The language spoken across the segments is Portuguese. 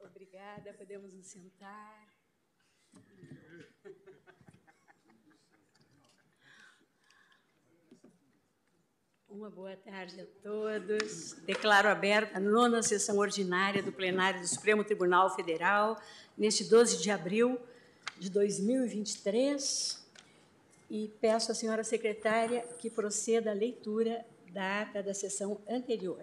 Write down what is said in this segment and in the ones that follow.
Obrigada, podemos nos sentar. Uma boa tarde a todos. Declaro aberta a nona sessão ordinária do plenário do Supremo Tribunal Federal, neste 12 de abril de 2023, e peço à senhora secretária que proceda à leitura da ata da sessão anterior.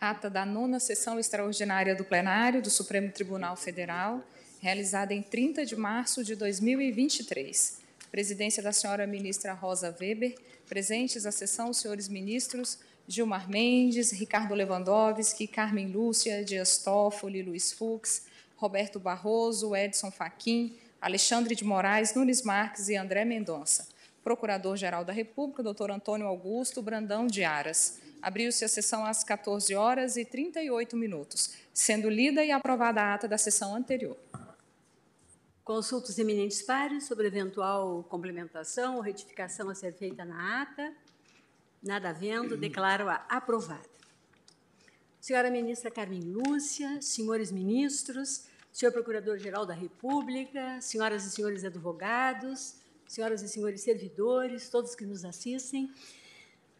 Ata da nona sessão extraordinária do plenário do Supremo Tribunal Federal, realizada em 30 de março de 2023. Presidência da senhora ministra Rosa Weber, presentes à sessão os senhores ministros Gilmar Mendes, Ricardo Lewandowski, Carmen Lúcia, Dias Toffoli, Luiz Fux, Roberto Barroso, Edson Fachin, Alexandre de Moraes, Nunes Marques e André Mendonça. Procurador-Geral da República, doutor Antônio Augusto Brandão de Aras. Abriu-se a sessão às 14 horas e 38 minutos, sendo lida e aprovada a ata da sessão anterior. Consulta os eminentes pares sobre eventual complementação ou retificação a ser feita na ata. Nada havendo, declaro-a aprovada. Senhora Ministra Carmen Lúcia, senhores ministros, senhor Procurador-Geral da República, senhoras e senhores advogados, senhoras e senhores servidores, todos que nos assistem.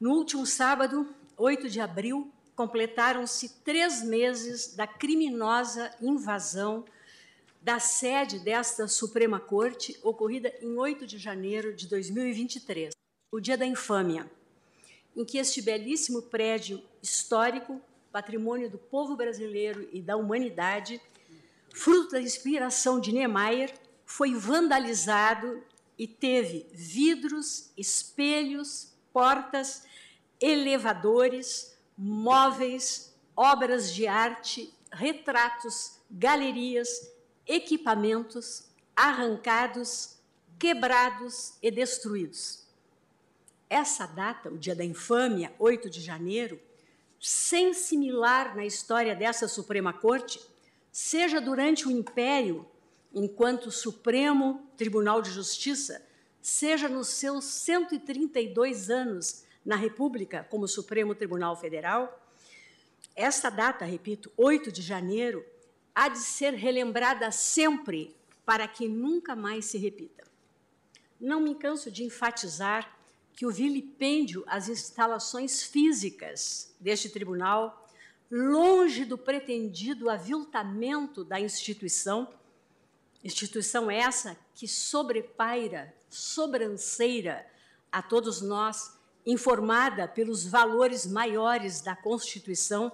No último sábado, 8 de abril, completaram-se três meses da criminosa invasão da sede desta Suprema Corte, ocorrida em 8 de janeiro de 2023, o dia da infâmia, em que este belíssimo prédio histórico, patrimônio do povo brasileiro e da humanidade, fruto da inspiração de Niemeyer, foi vandalizado e teve vidros, espelhos, portas, elevadores, móveis, obras de arte, retratos, galerias, equipamentos arrancados, quebrados e destruídos. Essa data, o dia da infâmia, 8 de janeiro, sem similar na história dessa Suprema Corte, seja durante o Império, enquanto Supremo Tribunal de Justiça, seja nos seus 132 anos na República como Supremo Tribunal Federal, esta data, repito, 8 de janeiro, há de ser relembrada sempre para que nunca mais se repita. Não me canso de enfatizar que o vilipêndio às instalações físicas deste tribunal, longe do pretendido aviltamento da instituição, instituição essa que sobrepaira, sobranceira a todos nós, informada pelos valores maiores da Constituição,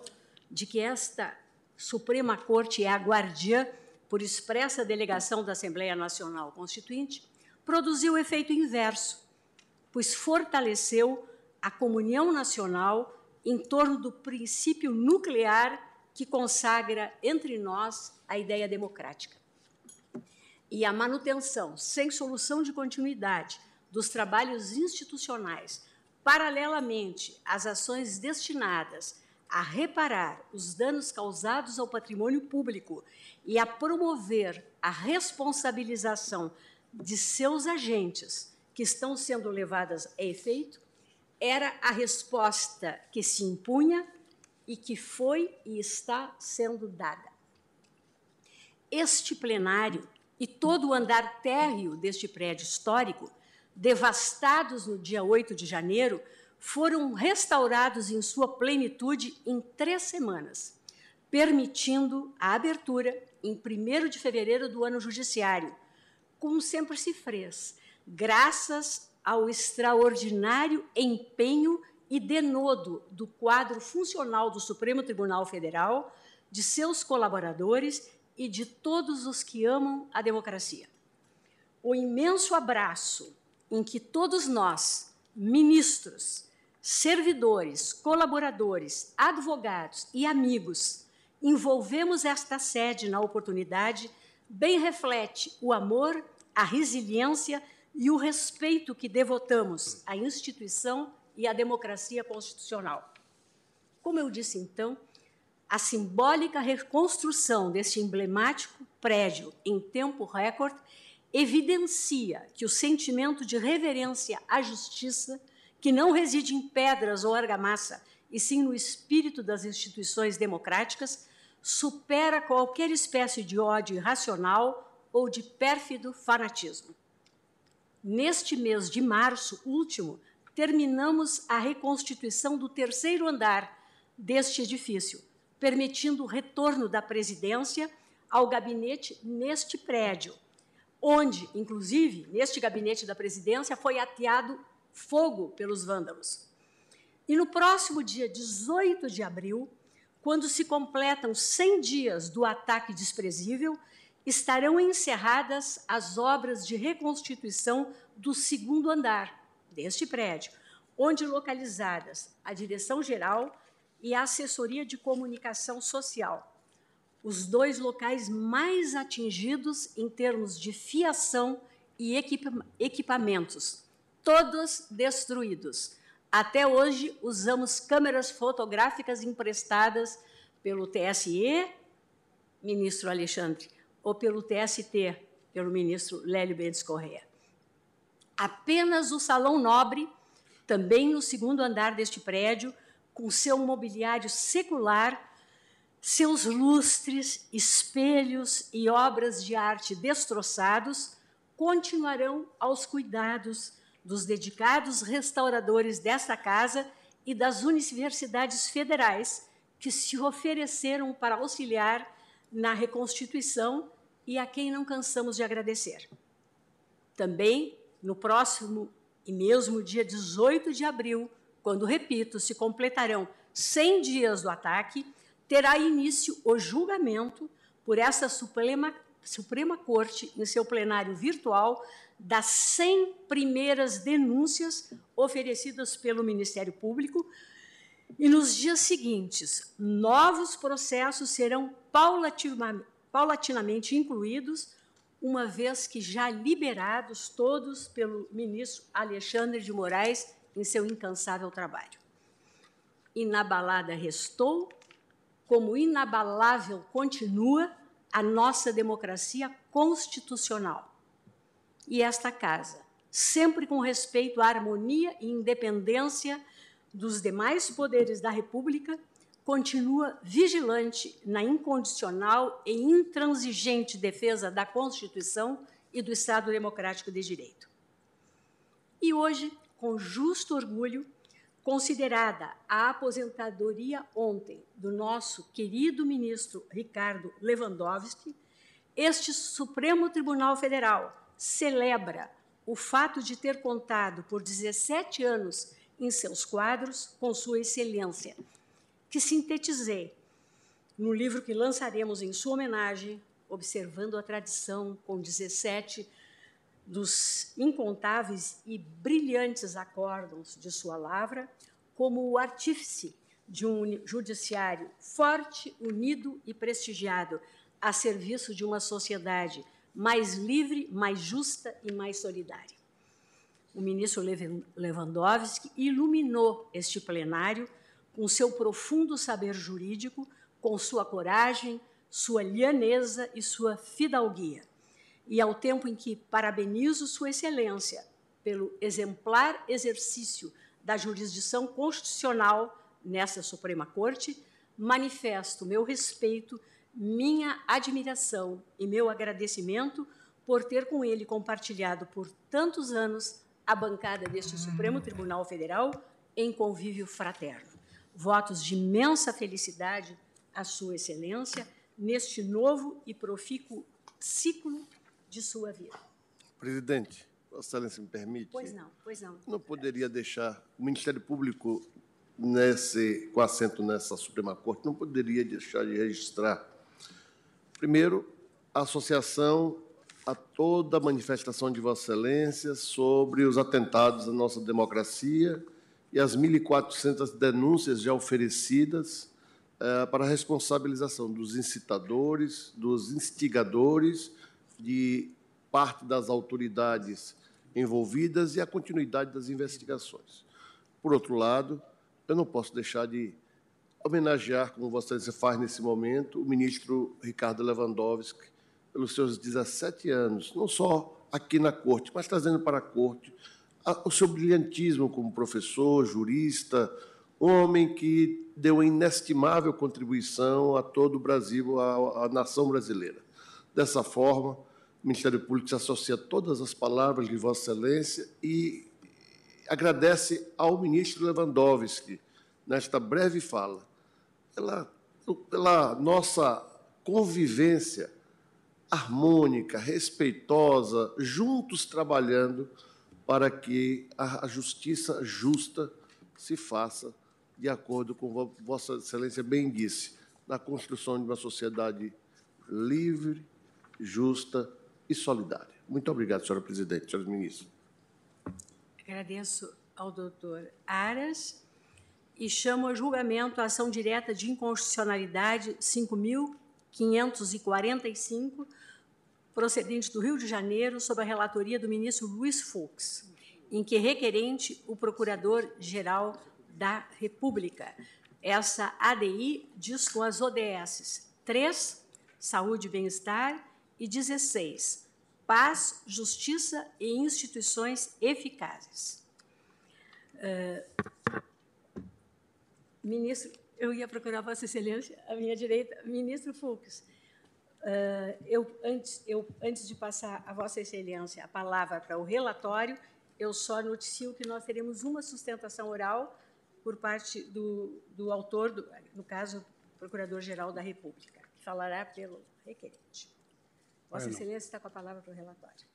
de que esta Suprema Corte é a guardiã, por expressa delegação da Assembleia Nacional Constituinte, produziu efeito inverso, pois fortaleceu a comunhão nacional em torno do princípio nuclear que consagra entre nós a ideia democrática. E a manutenção, sem solução de continuidade, dos trabalhos institucionais, paralelamente às ações destinadas a reparar os danos causados ao patrimônio público e a promover a responsabilização de seus agentes que estão sendo levadas a efeito, era a resposta que se impunha e que foi e está sendo dada. Este plenário e todo o andar térreo deste prédio histórico, devastados no dia 8 de janeiro, foram restaurados em sua plenitude em três semanas, permitindo a abertura em 1 de fevereiro do ano judiciário, como sempre se fez, graças ao extraordinário empenho e denodo do quadro funcional do Supremo Tribunal Federal, de seus colaboradores e de todos os que amam a democracia. O imenso abraço em que todos nós, ministros, servidores, colaboradores, advogados e amigos, envolvemos esta sede na oportunidade, bem reflete o amor, a resiliência e o respeito que devotamos à instituição e à democracia constitucional. Como eu disse então, a simbólica reconstrução deste emblemático prédio em tempo recorde evidencia que o sentimento de reverência à justiça que não reside em pedras ou argamassa, e sim no espírito das instituições democráticas, supera qualquer espécie de ódio irracional ou de pérfido fanatismo. Neste mês de março último, terminamos a reconstituição do terceiro andar deste edifício, permitindo o retorno da presidência ao gabinete neste prédio, onde, inclusive, neste gabinete da presidência foi ateado fogo pelos vândalos. E no próximo dia 18 de abril, quando se completam 100 dias do ataque desprezível, estarão encerradas as obras de reconstituição do segundo andar deste prédio, onde localizadas a direção-geral e a assessoria de comunicação social, os dois locais mais atingidos em termos de fiação e equipamentos, todos destruídos. Até hoje, usamos câmeras fotográficas emprestadas pelo TSE, ministro Alexandre, ou pelo TST, pelo ministro Lélio Mendes Corrêa. Apenas o Salão Nobre, também no segundo andar deste prédio, com seu mobiliário secular, seus lustres, espelhos e obras de arte destroçados, continuarão aos cuidados dos dedicados restauradores desta casa e das universidades federais que se ofereceram para auxiliar na reconstituição e a quem não cansamos de agradecer. Também, no próximo e mesmo dia 18 de abril, quando, repito, se completarão 100 dias do ataque, terá início o julgamento por essa Suprema, Suprema Corte, em seu plenário virtual, das 100 primeiras denúncias oferecidas pelo Ministério Público. E nos dias seguintes, novos processos serão paulatinamente incluídos, uma vez que já liberados todos pelo ministro Alexandre de Moraes em seu incansável trabalho. Inabalada restou, como inabalável continua a nossa democracia constitucional e esta casa, sempre com respeito à harmonia e independência dos demais poderes da República, continua vigilante na incondicional e intransigente defesa da Constituição e do Estado Democrático de Direito. E hoje, com justo orgulho, considerada a aposentadoria ontem do nosso querido ministro Ricardo Lewandowski, este Supremo Tribunal Federal celebra o fato de ter contado por 17 anos em seus quadros com Sua Excelência, que sintetizei no livro que lançaremos em sua homenagem, observando a tradição com 17 dos incontáveis e brilhantes acórdons de sua lavra, como o artífice de um judiciário forte, unido e prestigiado, a serviço de uma sociedade mais livre, mais justa e mais solidária. O ministro Lewandowski iluminou este plenário com seu profundo saber jurídico, com sua coragem, sua lianeza e sua fidalguia. E ao tempo em que parabenizo Sua Excelência pelo exemplar exercício da jurisdição constitucional nessa Suprema Corte, manifesto meu respeito minha admiração e meu agradecimento por ter com ele compartilhado por tantos anos a bancada deste Supremo Tribunal Federal em convívio fraterno. Votos de imensa felicidade à Sua Excelência neste novo e profícuo ciclo de sua vida. Presidente, Vossa Excelência me permite? Pois não, pois não. Não poderia deixar o Ministério Público nesse, com assento nessa Suprema Corte, não poderia deixar de registrar Primeiro, a associação a toda a manifestação de Vossa Excelência sobre os atentados à nossa democracia e as 1.400 denúncias já oferecidas eh, para a responsabilização dos incitadores, dos instigadores, de parte das autoridades envolvidas e a continuidade das investigações. Por outro lado, eu não posso deixar de homenagear, como Vossa Excelência faz nesse momento, o ministro Ricardo Lewandowski, pelos seus 17 anos, não só aqui na Corte, mas trazendo para a Corte o seu brilhantismo como professor, jurista, homem que deu inestimável contribuição a todo o Brasil, à nação brasileira. Dessa forma, o Ministério Público se associa a todas as palavras de Vossa Excelência e agradece ao ministro Lewandowski, nesta breve fala, pela, pela nossa convivência harmônica, respeitosa, juntos trabalhando para que a justiça justa se faça de acordo com Vossa Excelência bem disse, na construção de uma sociedade livre, justa e solidária. Muito obrigado, senhora presidente, senhores ministros. Agradeço ao doutor Aras e chamo a julgamento a ação direta de inconstitucionalidade 5.545, procedente do Rio de Janeiro, sob a relatoria do ministro Luiz Fux, em que requerente o Procurador-Geral da República. Essa ADI diz com as ODS 3, Saúde e Bem-Estar, e 16, Paz, Justiça e Instituições Eficazes. Uh, ministro, eu ia procurar Vossa Excelência, à minha direita, ministro Fux. Uh, eu, antes, eu, antes de passar a Vossa Excelência a palavra para o relatório, eu só noticio que nós teremos uma sustentação oral por parte do, do autor, do, no caso, Procurador-Geral da República, que falará pelo requerente. Vossa Excelência está com a palavra para o relatório.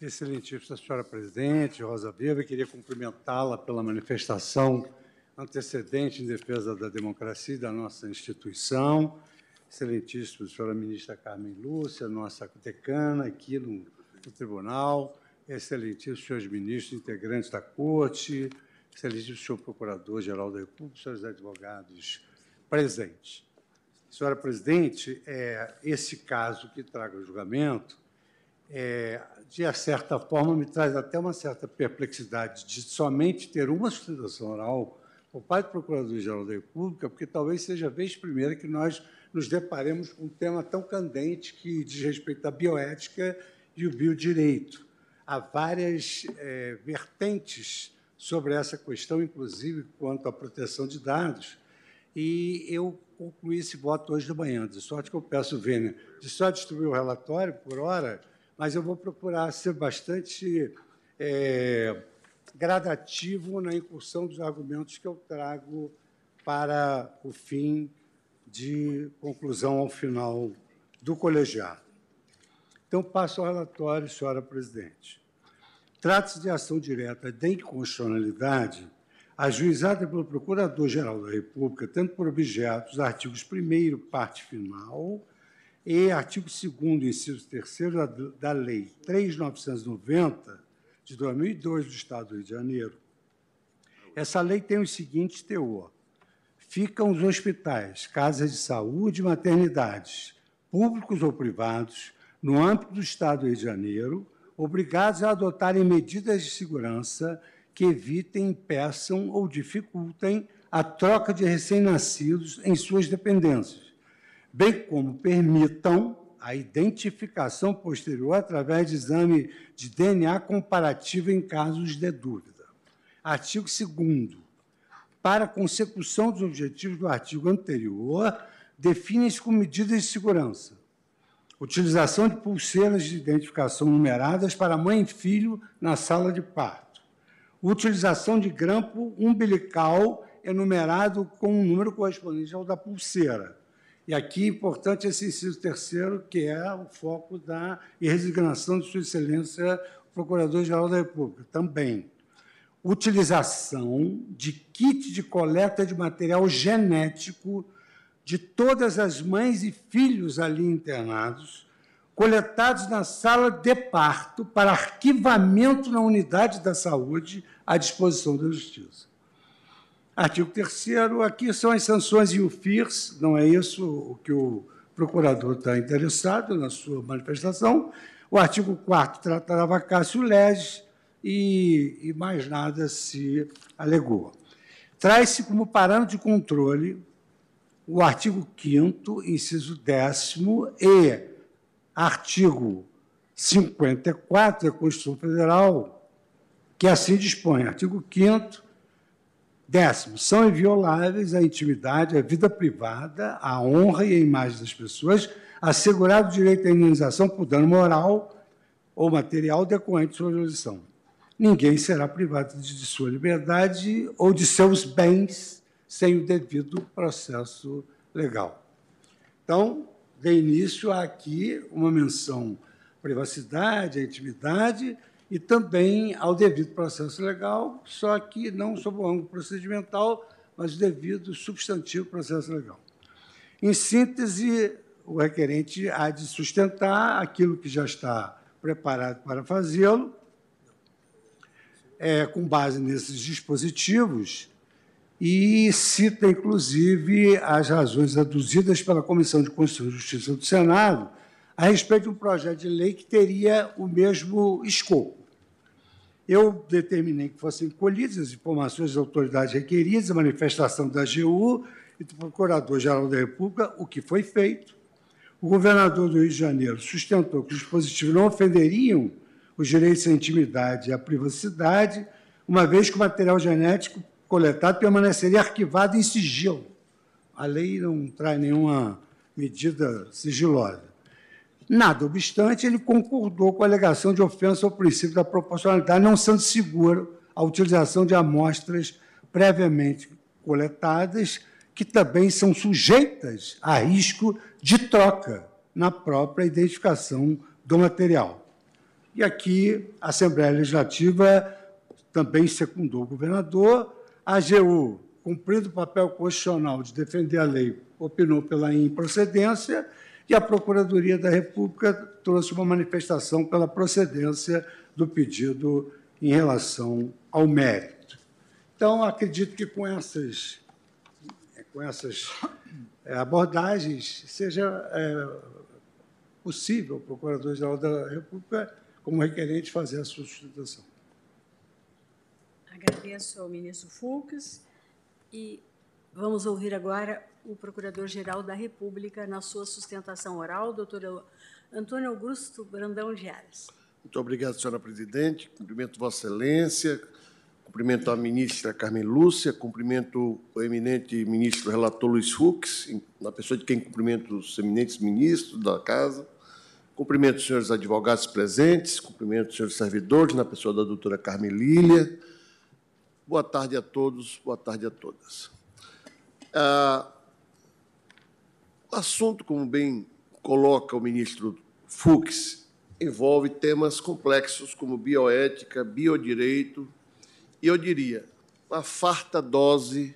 Excelentíssima senhora presidente, Rosa Viva, queria cumprimentá-la pela manifestação antecedente em defesa da democracia e da nossa instituição. Excelentíssima senhora ministra Carmen Lúcia, nossa decana aqui no, no tribunal, excelentíssimos senhores ministros, integrantes da corte, excelentíssimo senhor Procurador-Geral da República, senhores advogados presentes. Senhora presidente, é, esse caso que traga o julgamento, é, de certa forma, me traz até uma certa perplexidade de somente ter uma sustentação oral por parte do Procurador-Geral da República, porque talvez seja a vez primeira que nós nos deparemos com um tema tão candente que diz respeito à bioética e o biodireito. Há várias é, vertentes sobre essa questão, inclusive quanto à proteção de dados, e eu concluí esse voto hoje de manhã, de sorte que eu peço, Vênia, de só distribuir o relatório por hora, mas eu vou procurar ser bastante é, gradativo na incursão dos argumentos que eu trago para o fim de conclusão ao final do colegiado. Então, passo ao relatório, senhora presidente. Trata-se de ação direta de inconstitucionalidade ajuizada pelo Procurador-Geral da República, tendo por objeto os artigos 1 parte final, e artigo 2 inciso 3 da, da Lei 3.990, de 2002, do Estado do Rio de Janeiro. Essa lei tem o seguinte teor. Ficam os hospitais, casas de saúde e maternidades, públicos ou privados, no âmbito do Estado do Rio de Janeiro, obrigados a adotarem medidas de segurança que evitem, impeçam ou dificultem a troca de recém-nascidos em suas dependências, bem como permitam a identificação posterior através de exame de DNA comparativo em casos de dúvida. Artigo 2 Para consecução dos objetivos do artigo anterior, define-se como medidas de segurança. Utilização de pulseiras de identificação numeradas para mãe e filho na sala de parto, utilização de grampo umbilical enumerado com um número correspondente ao da pulseira. E aqui é importante esse inciso terceiro, que é o foco da resignação de Sua Excelência, Procurador-Geral da República, também. Utilização de kit de coleta de material genético de todas as mães e filhos ali internados, coletados na sala de parto para arquivamento na unidade da saúde à disposição da Justiça. Artigo 3 aqui são as sanções e o FIRS, não é isso o que o procurador está interessado na sua manifestação. O artigo 4 trata da vacácio legis e, e mais nada se alegou. Traz-se como parâmetro de controle o artigo 5 inciso 10 e artigo 54 da Constituição Federal, que assim dispõe, artigo 5 Décimo, são invioláveis a intimidade, a vida privada, a honra e a imagem das pessoas, assegurado o direito à indenização por dano moral ou material decorrente de sua jurisdição. Ninguém será privado de sua liberdade ou de seus bens sem o devido processo legal. Então, de início aqui uma menção à privacidade, à intimidade, e também ao devido processo legal, só que não sob o ângulo procedimental, mas devido substantivo processo legal. Em síntese, o requerente há de sustentar aquilo que já está preparado para fazê-lo, é, com base nesses dispositivos, e cita, inclusive, as razões aduzidas pela Comissão de Constituição e Justiça do Senado a respeito de um projeto de lei que teria o mesmo escopo. Eu determinei que fossem colhidas as informações das autoridades requeridas, a manifestação da AGU e do Procurador-Geral da República, o que foi feito. O governador do Rio de Janeiro sustentou que os dispositivos não ofenderiam os direitos à intimidade e à privacidade, uma vez que o material genético coletado permaneceria arquivado em sigilo. A lei não traz nenhuma medida sigilosa. Nada obstante, ele concordou com a alegação de ofensa ao princípio da proporcionalidade, não sendo seguro a utilização de amostras previamente coletadas, que também são sujeitas a risco de troca na própria identificação do material. E aqui a Assembleia Legislativa também secundou o governador, a AGU, cumprindo o papel constitucional de defender a lei, opinou pela improcedência e a Procuradoria da República trouxe uma manifestação pela procedência do pedido em relação ao mérito. Então, acredito que com essas, com essas é, abordagens seja é, possível o Procurador-Geral da República, como requerente, fazer a sua sustentação. Agradeço ao ministro Fux e vamos ouvir agora o Procurador-Geral da República na sua sustentação oral, doutor Antônio Augusto Brandão de Ares. Muito obrigado, senhora presidente. Cumprimento Vossa Excelência, cumprimento a ministra Carmen Lúcia, cumprimento o eminente ministro relator Luiz Fux, na pessoa de quem cumprimento os eminentes ministros da Casa, cumprimento os senhores advogados presentes, cumprimento os senhores servidores, na pessoa da doutora Carmen Lília. Boa tarde a todos, boa tarde a todas. Ah, o assunto, como bem coloca o ministro Fux, envolve temas complexos como bioética, biodireito e, eu diria, uma farta dose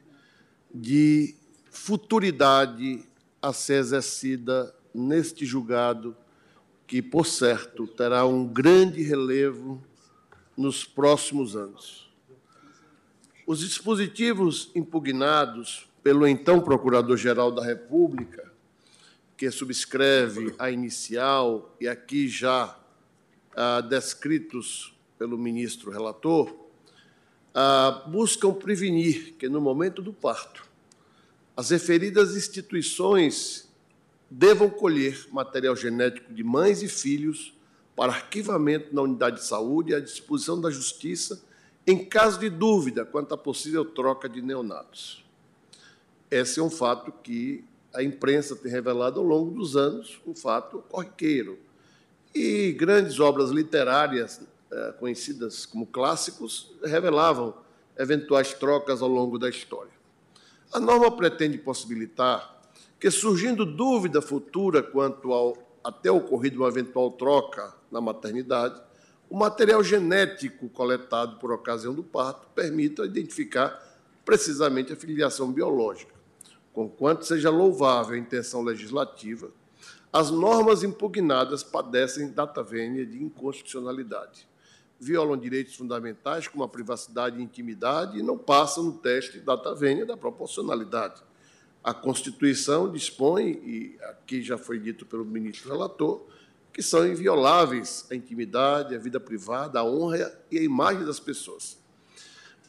de futuridade a ser exercida neste julgado, que, por certo, terá um grande relevo nos próximos anos. Os dispositivos impugnados pelo então Procurador-Geral da República que subscreve a inicial e aqui já ah, descritos pelo ministro relator, ah, buscam prevenir que, no momento do parto, as referidas instituições devam colher material genético de mães e filhos para arquivamento na unidade de saúde à disposição da Justiça em caso de dúvida quanto à possível troca de neonatos. Esse é um fato que a imprensa tem revelado ao longo dos anos um fato corriqueiro. E grandes obras literárias, eh, conhecidas como clássicos, revelavam eventuais trocas ao longo da história. A norma pretende possibilitar que, surgindo dúvida futura quanto ao até ocorrido uma eventual troca na maternidade, o material genético coletado por ocasião do parto permita identificar precisamente a filiação biológica conquanto seja louvável a intenção legislativa, as normas impugnadas padecem data vênia de inconstitucionalidade. Violam direitos fundamentais como a privacidade e intimidade e não passam no teste data vênia da proporcionalidade. A Constituição dispõe, e aqui já foi dito pelo ministro relator, que são invioláveis a intimidade, a vida privada, a honra e a imagem das pessoas.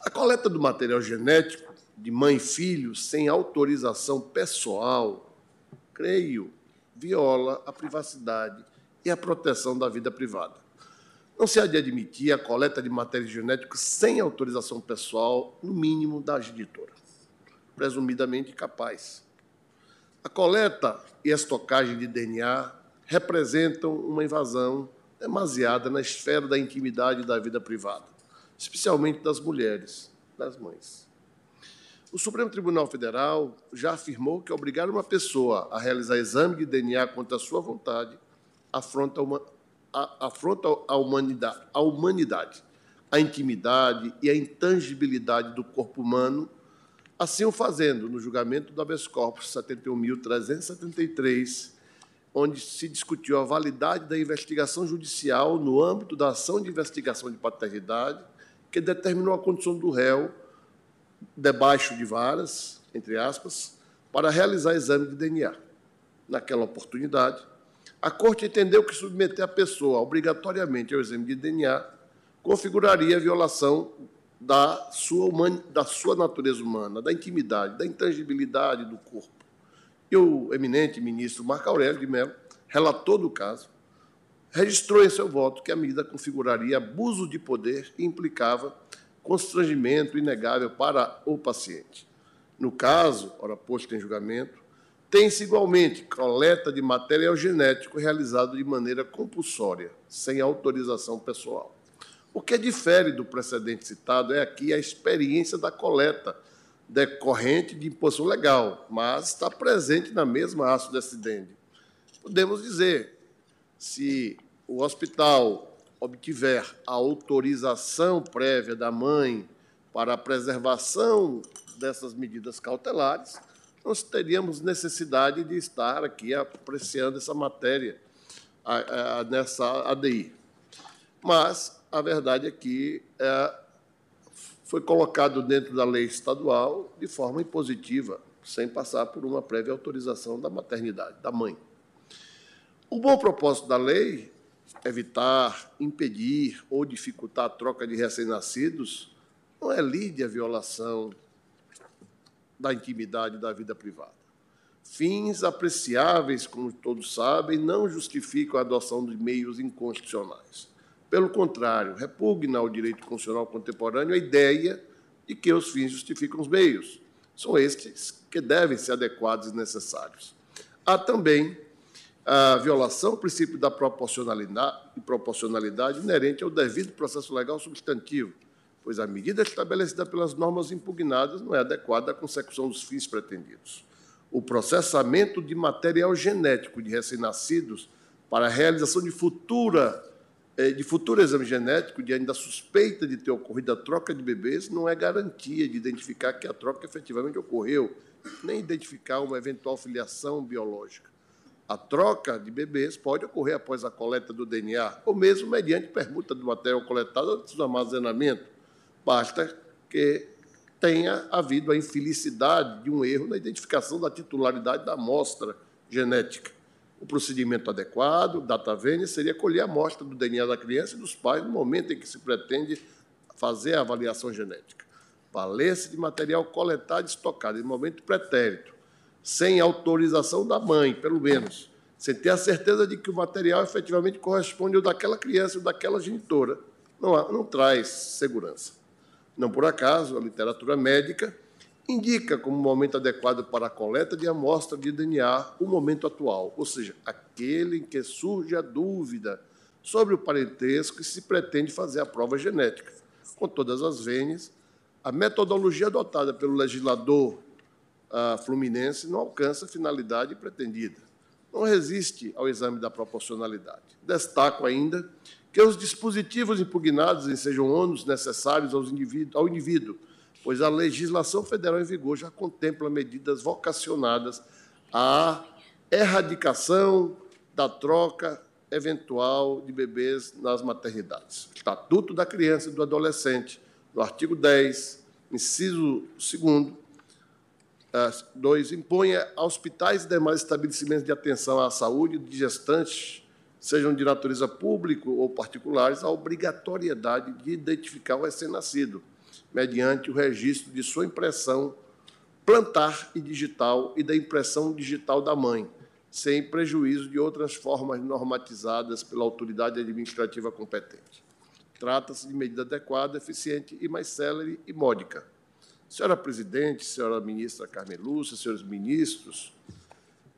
A coleta do material genético de mãe e filho sem autorização pessoal, creio, viola a privacidade e a proteção da vida privada. não se há de admitir a coleta de material genético sem autorização pessoal, no mínimo da genitora, presumidamente capaz. A coleta e a estocagem de DNA representam uma invasão demasiada na esfera da intimidade e da vida privada, especialmente das mulheres, das mães. O Supremo Tribunal Federal já afirmou que obrigar uma pessoa a realizar exame de DNA contra a sua vontade afronta uma a, afronta a humanidade, a humanidade, a intimidade e a intangibilidade do corpo humano, assim o fazendo no julgamento do habeas corpus 71.373, onde se discutiu a validade da investigação judicial no âmbito da ação de investigação de paternidade, que determinou a condição do réu debaixo de varas, entre aspas, para realizar exame de DNA. Naquela oportunidade, a Corte entendeu que submeter a pessoa obrigatoriamente ao exame de DNA configuraria violação da sua, da sua natureza humana, da intimidade, da intangibilidade do corpo. E o eminente ministro Marco Aurélio de Mello, relator do caso, registrou em seu voto que a medida configuraria abuso de poder e implicava constrangimento inegável para o paciente. No caso, ora posto em julgamento, tem-se igualmente coleta de material genético realizado de maneira compulsória, sem autorização pessoal. O que difere do precedente citado é aqui a experiência da coleta decorrente de imposição legal, mas está presente na mesma ação de acidente. Podemos dizer, se o hospital obtiver a autorização prévia da mãe para a preservação dessas medidas cautelares, nós teríamos necessidade de estar aqui apreciando essa matéria a, a, nessa ADI. Mas a verdade é que é, foi colocado dentro da lei estadual de forma impositiva, sem passar por uma prévia autorização da maternidade, da mãe. O bom propósito da lei, evitar, impedir ou dificultar a troca de recém-nascidos, não é lide a violação da intimidade da vida privada. Fins apreciáveis, como todos sabem, não justificam a adoção de meios inconstitucionais. Pelo contrário, repugna ao direito constitucional contemporâneo a ideia de que os fins justificam os meios. São estes que devem ser adequados e necessários. Há também a violação do princípio da proporcionalidade, proporcionalidade inerente ao devido processo legal substantivo, pois a medida estabelecida pelas normas impugnadas não é adequada à consecução dos fins pretendidos. O processamento de material genético de recém-nascidos para a realização de futura eh, de futuro exame genético, diante da suspeita de ter ocorrido a troca de bebês, não é garantia de identificar que a troca efetivamente ocorreu, nem identificar uma eventual filiação biológica. A troca de bebês pode ocorrer após a coleta do DNA, ou mesmo mediante permuta do material coletado antes do armazenamento, Basta que tenha havido a infelicidade de um erro na identificação da titularidade da amostra genética. O procedimento adequado, data vênia, seria colher a amostra do DNA da criança e dos pais no momento em que se pretende fazer a avaliação genética. Valer-se de material coletado e estocado em momento pretérito, sem autorização da mãe, pelo menos, sem ter a certeza de que o material efetivamente corresponde ao daquela criança ou daquela genitora, não, não traz segurança. Não por acaso, a literatura médica indica como momento adequado para a coleta de amostra de DNA o momento atual, ou seja, aquele em que surge a dúvida sobre o parentesco e se pretende fazer a prova genética. Com todas as vênias, a metodologia adotada pelo legislador fluminense não alcança a finalidade pretendida. Não resiste ao exame da proporcionalidade. Destaco ainda que os dispositivos impugnados sejam ônus necessários indivíduo, ao indivíduo, pois a legislação federal em vigor já contempla medidas vocacionadas à erradicação da troca eventual de bebês nas maternidades. Estatuto da Criança e do Adolescente, no artigo 10, inciso 2, 2 impõe a hospitais e demais estabelecimentos de atenção à saúde de gestantes sejam de natureza pública ou particulares, a obrigatoriedade de identificar o recém-nascido, mediante o registro de sua impressão plantar e digital e da impressão digital da mãe, sem prejuízo de outras formas normatizadas pela autoridade administrativa competente. Trata-se de medida adequada, eficiente e mais célere e módica. Senhora Presidente, senhora Ministra Carmen Lúcia, senhores ministros,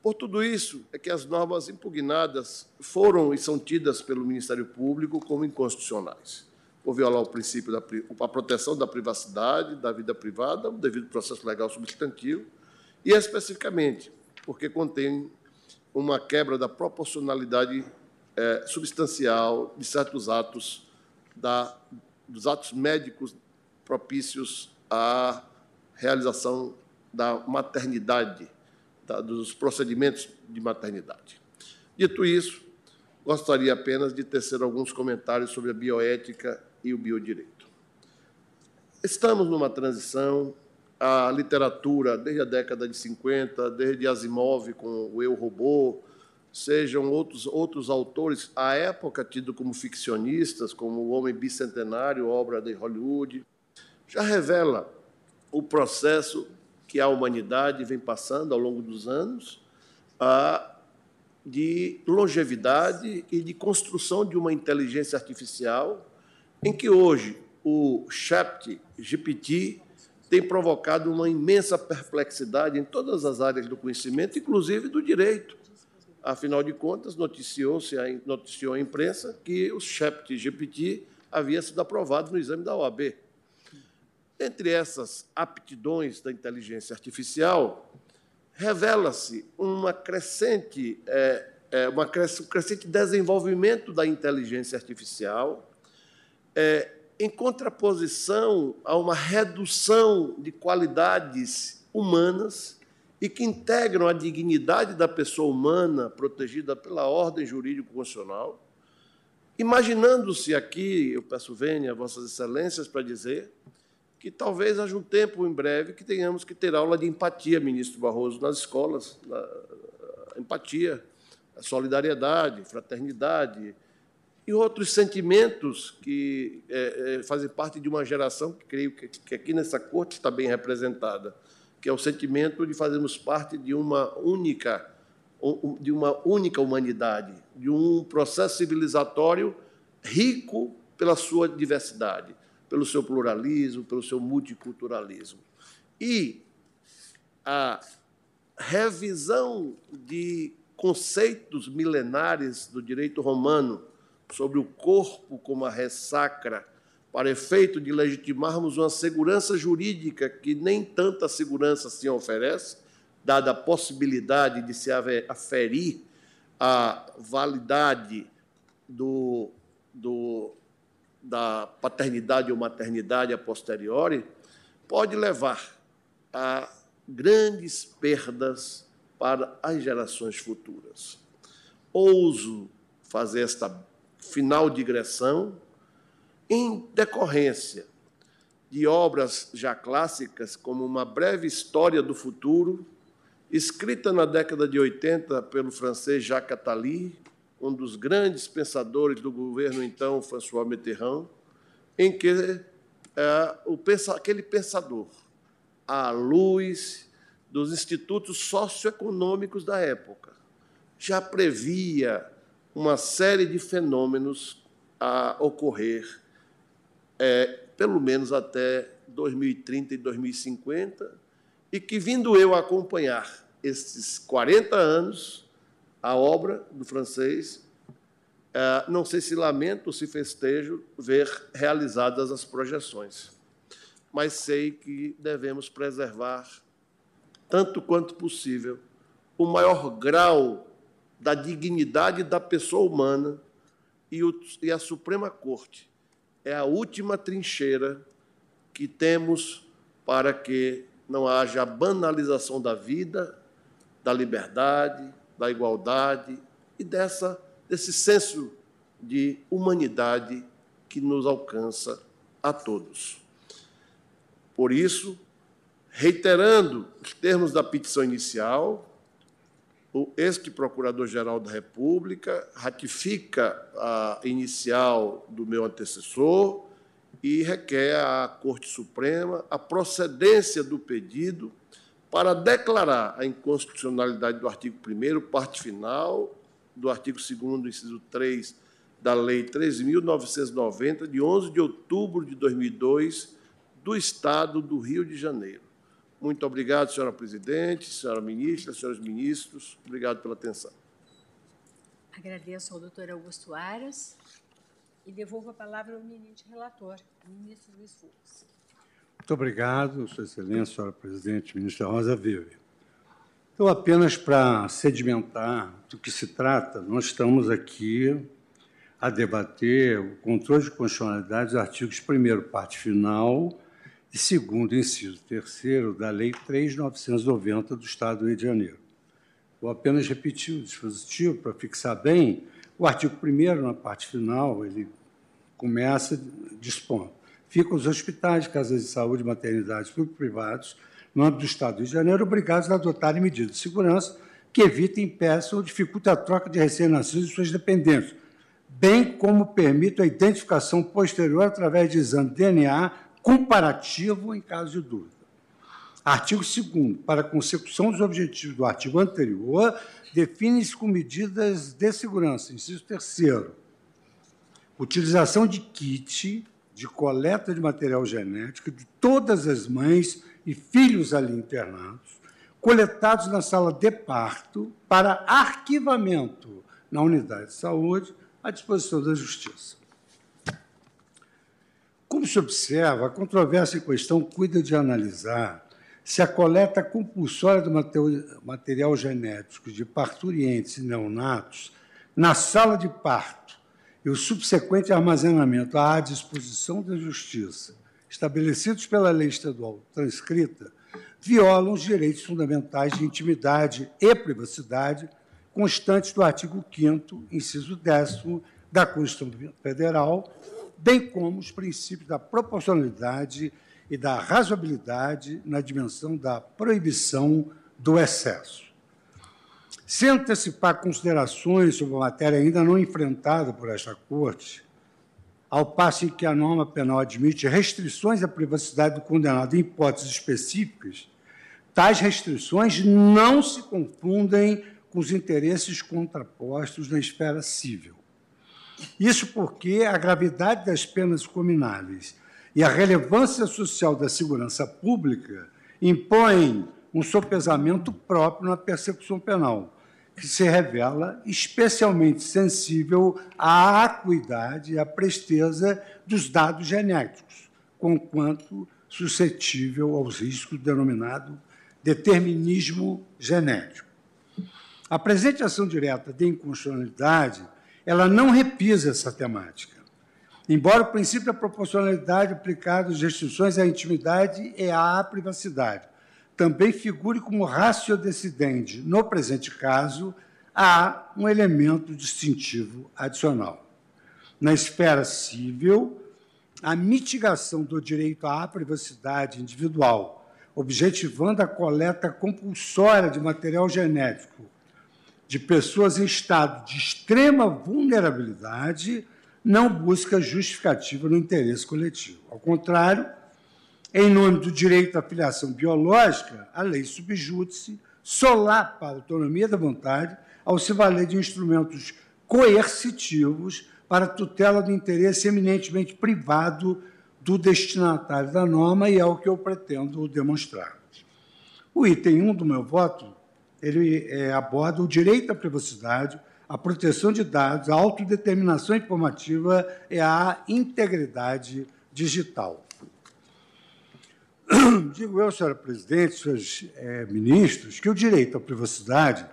por tudo isso é que as normas impugnadas foram e são tidas pelo Ministério Público como inconstitucionais, por violar o princípio da a proteção da privacidade, da vida privada, o devido processo legal substantivo, e especificamente porque contém uma quebra da proporcionalidade é, substancial de certos atos da, dos atos médicos propícios à realização da maternidade, da, dos procedimentos de maternidade. Dito isso, gostaria apenas de tecer alguns comentários sobre a bioética e o biodireito. Estamos numa transição, a literatura, desde a década de 50, desde Asimov com o Eu Robô, sejam outros, outros autores, à época tido como ficcionistas, como O Homem Bicentenário, obra de Hollywood, já revela o processo que a humanidade vem passando ao longo dos anos a, de longevidade e de construção de uma inteligência artificial, em que hoje o chat GPT tem provocado uma imensa perplexidade em todas as áreas do conhecimento, inclusive do direito. Afinal de contas, noticiou-se, noticiou a imprensa que o chat GPT havia sido aprovado no exame da OAB. Entre essas aptidões da inteligência artificial, revela-se uma crescente, é, é, uma um crescente desenvolvimento da inteligência artificial, é, em contraposição a uma redução de qualidades humanas e que integram a dignidade da pessoa humana protegida pela ordem jurídico-constitucional, imaginando-se aqui, eu peço vênia a Vossas Excelências para dizer, que talvez haja um tempo em breve que tenhamos que ter aula de empatia, ministro Barroso, nas escolas, empatia, solidariedade, fraternidade e outros sentimentos que é, é, fazem parte de uma geração que creio que, que aqui nessa corte está bem representada, que é o sentimento de fazermos parte de uma única de uma única humanidade, de um processo civilizatório rico pela sua diversidade pelo seu pluralismo, pelo seu multiculturalismo. E a revisão de conceitos milenares do direito romano sobre o corpo como a ressacra, para efeito de legitimarmos uma segurança jurídica que nem tanta segurança se oferece, dada a possibilidade de se aferir a validade do, do da paternidade ou maternidade a posteriori pode levar a grandes perdas para as gerações futuras. Ouso fazer esta final digressão em decorrência de obras já clássicas, como Uma Breve História do Futuro, escrita na década de 80 pelo francês Jacques Attali, um dos grandes pensadores do governo, então, François Mitterrand, em que é, o, aquele pensador, à luz dos institutos socioeconômicos da época, já previa uma série de fenômenos a ocorrer, é, pelo menos até 2030 e 2050, e que, vindo eu acompanhar esses 40 anos, a obra do francês. É, não sei se lamento ou se festejo ver realizadas as projeções, mas sei que devemos preservar, tanto quanto possível, o maior grau da dignidade da pessoa humana e, e a Suprema Corte é a última trincheira que temos para que não haja banalização da vida, da liberdade, da igualdade e dessa, desse senso de humanidade que nos alcança a todos. Por isso, reiterando os termos da petição inicial, o este Procurador-Geral da República ratifica a inicial do meu antecessor e requer à Corte Suprema a procedência do pedido para declarar a inconstitucionalidade do artigo 1 parte final, do artigo 2 inciso 3 da Lei 13.990, de 11 de outubro de 2002, do Estado do Rio de Janeiro. Muito obrigado, senhora presidente, senhora ministra, senhores ministros. Obrigado pela atenção. Agradeço ao doutor Augusto Aras e devolvo a palavra ao eminente relator, ministro Luiz Fux. Muito obrigado, Sua Excelência, senhora presidente, ministra Rosa Vive. Então, apenas para sedimentar do que se trata, nós estamos aqui a debater o controle de constitucionalidade dos artigos 1 parte final e 2 inciso 3 da Lei 3.990 do Estado do Rio de Janeiro. Vou apenas repetir o dispositivo para fixar bem. O artigo 1 na parte final, ele começa dispondo. Ficam os hospitais, casas de saúde, maternidades público-privados, no âmbito do Estado do Rio de Janeiro, obrigados a adotarem medidas de segurança que evitem, impeçam ou dificultem a troca de recém-nascidos e suas dependências, bem como permitam a identificação posterior através de exame DNA comparativo em caso de dúvida. Artigo 2 para a consecução dos objetivos do artigo anterior, define-se com medidas de segurança. Inciso 3 utilização de kit de coleta de material genético de todas as mães e filhos ali internados, coletados na sala de parto para arquivamento na unidade de saúde à disposição da Justiça. Como se observa, a controvérsia em questão cuida de analisar se a coleta compulsória do material genético de parturientes e neonatos na sala de parto e o subsequente armazenamento à disposição da Justiça, estabelecidos pela lei estadual transcrita, violam os direitos fundamentais de intimidade e privacidade constantes do artigo 5 inciso 10 da Constituição Federal, bem como os princípios da proporcionalidade e da razoabilidade na dimensão da proibição do excesso. Sem antecipar considerações sobre a matéria ainda não enfrentada por esta Corte, ao passo em que a norma penal admite restrições à privacidade do condenado em hipóteses específicas, tais restrições não se confundem com os interesses contrapostos na esfera civil. Isso porque a gravidade das penas comináveis e a relevância social da segurança pública impõem um sopesamento próprio na persecução penal, que se revela especialmente sensível à acuidade e à presteza dos dados genéticos, conquanto suscetível aos riscos denominado determinismo genético. A presente ação direta de inconstitucionalidade, ela não repisa essa temática Embora o princípio da proporcionalidade aplicado às restrições à intimidade e à privacidade também figure como ratio decidente no presente caso, há um elemento distintivo adicional. Na esfera civil, a mitigação do direito à privacidade individual, objetivando a coleta compulsória de material genético de pessoas em estado de extrema vulnerabilidade, não busca justificativa no interesse coletivo. Ao contrário, em nome do direito à filiação biológica, a lei subjúdice solapa a autonomia da vontade ao se valer de instrumentos coercitivos para tutela do interesse eminentemente privado do destinatário da norma e é o que eu pretendo demonstrar. O item 1 do meu voto, ele é, aborda o direito à privacidade, a proteção de dados, a autodeterminação informativa e a integridade digital. Digo eu, senhora presidente, senhores é, ministros, que o direito à privacidade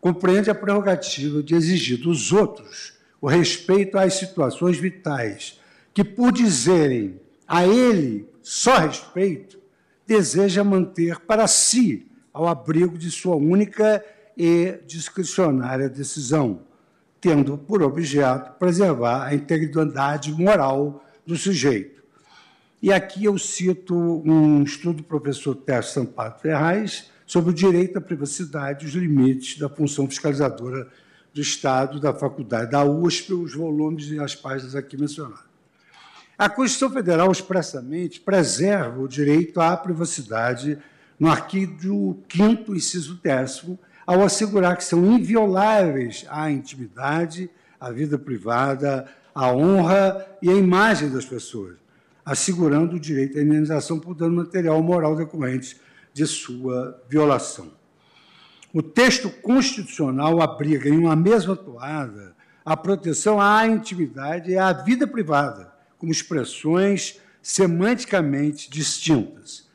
compreende a prerrogativa de exigir dos outros o respeito às situações vitais, que, por dizerem a ele só respeito, deseja manter para si, ao abrigo de sua única e discricionária decisão, tendo por objeto preservar a integridade moral do sujeito. E aqui eu cito um estudo do professor Tércio Sampaio Ferraz sobre o direito à privacidade e os limites da função fiscalizadora do Estado, da Faculdade da USP, os volumes e as páginas aqui mencionadas. A Constituição Federal expressamente preserva o direito à privacidade no artigo 5 inciso 10 ao assegurar que são invioláveis a intimidade, a vida privada, a honra e a imagem das pessoas, assegurando o direito à indenização por dano material ou moral decorrente de sua violação. O texto constitucional abriga em uma mesma toada a proteção à intimidade e à vida privada, como expressões semanticamente distintas.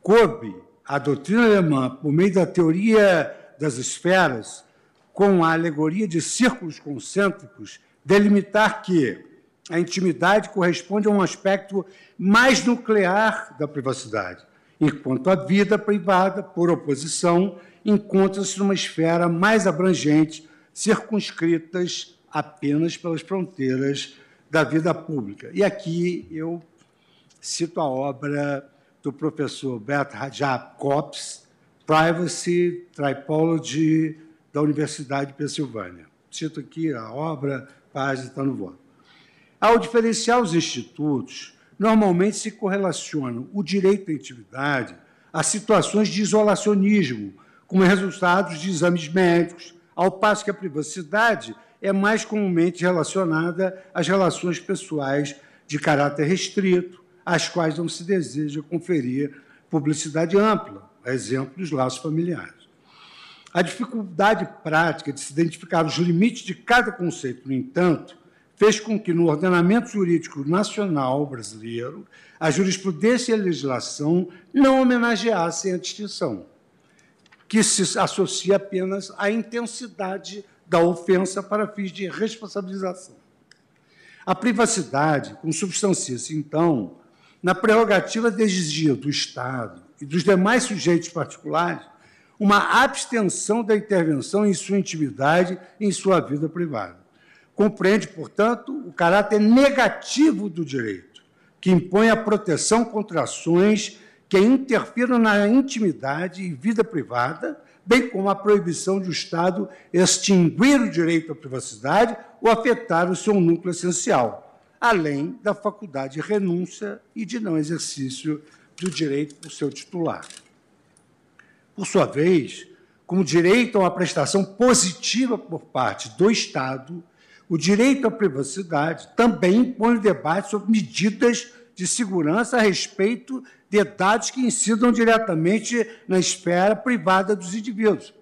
Coube a doutrina alemã, por meio da teoria das esferas, com a alegoria de círculos concêntricos, delimitar que a intimidade corresponde a um aspecto mais nuclear da privacidade, enquanto a vida privada, por oposição, encontra-se numa esfera mais abrangente, circunscritas apenas pelas fronteiras da vida pública. E aqui eu cito a obra do professor Bert Kops, Privacy Tripology, da Universidade de Pensilvânia. Cito aqui a obra, página está no voto. Ao diferenciar os institutos, normalmente se correlacionam o direito à intimidade a situações de isolacionismo, como resultados de exames médicos, ao passo que a privacidade é mais comumente relacionada às relações pessoais de caráter restrito, às quais não se deseja conferir publicidade ampla, a exemplo dos laços familiares. A dificuldade prática de se identificar os limites de cada conceito, no entanto, fez com que, no ordenamento jurídico nacional brasileiro, a jurisprudência e a legislação não homenageassem a distinção, que se associa apenas à intensidade da ofensa para fins de responsabilização. A privacidade consubstancia-se, então, na prerrogativa de exigir do Estado e dos demais sujeitos particulares uma abstenção da intervenção em sua intimidade e em sua vida privada. Compreende, portanto, o caráter negativo do direito, que impõe a proteção contra ações que interfiram na intimidade e vida privada, bem como a proibição de o Estado extinguir o direito à privacidade ou afetar o seu núcleo essencial, além da faculdade de renúncia e de não exercício do direito por seu titular. Por sua vez, como direito a uma prestação positiva por parte do Estado, o direito à privacidade também impõe debate sobre medidas de segurança a respeito de dados que incidam diretamente na esfera privada dos indivíduos.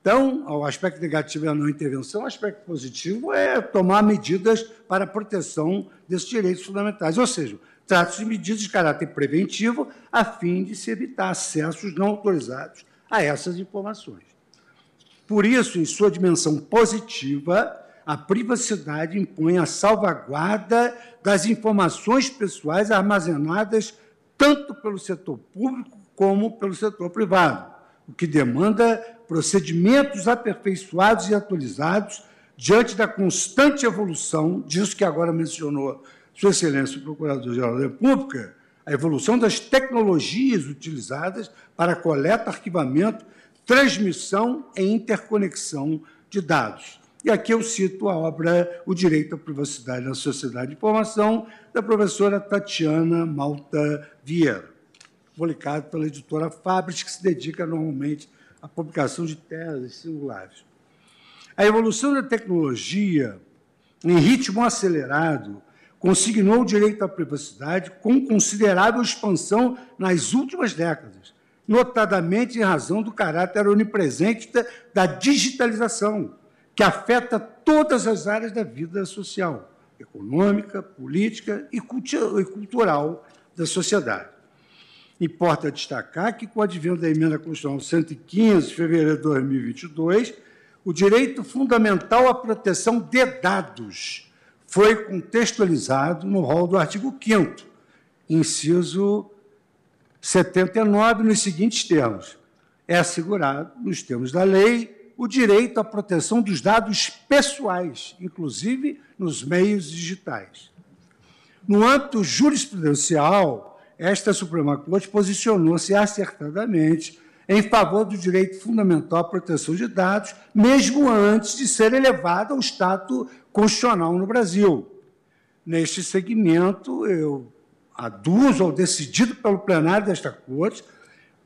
Então, o aspecto negativo é a não intervenção, o aspecto positivo é tomar medidas para a proteção desses direitos fundamentais. Ou seja, Trata-se de medidas de caráter preventivo a fim de se evitar acessos não autorizados a essas informações. Por isso, em sua dimensão positiva, a privacidade impõe a salvaguarda das informações pessoais armazenadas tanto pelo setor público como pelo setor privado, o que demanda procedimentos aperfeiçoados e atualizados diante da constante evolução disso que agora mencionou sua Excelência o Procurador-Geral da República, a evolução das tecnologias utilizadas para coleta, arquivamento, transmissão e interconexão de dados. E aqui eu cito a obra O Direito à Privacidade na Sociedade de Informação, da professora Tatiana Malta Vieira, publicado pela editora Fabris, que se dedica normalmente à publicação de teses singulares. A evolução da tecnologia, em ritmo acelerado, consignou o direito à privacidade com considerável expansão nas últimas décadas, notadamente em razão do caráter onipresente da digitalização, que afeta todas as áreas da vida social, econômica, política e cultural da sociedade. Importa destacar que, com o advento da emenda constitucional 115, de fevereiro de 2022, o direito fundamental à proteção de dados foi contextualizado no rol do artigo 5 inciso 79, nos seguintes termos: é assegurado, nos termos da lei, o direito à proteção dos dados pessoais, inclusive nos meios digitais. No âmbito jurisprudencial, esta Suprema Corte posicionou-se acertadamente em favor do direito fundamental à proteção de dados, mesmo antes de ser elevado ao status constitucional no Brasil. Neste segmento, eu aduzo ao decidido pelo plenário desta Corte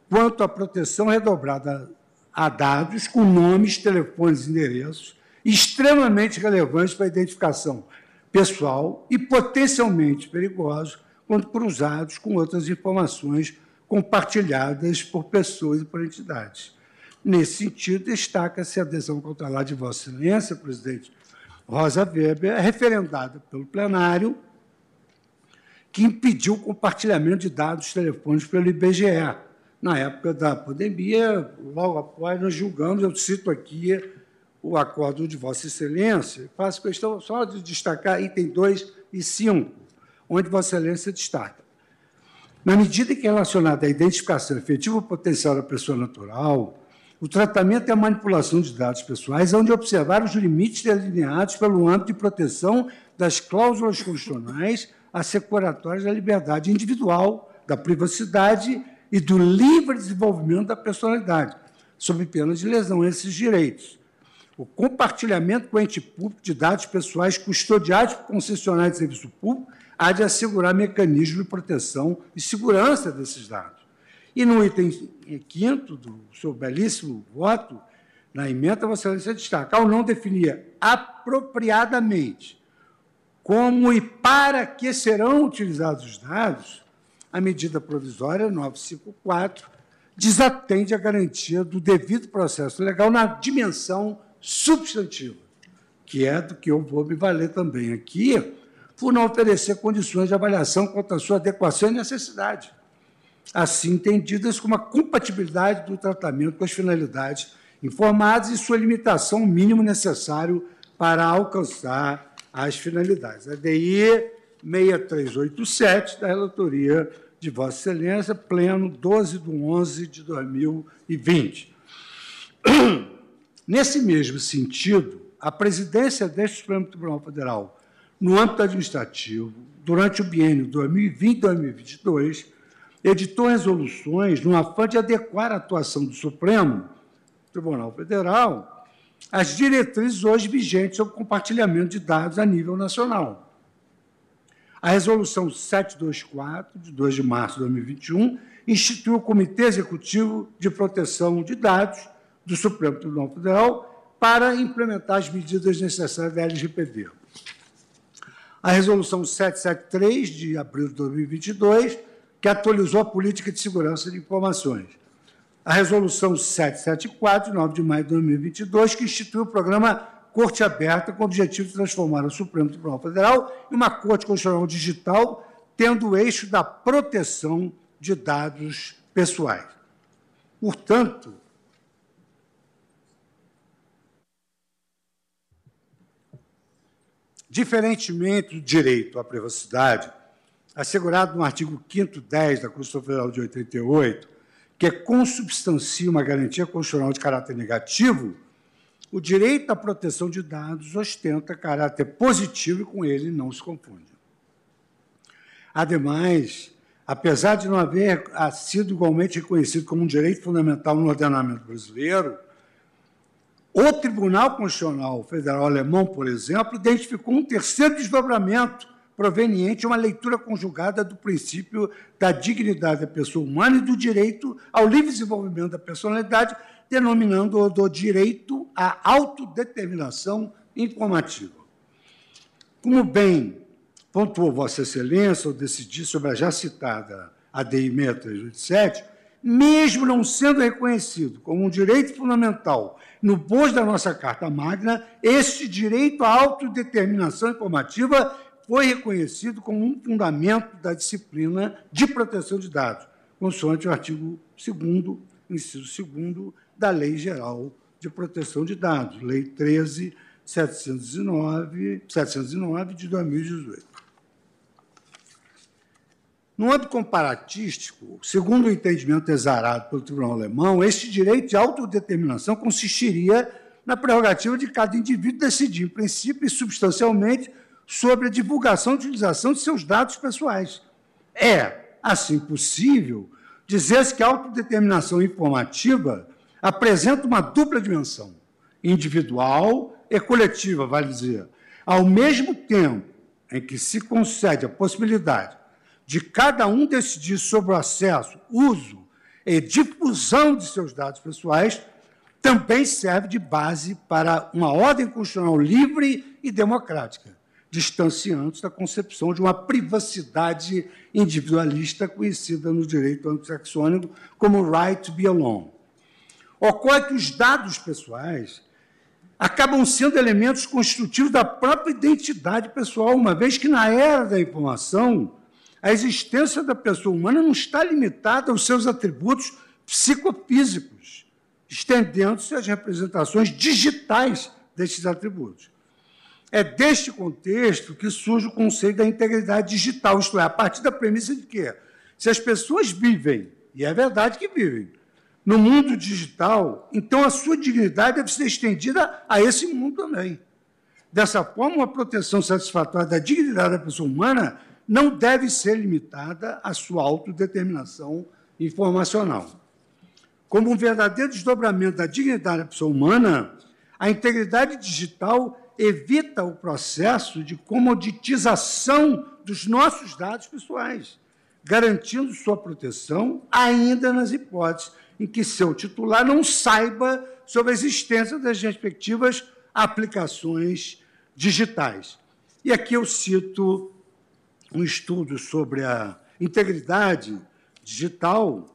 quanto à proteção redobrada a dados com nomes, telefones e endereços extremamente relevantes para a identificação pessoal e potencialmente perigosos quando cruzados com outras informações compartilhadas por pessoas e por entidades. Nesse sentido, destaca-se a adesão cautelar de Vossa Excelência, presidente Rosa Weber, referendada pelo plenário, que impediu o compartilhamento de dados telefônicos pelo IBGE. Na época da pandemia, logo após, nós julgamos, eu cito aqui o acordo de Vossa Excelência, faço questão só de destacar item 2 e 5, onde Vossa Excelência destaca. Na medida que é relacionada à identificação efetiva potencial da pessoa natural, o tratamento e a manipulação de dados pessoais hão de observar os limites delineados pelo âmbito de proteção das cláusulas constitucionais assecuratórias da liberdade individual, da privacidade e do livre desenvolvimento da personalidade, sob pena de lesão a esses direitos. O compartilhamento com o ente público de dados pessoais custodiados por concessionários de serviço público há de assegurar mecanismos de proteção e segurança desses dados. E no item quinto do seu belíssimo voto, na emenda, você destaca, ao não definir apropriadamente como e para que serão utilizados os dados, a medida provisória 954 desatende a garantia do devido processo legal na dimensão substantiva, que é do que eu vou me valer também aqui, por não oferecer condições de avaliação quanto à sua adequação e necessidade, assim entendidas como a compatibilidade do tratamento com as finalidades informadas e sua limitação mínimo necessário para alcançar as finalidades. A DI 6387, da relatoria de Vossa Excelência, pleno 12 de 11 de 2020. Nesse mesmo sentido, a presidência deste Supremo Tribunal Federal, no âmbito administrativo, durante o biênio 2020-2022, editou resoluções no afã de adequar a atuação do Supremo Tribunal Federal às diretrizes hoje vigentes sobre compartilhamento de dados a nível nacional. A Resolução 724, de 2 de março de 2021, instituiu o Comitê Executivo de Proteção de Dados do Supremo Tribunal Federal para implementar as medidas necessárias da LGPD. A Resolução 773, de abril de 2022, que atualizou a política de segurança de informações. A Resolução 774, de 9 de maio de 2022, que instituiu o programa corte aberta com o objetivo de transformar o Supremo Tribunal Federal em uma corte constitucional digital, tendo o eixo da proteção de dados pessoais. Portanto, diferentemente do direito à privacidade, assegurado no artigo 5 10 da Constituição Federal de 88, que consubstancia uma garantia constitucional de caráter negativo, o direito à proteção de dados ostenta caráter positivo e com ele não se confunde. Ademais, apesar de não haver sido igualmente reconhecido como um direito fundamental no ordenamento brasileiro, o Tribunal Constitucional Federal Alemão, por exemplo, identificou um terceiro desdobramento proveniente de uma leitura conjugada do princípio da dignidade da pessoa humana e do direito ao livre desenvolvimento da personalidade, denominando-o do direito à autodeterminação informativa. Como bem pontuou Vossa Excelência ao decidir sobre a já citada ADI 6387, mesmo não sendo reconhecido como um direito fundamental no bojo da nossa Carta Magna, este direito à autodeterminação informativa foi reconhecido como um fundamento da disciplina de proteção de dados, consoante o artigo 2 inciso 2 da Lei Geral de Proteção de Dados, Lei 13.709 709 de 2018. No âmbito comparatístico, segundo o entendimento exarado pelo Tribunal Alemão, este direito de autodeterminação consistiria na prerrogativa de cada indivíduo decidir, em princípio e substancialmente, sobre a divulgação e utilização de seus dados pessoais. É, assim possível, dizer-se que a autodeterminação informativa apresenta uma dupla dimensão, individual e coletiva, vale dizer. Ao mesmo tempo em que se concede a possibilidade de cada um decidir sobre o acesso, uso e difusão de seus dados pessoais, também serve de base para uma ordem constitucional livre e democrática, distanciando-se da concepção de uma privacidade individualista conhecida no direito anglo-saxônico como right to be alone. Ocorre que os dados pessoais acabam sendo elementos constitutivos da própria identidade pessoal, uma vez que, na era da informação, a existência da pessoa humana não está limitada aos seus atributos psicofísicos, estendendo-se às representações digitais destes atributos. É deste contexto que surge o conceito da integridade digital, isto é, a partir da premissa de que, se as pessoas vivem, e é verdade que vivem, no mundo digital, então a sua dignidade deve ser estendida a esse mundo também. Dessa forma, uma proteção satisfatória da dignidade da pessoa humana não deve ser limitada à sua autodeterminação informacional. Como um verdadeiro desdobramento da dignidade da pessoa humana, a integridade digital evita o processo de comoditização dos nossos dados pessoais, garantindo sua proteção ainda nas hipóteses em que seu titular não saiba sobre a existência das respectivas aplicações digitais. E aqui eu cito um estudo sobre a integridade digital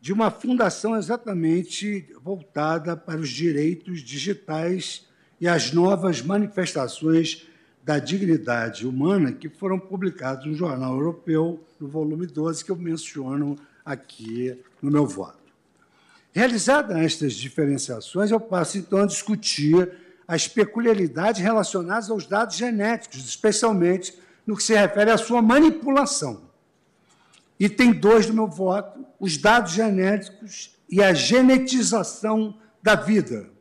de uma fundação exatamente voltada para os direitos digitais e as novas manifestações da dignidade humana que foram publicados no Jornal Europeu, no volume 12, que eu menciono aqui no meu voto. Realizadas estas diferenciações, eu passo então a discutir as peculiaridades relacionadas aos dados genéticos, especialmente no que se refere à sua manipulação. Item 2 do meu voto: os dados genéticos e a genetização da vida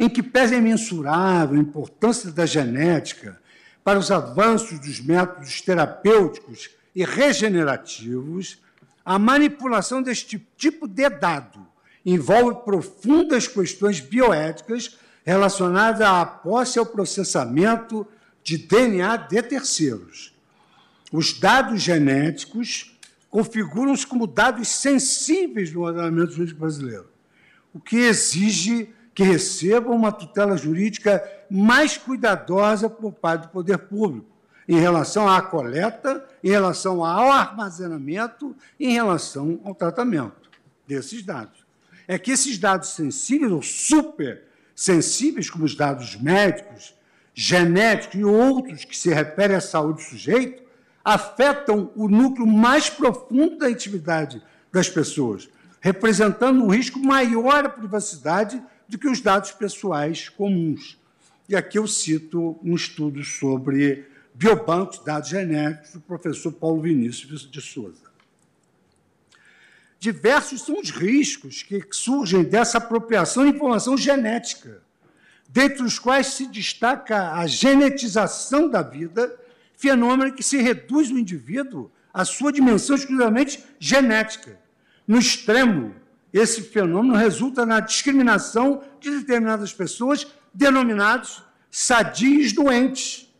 em que pese a imensurável importância da genética para os avanços dos métodos terapêuticos e regenerativos, a manipulação deste tipo de dado envolve profundas questões bioéticas relacionadas à posse e ao processamento de DNA de terceiros. Os dados genéticos configuram-se como dados sensíveis no ordenamento jurídico brasileiro, o que exige que recebam uma tutela jurídica mais cuidadosa por parte do poder público, em relação à coleta, em relação ao armazenamento, em relação ao tratamento desses dados. É que esses dados sensíveis, ou super sensíveis, como os dados médicos, genéticos e outros que se referem à saúde do sujeito, afetam o núcleo mais profundo da intimidade das pessoas, representando um risco maior à privacidade do que os dados pessoais comuns. E aqui eu cito um estudo sobre biobancos, dados genéticos, do professor Paulo Vinícius de Souza. Diversos são os riscos que surgem dessa apropriação de informação genética, dentre os quais se destaca a genetização da vida, fenômeno que se reduz o indivíduo à sua dimensão exclusivamente genética. No extremo, esse fenômeno resulta na discriminação de determinadas pessoas, denominados sadios doentes,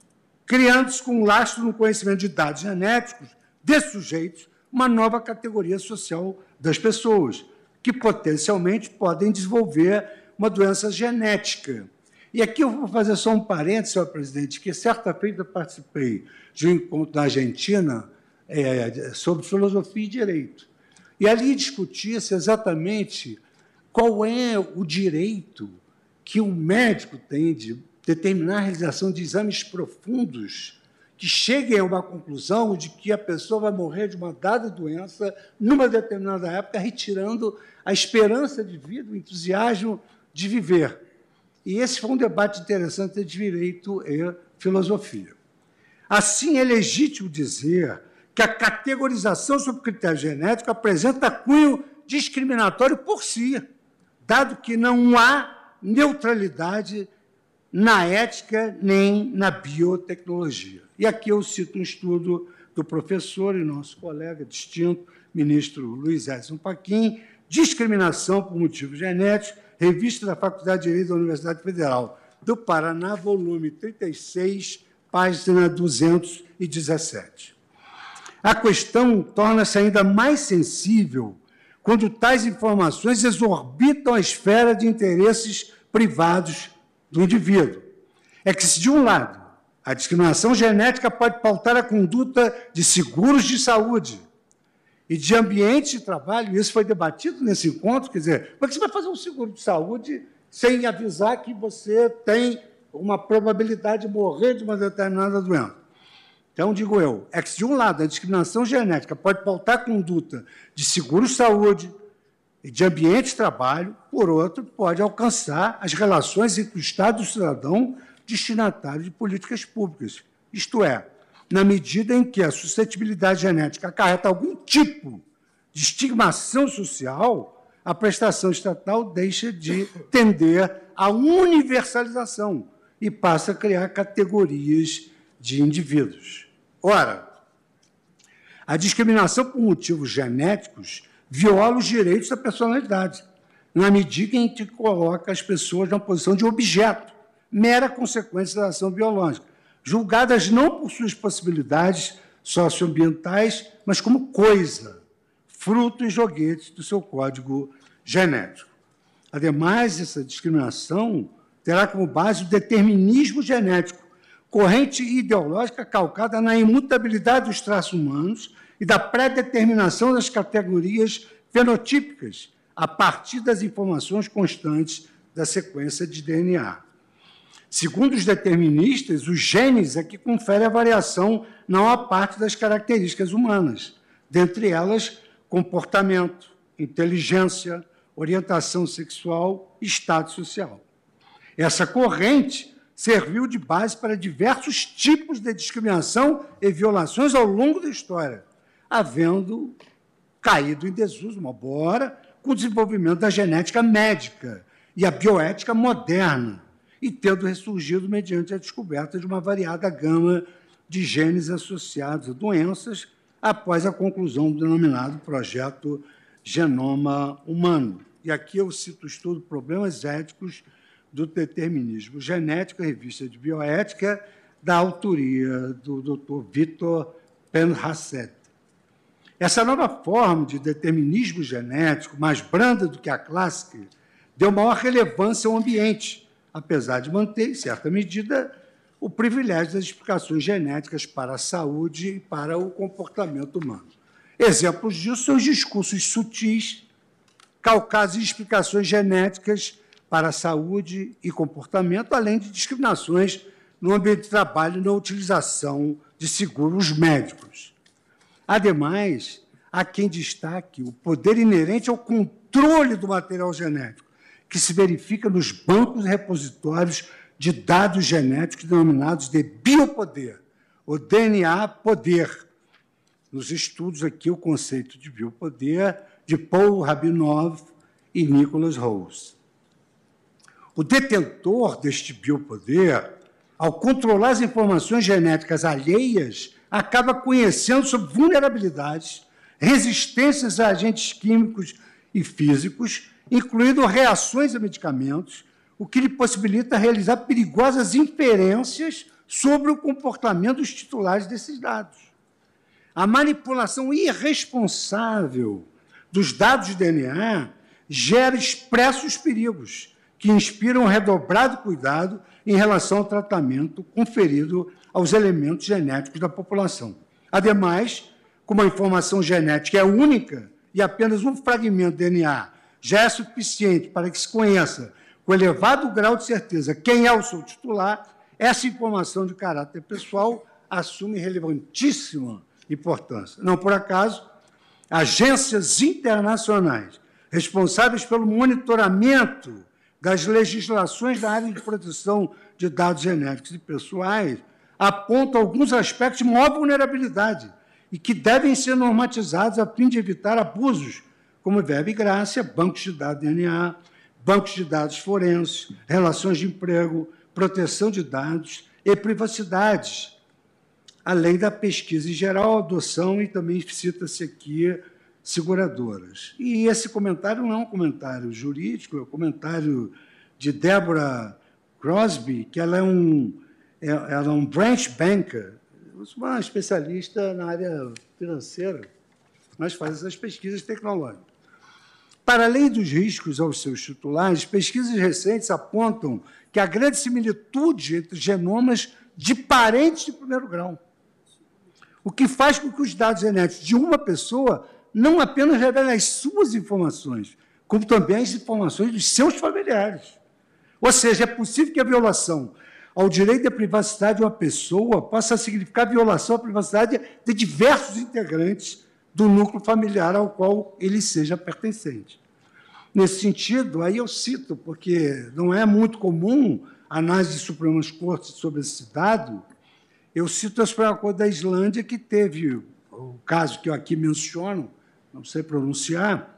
criando-se com lastro no conhecimento de dados genéticos de sujeitos uma nova categoria social das pessoas, que potencialmente podem desenvolver uma doença genética. E aqui eu vou fazer só um parênteses, senhor presidente, que certa feita participei de um encontro na Argentina é, sobre filosofia e direito. E ali discutia-se exatamente qual é o direito que o médico tem de determinar a realização de exames profundos que cheguem a uma conclusão de que a pessoa vai morrer de uma dada doença numa determinada época, retirando a esperança de vida, o entusiasmo de viver. E esse foi um debate interessante de direito e filosofia. Assim, é legítimo dizer que a categorização sobre critério genético apresenta cunho discriminatório por si, dado que não há neutralidade na ética nem na biotecnologia. E aqui eu cito um estudo do professor e nosso colega distinto, ministro Luiz Edson Paquim, Discriminação por motivos genéticos, revista da Faculdade de Direito da Universidade Federal do Paraná, volume 36, página 217. A questão torna-se ainda mais sensível quando tais informações exorbitam a esfera de interesses privados do indivíduo. É que, se de um lado a discriminação genética pode pautar a conduta de seguros de saúde e de ambiente de trabalho, isso foi debatido nesse encontro, quer dizer, como é que você vai fazer um seguro de saúde sem avisar que você tem uma probabilidade de morrer de uma determinada doença? Então, digo eu, é que, se de um lado, a discriminação genética pode pautar a conduta de seguro-saúde e de ambiente de trabalho, por outro, pode alcançar as relações entre o Estado e o cidadão destinatário de políticas públicas. Isto é, na medida em que a suscetibilidade genética acarreta algum tipo de estigmação social, a prestação estatal deixa de tender à universalização e passa a criar categorias de indivíduos. Ora, a discriminação por motivos genéticos viola os direitos da personalidade, na medida em que coloca as pessoas na posição de objeto, mera consequência da ação biológica, julgadas não por suas possibilidades socioambientais, mas como coisa, fruto e joguete do seu código genético. Ademais, essa discriminação terá como base o determinismo genético, corrente ideológica calcada na imutabilidade dos traços humanos e da pré-determinação das categorias fenotípicas a partir das informações constantes da sequência de DNA. Segundo os deterministas, os genes é que conferem a variação na maior parte das características humanas, dentre elas comportamento, inteligência, orientação sexual e estado social. Essa corrente serviu de base para diversos tipos de discriminação e violações ao longo da história, havendo caído em desuso uma boa com o desenvolvimento da genética médica e a bioética moderna, e tendo ressurgido mediante a descoberta de uma variada gama de genes associados a doenças após a conclusão do denominado projeto Genoma Humano. E aqui eu cito o estudo Problemas Éticos do Determinismo Genético, revista de bioética, da autoria do Dr. Victor Penhasset. Essa nova forma de determinismo genético, mais branda do que a clássica, deu maior relevância ao ambiente, apesar de manter, em certa medida, o privilégio das explicações genéticas para a saúde e para o comportamento humano. Exemplos disso são os discursos sutis, calcados em explicações genéticas para a saúde e comportamento, além de discriminações no ambiente de trabalho e na utilização de seguros médicos. Ademais, há quem destaque o poder inerente ao controle do material genético, que se verifica nos bancos e repositórios de dados genéticos denominados de biopoder, o DNA poder. Nos estudos aqui, o conceito de biopoder de Paul Rabinov e Nicholas Rose. O detentor deste biopoder, ao controlar as informações genéticas alheias, acaba conhecendo sobre vulnerabilidades, resistências a agentes químicos e físicos, incluindo reações a medicamentos, o que lhe possibilita realizar perigosas inferências sobre o comportamento dos titulares desses dados. A manipulação irresponsável dos dados de DNA gera expressos perigos, que inspiram redobrado cuidado em relação ao tratamento conferido aos elementos genéticos da população. Ademais, como a informação genética é única e apenas um fragmento de DNA já é suficiente para que se conheça com elevado grau de certeza quem é o seu titular, essa informação de caráter pessoal assume relevantíssima importância. Não por acaso, agências internacionais responsáveis pelo monitoramento das legislações da área de proteção de dados genéticos e pessoais apontam alguns aspectos de maior vulnerabilidade e que devem ser normatizados a fim de evitar abusos, como verbe graça, bancos de dados DNA, bancos de dados forenses, relações de emprego, proteção de dados e privacidade, além da pesquisa em geral, adoção e também cita-se aqui seguradoras. E esse comentário não é um comentário jurídico, é um comentário de Deborah Crosby, que ela é um, é, ela é um branch banker, uma especialista na área financeira, mas faz essas pesquisas tecnológicas. Para além dos riscos aos seus titulares, pesquisas recentes apontam que há grande similitude entre genomas de parentes de primeiro grau, o que faz com que os dados genéticos de uma pessoa não apenas revelem as suas informações, como também as informações dos seus familiares. Ou seja, é possível que a violação ao direito à privacidade de uma pessoa possa significar violação à privacidade de diversos integrantes do núcleo familiar ao qual ele seja pertencente. Nesse sentido, aí eu cito, porque não é muito comum análise de Supremas Cortes sobre esse dado, eu cito a Suprema Corte da Islândia, que teve o caso que eu aqui menciono, não sei pronunciar,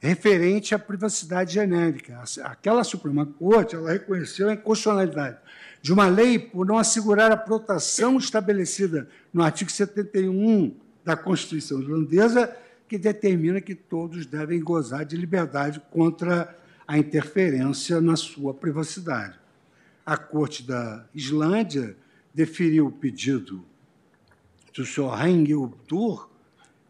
referente à privacidade genérica. Aquela Suprema Corte ela reconheceu a inconstitucionalidade de uma lei por não assegurar a proteção estabelecida no artigo 71 da Constituição irlandesa, que determina que todos devem gozar de liberdade contra a interferência na sua privacidade. A Corte da Islândia deferiu o pedido do Sr. Hengildur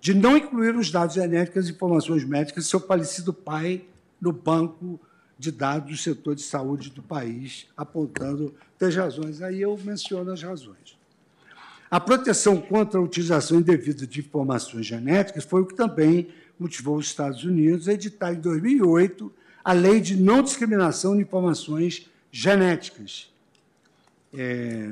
de não incluir os dados genéticos e informações médicas de seu falecido pai no banco de dados do setor de saúde do país, apontando três razões. Aí eu menciono as razões. A proteção contra a utilização indevida de informações genéticas foi o que também motivou os Estados Unidos a editar, em 2008, a Lei de Não Discriminação de Informações Genéticas. É,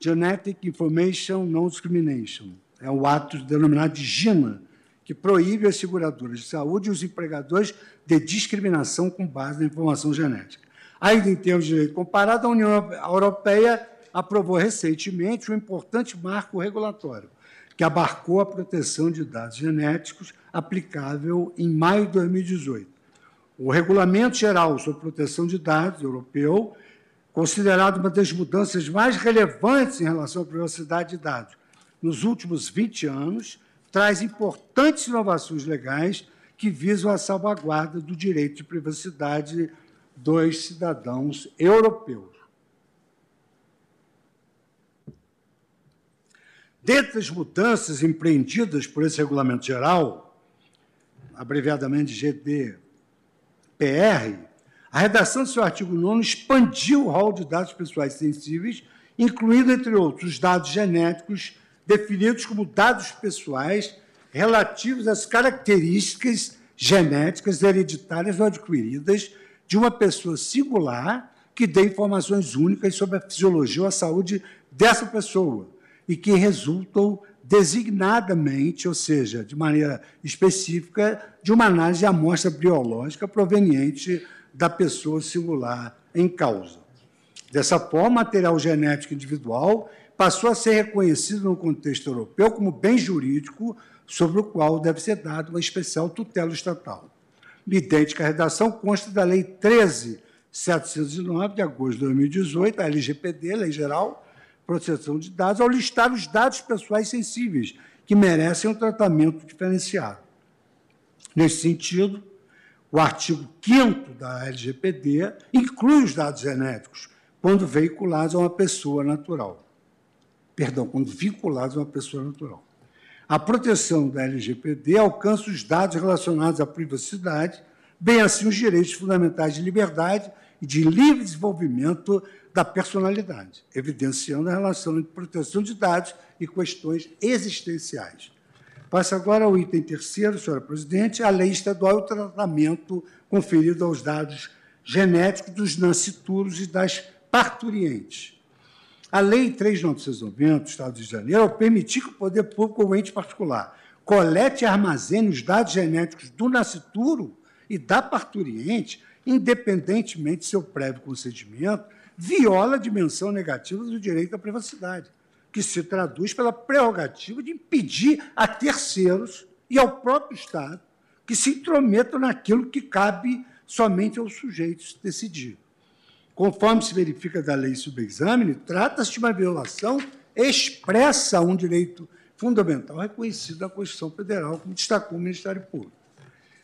Genetic Information Non Discrimination é o ato denominado de GINA, que proíbe as seguradoras de saúde e os empregadores de discriminação com base na informação genética. Ainda em termos de direito comparado, a União Europeia aprovou recentemente um importante marco regulatório, que abarcou a proteção de dados genéticos, aplicável em maio de 2018. O Regulamento Geral sobre Proteção de Dados europeu, considerado uma das mudanças mais relevantes em relação à privacidade de dados, nos últimos 20 anos, traz importantes inovações legais que visam a salvaguarda do direito de privacidade dos cidadãos europeus. Dentre as mudanças empreendidas por esse regulamento geral, abreviadamente GDPR, a redação do seu artigo 9 expandiu o rol de dados pessoais sensíveis, incluindo, entre outros, os dados genéticos definidos como dados pessoais relativos às características genéticas hereditárias ou adquiridas de uma pessoa singular que dê informações únicas sobre a fisiologia ou a saúde dessa pessoa e que resultam designadamente, ou seja, de maneira específica, de uma análise de amostra biológica proveniente da pessoa singular em causa. Dessa forma, o material genético individual passou a ser reconhecido no contexto europeu como bem jurídico sobre o qual deve ser dada uma especial tutela estatal. Idêntica redação consta da Lei 13.709, de agosto de 2018, a LGPD, Lei Geral, Proteção de Dados, ao listar os dados pessoais sensíveis, que merecem um tratamento diferenciado. Nesse sentido, o artigo 5 da LGPD inclui os dados genéticos quando veiculados a uma pessoa natural perdão, quando vinculados a uma pessoa natural. A proteção da LGPD alcança os dados relacionados à privacidade, bem assim os direitos fundamentais de liberdade e de livre desenvolvimento da personalidade, evidenciando a relação entre proteção de dados e questões existenciais. Passa agora ao item terceiro, senhora presidente, a lei estadual e o tratamento conferido aos dados genéticos dos nascituros e das parturientes. A Lei 3.990 do Estado de Janeiro, ao permitir que o poder público ou ente particular colete e armazene os dados genéticos do nascituro e da parturiente, independentemente de seu prévio consentimento, viola a dimensão negativa do direito à privacidade, que se traduz pela prerrogativa de impedir a terceiros e ao próprio Estado que se intrometam naquilo que cabe somente aos sujeitos decidir conforme se verifica da lei subexame, trata-se de uma violação expressa a um direito fundamental reconhecido na Constituição Federal, como destacou o Ministério Público.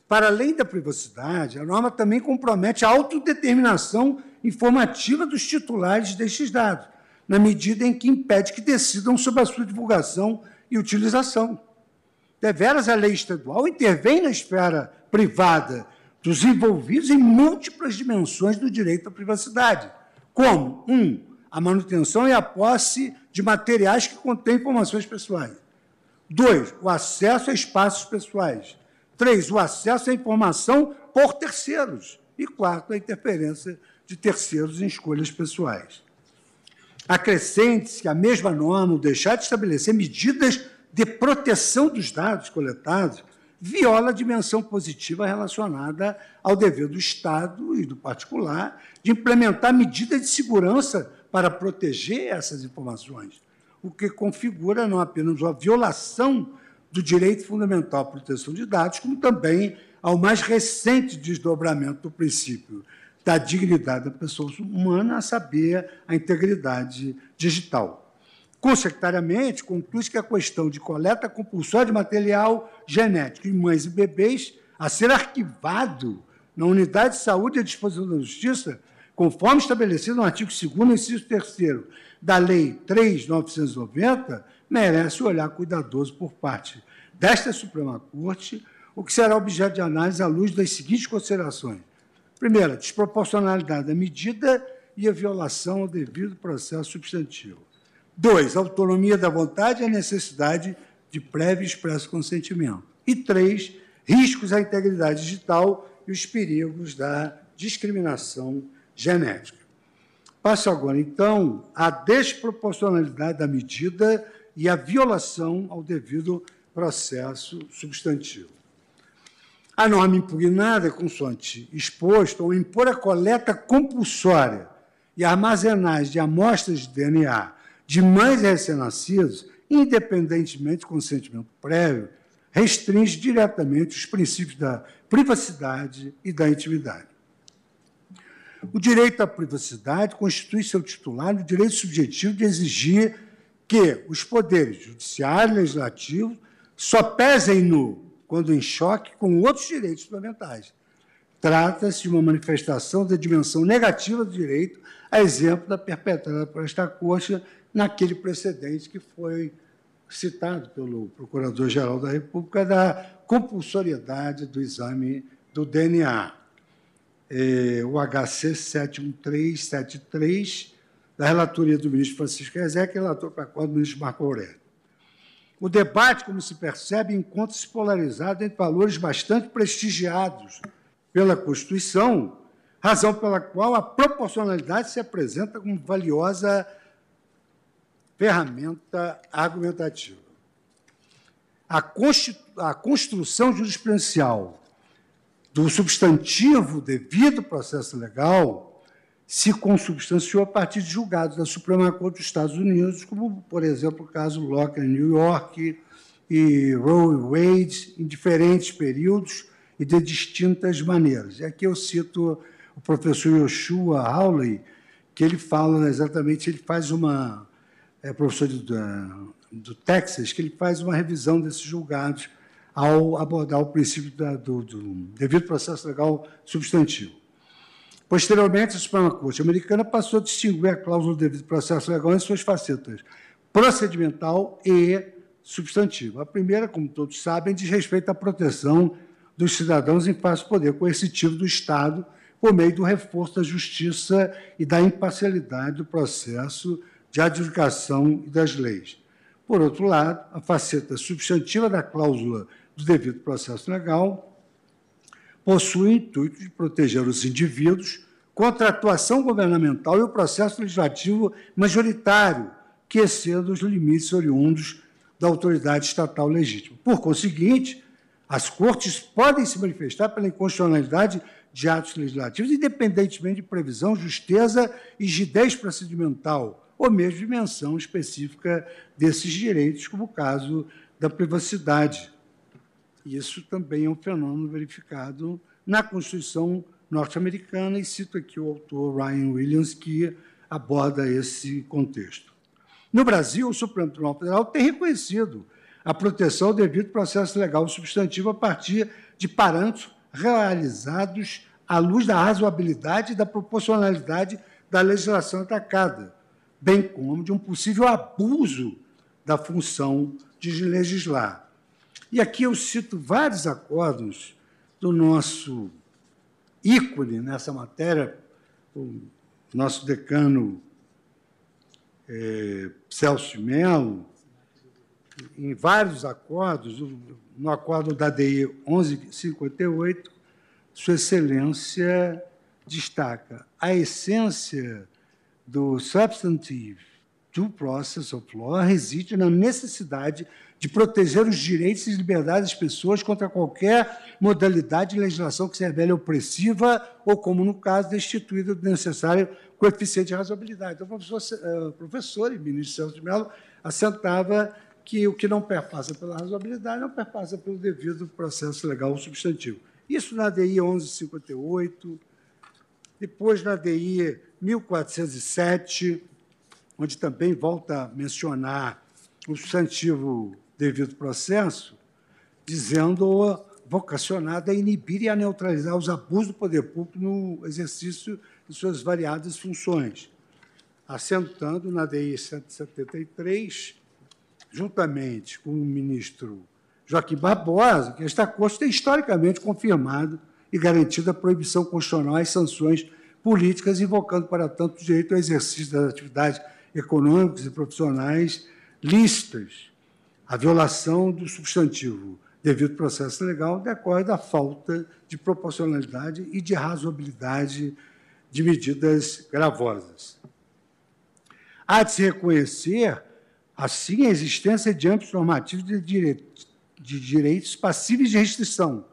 Para além da privacidade, a norma também compromete a autodeterminação informativa dos titulares destes dados, na medida em que impede que decidam sobre a sua divulgação e utilização. deveras a lei estadual intervém na esfera privada dos envolvidos em múltiplas dimensões do direito à privacidade, como, um, a manutenção e a posse de materiais que contêm informações pessoais. Dois, o acesso a espaços pessoais. Três, o acesso à informação por terceiros. E quarto, a interferência de terceiros em escolhas pessoais. Acrescente-se que a mesma norma, ao deixar de estabelecer medidas de proteção dos dados coletados, viola a dimensão positiva relacionada ao dever do Estado e do particular de implementar medidas de segurança para proteger essas informações, o que configura não apenas uma violação do direito fundamental à proteção de dados, como também ao mais recente desdobramento do princípio da dignidade da pessoa humana, a saber, a integridade digital. Consectariamente, conclui-se que a questão de coleta compulsória de material genético em mães e bebês a ser arquivado na unidade de saúde à disposição da Justiça, conforme estabelecido no artigo 2 inciso 3 da Lei 3.990, merece olhar cuidadoso por parte desta Suprema Corte, o que será objeto de análise à luz das seguintes considerações. Primeiro, a desproporcionalidade da medida e a violação ao devido processo substantivo. Dois, autonomia da vontade e a necessidade de prévio e expresso consentimento. E três, riscos à integridade digital e os perigos da discriminação genética. Passo agora, então, à desproporcionalidade da medida e à violação ao devido processo substantivo. A norma impugnada, consoante exposto, ao impor a coleta compulsória e armazenagem de amostras de DNA de mães recém-nascidos, independentemente do consentimento prévio, restringe diretamente os princípios da privacidade e da intimidade. O direito à privacidade constitui seu titular o direito subjetivo de exigir que os poderes judiciário e legislativo só pesem no quando em choque com outros direitos fundamentais. Trata-se de uma manifestação da dimensão negativa do direito, a exemplo da perpetrada por esta Corte naquele precedente que foi citado pelo Procurador-Geral da República da compulsoriedade do exame do DNA. É, o HC 71373, da relatoria do ministro Francisco Rezec, relator para a qual o ministro Marco Aurélio. O debate, como se percebe, encontra-se polarizado entre valores bastante prestigiados pela Constituição, razão pela qual a proporcionalidade se apresenta como valiosa ferramenta argumentativa. A, a construção jurisprudencial do substantivo devido processo legal se consubstanciou a partir de julgados da Suprema Corte dos Estados Unidos, como, por exemplo, o caso Locke em New York e Roe Wade, em diferentes períodos e de distintas maneiras. E aqui eu cito o professor Yoshua Hawley, que ele fala exatamente, ele faz uma é professor do, do Texas, que ele faz uma revisão desses julgados ao abordar o princípio da, do, do devido processo legal substantivo. Posteriormente, a Suprema Corte americana passou a distinguir a cláusula do devido processo legal em suas facetas procedimental e substantiva. A primeira, como todos sabem, diz respeito à proteção dos cidadãos em face do poder coercitivo do Estado por meio do reforço da justiça e da imparcialidade do processo de adjudicação das leis. Por outro lado, a faceta substantiva da cláusula do devido processo legal possui o intuito de proteger os indivíduos contra a atuação governamental e o processo legislativo majoritário, que exceda os limites oriundos da autoridade estatal legítima. Por conseguinte, as cortes podem se manifestar pela inconstitucionalidade de atos legislativos, independentemente de previsão, justeza e rigidez procedimental ou mesmo dimensão específica desses direitos, como o caso da privacidade. Isso também é um fenômeno verificado na Constituição norte-americana, e cito aqui o autor Ryan Williams, que aborda esse contexto. No Brasil, o Supremo Tribunal Federal tem reconhecido a proteção ao devido processo legal substantivo a partir de parâmetros realizados à luz da razoabilidade e da proporcionalidade da legislação atacada, bem como de um possível abuso da função de legislar. E aqui eu cito vários acordos do nosso ícone nessa matéria, o nosso decano é, Celso Melo, em vários acordos, no acordo da DI 1158, Sua Excelência destaca a essência do substantive due process of law reside na necessidade de proteger os direitos e liberdades das pessoas contra qualquer modalidade de legislação que se revele opressiva ou, como no caso, destituída do necessário coeficiente de razoabilidade. Então, o professor, uh, professor e ministro Celso de Mello assentava que o que não perpassa pela razoabilidade não perpassa pelo devido processo legal substantivo. Isso na DI 1158, depois na DI 1407, onde também volta a mencionar o substantivo devido processo, dizendo vocacionado a inibir e a neutralizar os abusos do poder público no exercício de suas variadas funções, assentando na DI 173, juntamente com o ministro Joaquim Barbosa, que esta Corte tem historicamente confirmado e garantido a proibição constitucional às sanções políticas, invocando, para tanto, o direito ao exercício das atividades econômicas e profissionais lícitas. A violação do substantivo devido processo legal decorre da falta de proporcionalidade e de razoabilidade de medidas gravosas. Há de se reconhecer, assim, a existência de âmbitos normativos de direitos, de direitos passíveis de restrição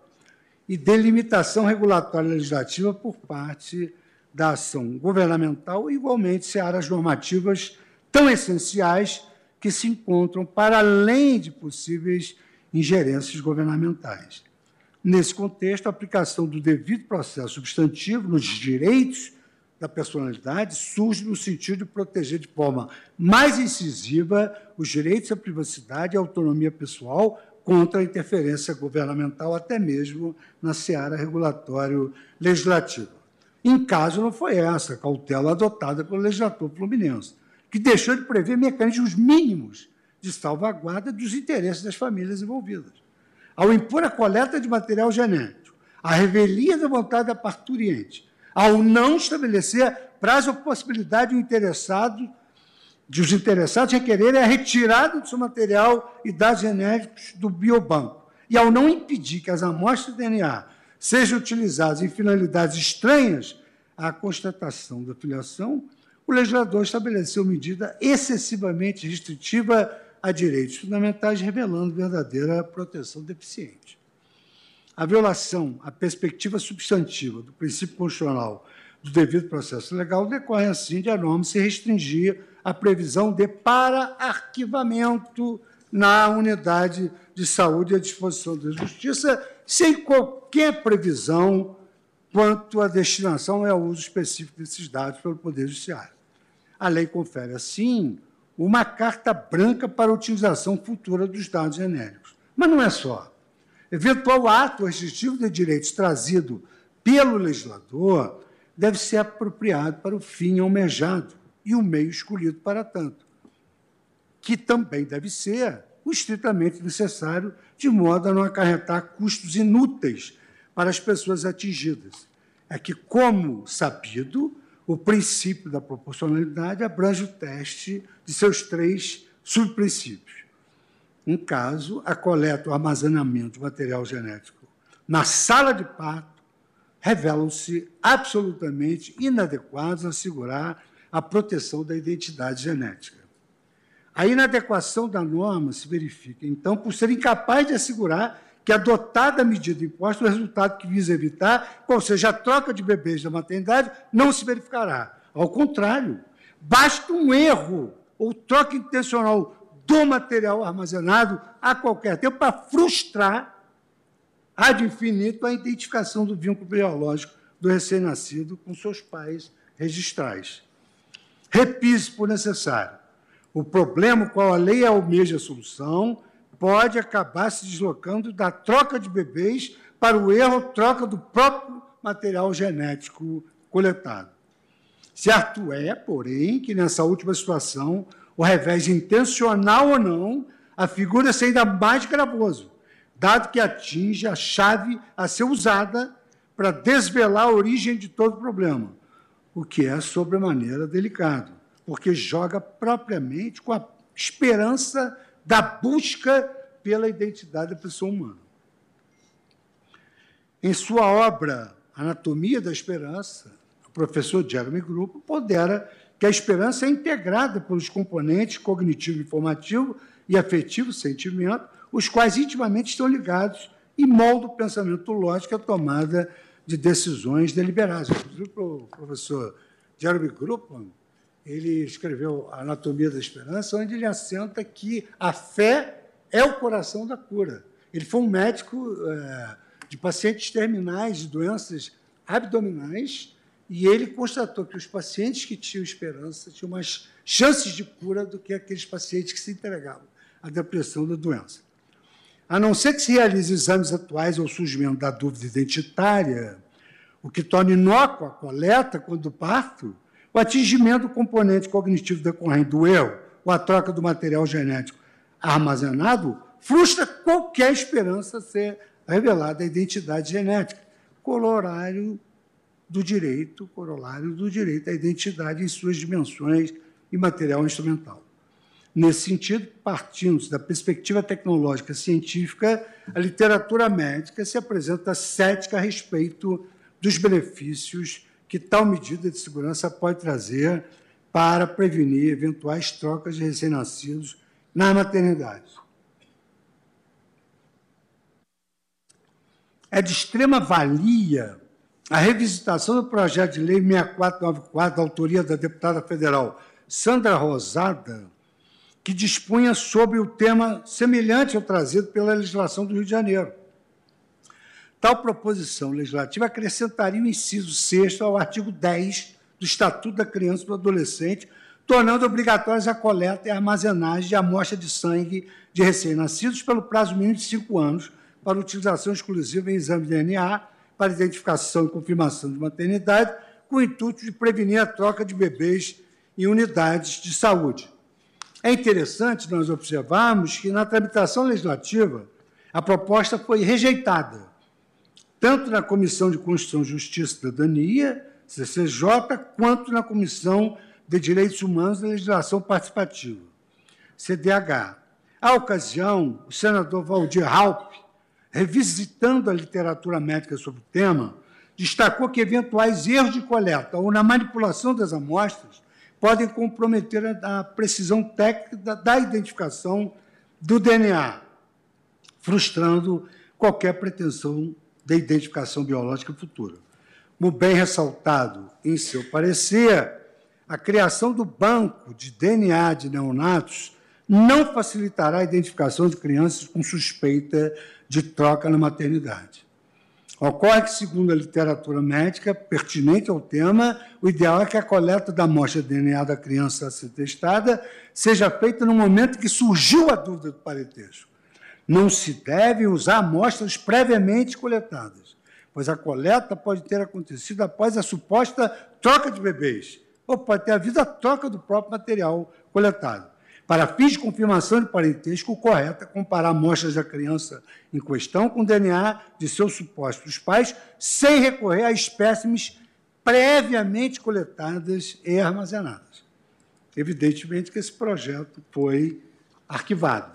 e delimitação regulatória legislativa por parte da ação governamental, igualmente se áreas normativas tão essenciais que se encontram para além de possíveis ingerências governamentais. Nesse contexto, a aplicação do devido processo substantivo nos direitos da personalidade surge no sentido de proteger de forma mais incisiva os direitos à privacidade e à autonomia pessoal contra a interferência governamental, até mesmo na seara regulatório legislativa. Em caso não foi essa a cautela adotada pelo legislador fluminense, que deixou de prever mecanismos mínimos de salvaguarda dos interesses das famílias envolvidas. Ao impor a coleta de material genético, a revelia da vontade da parturiente, ao não estabelecer prazo ou possibilidade do interessado, de os interessados requererem a retirada do seu material e dados genéticos do biobanco, e ao não impedir que as amostras de DNA sejam utilizados em finalidades estranhas à constatação da filiação, o legislador estabeleceu medida excessivamente restritiva a direitos fundamentais, revelando verdadeira proteção deficiente. A violação à perspectiva substantiva do princípio constitucional do devido processo legal decorre, assim, de a norma se restringir à previsão de para-arquivamento na unidade de saúde à disposição da Justiça, sem qualquer previsão quanto à destinação e ao uso específico desses dados pelo Poder Judiciário. A lei confere, assim, uma carta branca para a utilização futura dos dados genéricos. Mas não é só. Eventual ato restritivo de direitos trazido pelo legislador deve ser apropriado para o fim almejado e o meio escolhido para tanto, que também deve ser o estritamente necessário, de modo a não acarretar custos inúteis para as pessoas atingidas. É que, como sabido, o princípio da proporcionalidade abrange o teste de seus três subprincípios. Um caso, a coleta ou armazenamento de material genético na sala de parto revelam-se absolutamente inadequados a assegurar a proteção da identidade genética. A inadequação da norma se verifica, então, por ser incapaz de assegurar que a dotada medida imposta, o resultado que visa evitar, ou seja, a troca de bebês da maternidade, não se verificará. Ao contrário, basta um erro ou troca intencional do material armazenado a qualquer tempo para frustrar ad infinito a identificação do vínculo biológico do recém-nascido com seus pais registrais. Repise por necessário. O problema qual a lei almeja a solução pode acabar se deslocando da troca de bebês para o erro troca do próprio material genético coletado. Certo é, porém, que nessa última situação, o revés intencional ou não, a figura é ainda mais gravoso, dado que atinge a chave a ser usada para desvelar a origem de todo problema, o que é sobremaneira delicado, porque joga propriamente com a esperança da busca pela identidade da pessoa humana. Em sua obra Anatomia da Esperança, o professor Jeremy Grupo pondera que a esperança é integrada pelos componentes cognitivo, informativo e afetivo, sentimento, os quais intimamente estão ligados e moldam o pensamento lógico e a tomada de decisões deliberadas. Inclusive, o professor Jeremy Grupo ele escreveu Anatomia da Esperança, onde ele assenta que a fé é o coração da cura. Ele foi um médico é, de pacientes terminais de doenças abdominais e ele constatou que os pacientes que tinham esperança tinham mais chances de cura do que aqueles pacientes que se entregavam à depressão da doença. A não ser que se realize exames atuais ao surgimento da dúvida identitária, o que torna inócua a coleta quando parto, o atingimento do componente cognitivo decorrente do erro ou a troca do material genético armazenado frustra qualquer esperança ser revelada a identidade genética. Corolário do direito, corolário do direito à identidade em suas dimensões e material instrumental. Nesse sentido, partindo da perspectiva tecnológica científica, a literatura médica se apresenta cética a respeito dos benefícios que tal medida de segurança pode trazer para prevenir eventuais trocas de recém-nascidos na maternidade. É de extrema valia a revisitação do projeto de lei 6494, da autoria da deputada federal Sandra Rosada, que dispunha sobre o tema semelhante ao trazido pela legislação do Rio de Janeiro Tal proposição legislativa acrescentaria o inciso 6 ao artigo 10 do Estatuto da Criança e do Adolescente, tornando obrigatórias a coleta e armazenagem de amostra de sangue de recém-nascidos pelo prazo mínimo de cinco anos, para utilização exclusiva em exame de DNA, para identificação e confirmação de maternidade, com o intuito de prevenir a troca de bebês em unidades de saúde. É interessante nós observarmos que, na tramitação legislativa, a proposta foi rejeitada tanto na Comissão de Constituição, Justiça e Cidadania, CCJ, quanto na Comissão de Direitos Humanos e Legislação Participativa, CDH. À ocasião, o senador Valdir Raup, revisitando a literatura médica sobre o tema, destacou que eventuais erros de coleta ou na manipulação das amostras podem comprometer a precisão técnica da identificação do DNA, frustrando qualquer pretensão da identificação biológica futura. Como bem ressaltado em seu parecer, a criação do banco de DNA de neonatos não facilitará a identificação de crianças com suspeita de troca na maternidade. Ocorre que, segundo a literatura médica pertinente ao tema, o ideal é que a coleta da amostra de DNA da criança a ser testada seja feita no momento que surgiu a dúvida do parentesco não se devem usar amostras previamente coletadas, pois a coleta pode ter acontecido após a suposta troca de bebês, ou pode ter havido a troca do próprio material coletado. Para fins de confirmação de parentesco, o correto é comparar amostras da criança em questão com o DNA de seus supostos pais, sem recorrer a espécimes previamente coletadas e armazenadas. Evidentemente que esse projeto foi arquivado.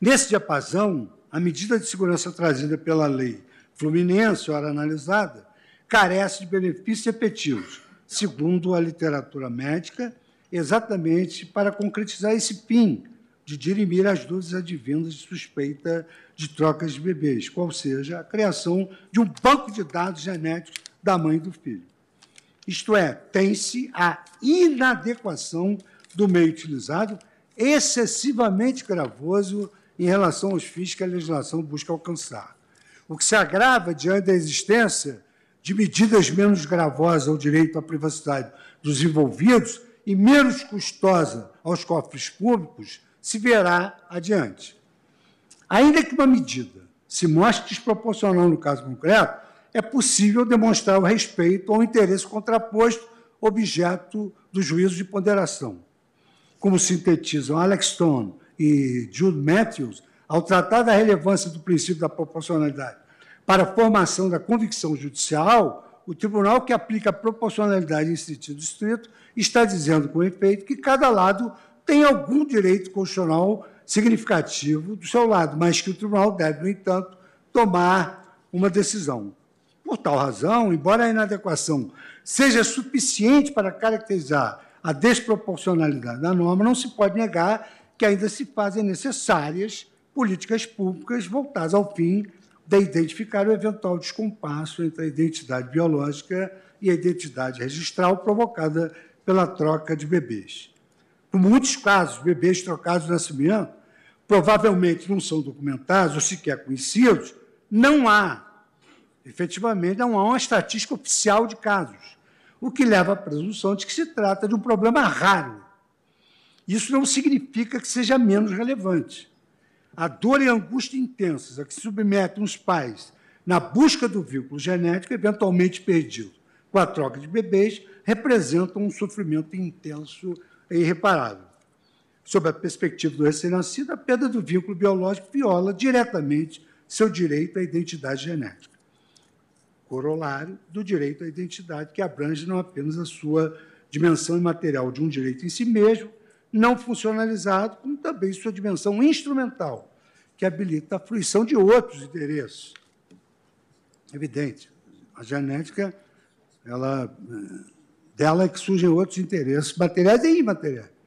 Nesse diapasão, a medida de segurança trazida pela lei fluminense, ora analisada, carece de benefícios efetivos, segundo a literatura médica, exatamente para concretizar esse fim de dirimir as dúvidas advindas de suspeita de trocas de bebês, qual seja a criação de um banco de dados genéticos da mãe e do filho. Isto é, tem-se a inadequação do meio utilizado, excessivamente gravoso em relação aos fins que a legislação busca alcançar. O que se agrava diante da existência de medidas menos gravosas ao direito à privacidade dos envolvidos e menos custosa aos cofres públicos se verá adiante. Ainda que uma medida se mostre desproporcional no caso concreto, é possível demonstrar o respeito ao interesse contraposto objeto do juízo de ponderação. Como sintetizam Alex Stone e Jude Matthews, ao tratar da relevância do princípio da proporcionalidade para a formação da convicção judicial, o tribunal que aplica a proporcionalidade em sentido estrito está dizendo com efeito que cada lado tem algum direito constitucional significativo do seu lado, mas que o tribunal deve, no entanto, tomar uma decisão. Por tal razão, embora a inadequação seja suficiente para caracterizar a desproporcionalidade da norma, não se pode negar que ainda se fazem necessárias políticas públicas voltadas ao fim de identificar o eventual descompasso entre a identidade biológica e a identidade registral provocada pela troca de bebês. Por muitos casos, bebês trocados de nascimento provavelmente não são documentados ou sequer conhecidos, não há, efetivamente, não há uma estatística oficial de casos, o que leva à presunção de que se trata de um problema raro. Isso não significa que seja menos relevante. A dor e a angústia intensas a que se submetem os pais na busca do vínculo genético, eventualmente perdido com a troca de bebês, representam um sofrimento intenso e irreparável. Sob a perspectiva do recém-nascido, a perda do vínculo biológico viola diretamente seu direito à identidade genética. Corolário do direito à identidade, que abrange não apenas a sua dimensão imaterial de um direito em si mesmo, não funcionalizado, como também sua dimensão instrumental, que habilita a fruição de outros interesses. Evidente, a genética, ela, dela é que surgem outros interesses materiais e imateriais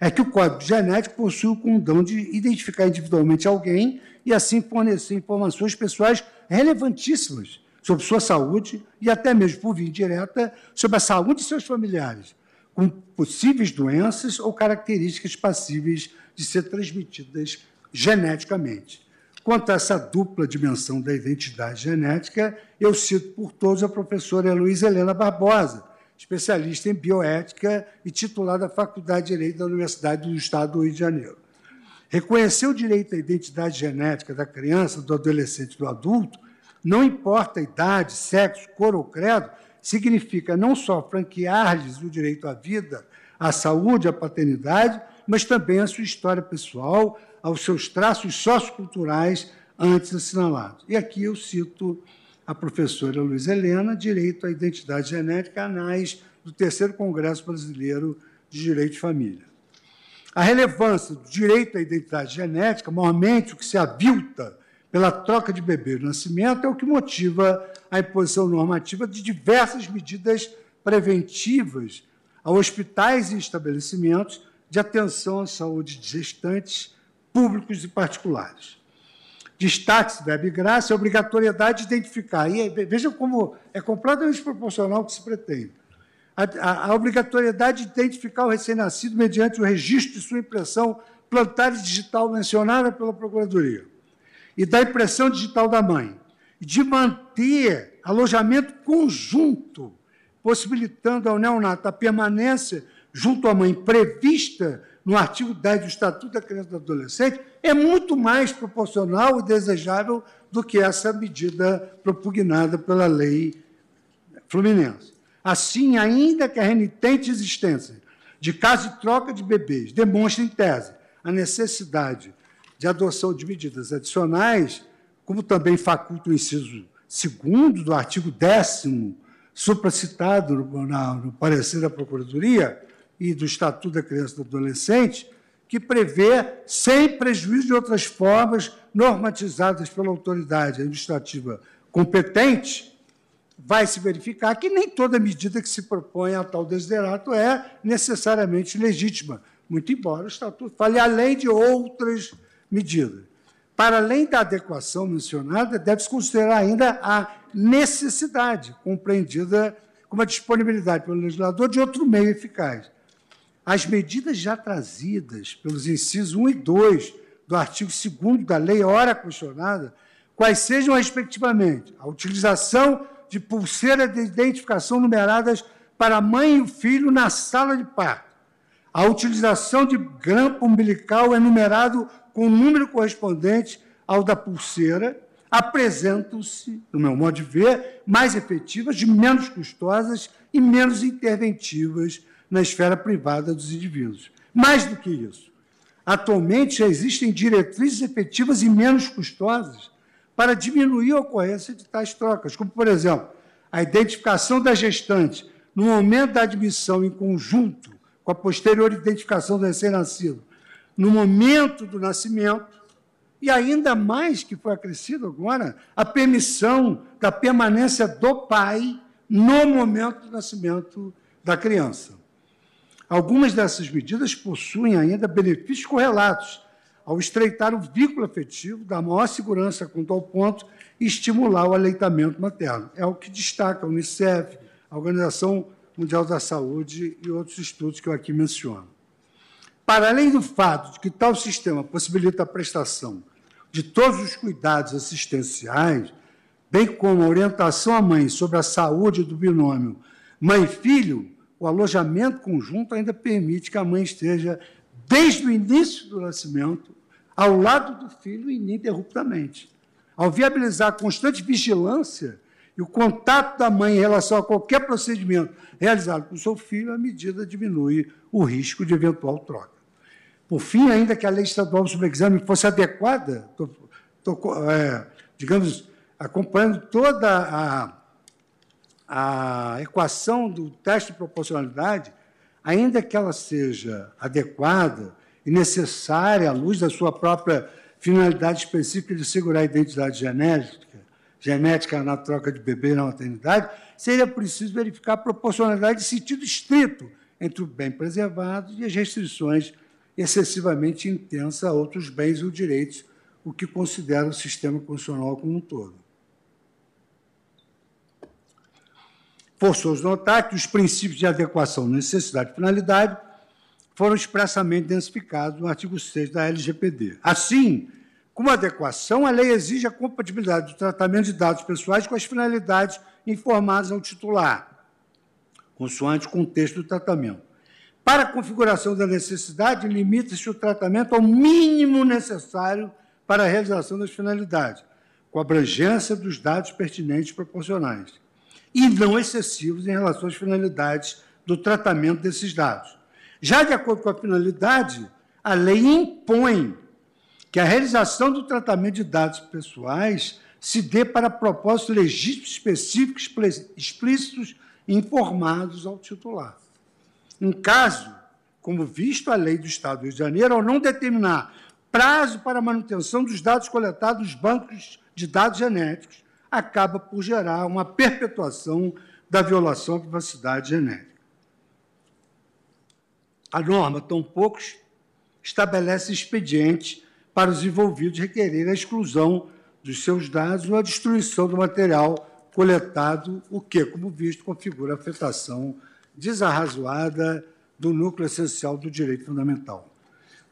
é que o código genético possui o condão de identificar individualmente alguém e assim fornecer informações pessoais relevantíssimas sobre sua saúde e até mesmo por via direta sobre a saúde de seus familiares, com possíveis doenças ou características passíveis de ser transmitidas geneticamente. Quanto a essa dupla dimensão da identidade genética, eu cito por todos a professora Luísa Helena Barbosa, especialista em bioética e titular da Faculdade de Direito da Universidade do Estado do Rio de Janeiro. Reconhecer o direito à identidade genética da criança, do adolescente e do adulto, não importa a idade, sexo, cor ou credo, significa não só franquear-lhes o direito à vida, à saúde, à paternidade, mas também à sua história pessoal, aos seus traços socioculturais antes assinalados. E aqui eu cito a professora Luiz Helena, Direito à Identidade Genética, anais do Terceiro Congresso Brasileiro de Direito de Família. A relevância do direito à identidade genética, normalmente o que se avilta pela troca de bebê no nascimento, é o que motiva a imposição normativa de diversas medidas preventivas a hospitais e estabelecimentos de atenção à saúde de gestantes públicos e particulares destaque da graça a obrigatoriedade de identificar. E vejam como é completamente proporcional ao que se pretende. A, a, a obrigatoriedade de identificar o recém-nascido mediante o registro de sua impressão plantar digital mencionada pela Procuradoria e da impressão digital da mãe, de manter alojamento conjunto, possibilitando ao neonato a permanência junto à mãe prevista no artigo 10 do Estatuto da Criança e do Adolescente, é muito mais proporcional e desejável do que essa medida propugnada pela lei fluminense. Assim, ainda que a renitente existência de caso de troca de bebês demonstre, em tese, a necessidade de adoção de medidas adicionais, como também faculta o inciso 2 do artigo 10 supracitado no, no parecer da Procuradoria, e do Estatuto da Criança e do Adolescente, que prevê, sem prejuízo de outras formas normatizadas pela autoridade administrativa competente, vai se verificar que nem toda medida que se propõe a tal desiderato é necessariamente legítima, muito embora o Estatuto fale além de outras medidas. Para além da adequação mencionada, deve-se considerar ainda a necessidade, compreendida como a disponibilidade pelo legislador de outro meio eficaz. As medidas já trazidas pelos incisos 1 e 2 do artigo 2 da lei ora questionada, quais sejam, respectivamente, a utilização de pulseiras de identificação numeradas para mãe e filho na sala de parto, a utilização de grampo umbilical enumerado com o número correspondente ao da pulseira, apresentam-se, no meu modo de ver, mais efetivas, de menos custosas e menos interventivas na esfera privada dos indivíduos. Mais do que isso, Atualmente já existem diretrizes efetivas e menos custosas para diminuir a ocorrência de tais trocas, como, por exemplo, a identificação da gestante no momento da admissão em conjunto com a posterior identificação do recém-nascido, no momento do nascimento, e ainda mais que foi acrescido agora, a permissão da permanência do pai no momento do nascimento da criança. Algumas dessas medidas possuem ainda benefícios correlatos ao estreitar o vínculo afetivo, dar maior segurança quanto ao ponto e estimular o aleitamento materno. É o que destaca a Unicef, a Organização Mundial da Saúde e outros estudos que eu aqui menciono. Para além do fato de que tal sistema possibilita a prestação de todos os cuidados assistenciais, bem como a orientação à mãe sobre a saúde do binômio mãe-filho, o alojamento conjunto ainda permite que a mãe esteja, desde o início do nascimento, ao lado do filho ininterruptamente. Ao viabilizar a constante vigilância e o contato da mãe em relação a qualquer procedimento realizado com seu filho, a medida diminui o risco de eventual troca. Por fim, ainda que a lei estadual sobre exame fosse adequada, tô, tô, é, digamos, acompanhando toda a, a equação do teste de proporcionalidade, ainda que ela seja adequada e necessária à luz da sua própria finalidade específica de segurar a identidade genética, genética na troca de bebê na maternidade, seria preciso verificar a proporcionalidade de sentido estrito entre o bem preservado e as restrições excessivamente intensa a outros bens ou direitos, o que considera o sistema constitucional como um todo. Forçoso notar que os princípios de adequação, necessidade e finalidade foram expressamente densificados no artigo 6 da LGPD. Assim, como adequação, a lei exige a compatibilidade do tratamento de dados pessoais com as finalidades informadas ao titular, consoante o contexto do tratamento. Para a configuração da necessidade, limita-se o tratamento ao mínimo necessário para a realização das finalidades, com abrangência dos dados pertinentes proporcionais, e não excessivos em relação às finalidades do tratamento desses dados. Já de acordo com a finalidade, a lei impõe que a realização do tratamento de dados pessoais se dê para propósitos legítimos, específicos, explícitos informados ao titular. Um caso, como visto a lei do Estado do Rio de Janeiro, ao não determinar prazo para manutenção dos dados coletados nos bancos de dados genéticos, acaba por gerar uma perpetuação da violação à privacidade genética. A norma, tão poucos, estabelece expediente para os envolvidos requerer a exclusão dos seus dados ou a destruição do material coletado, o que, como visto, configura afetação desarrazoada do núcleo essencial do direito fundamental.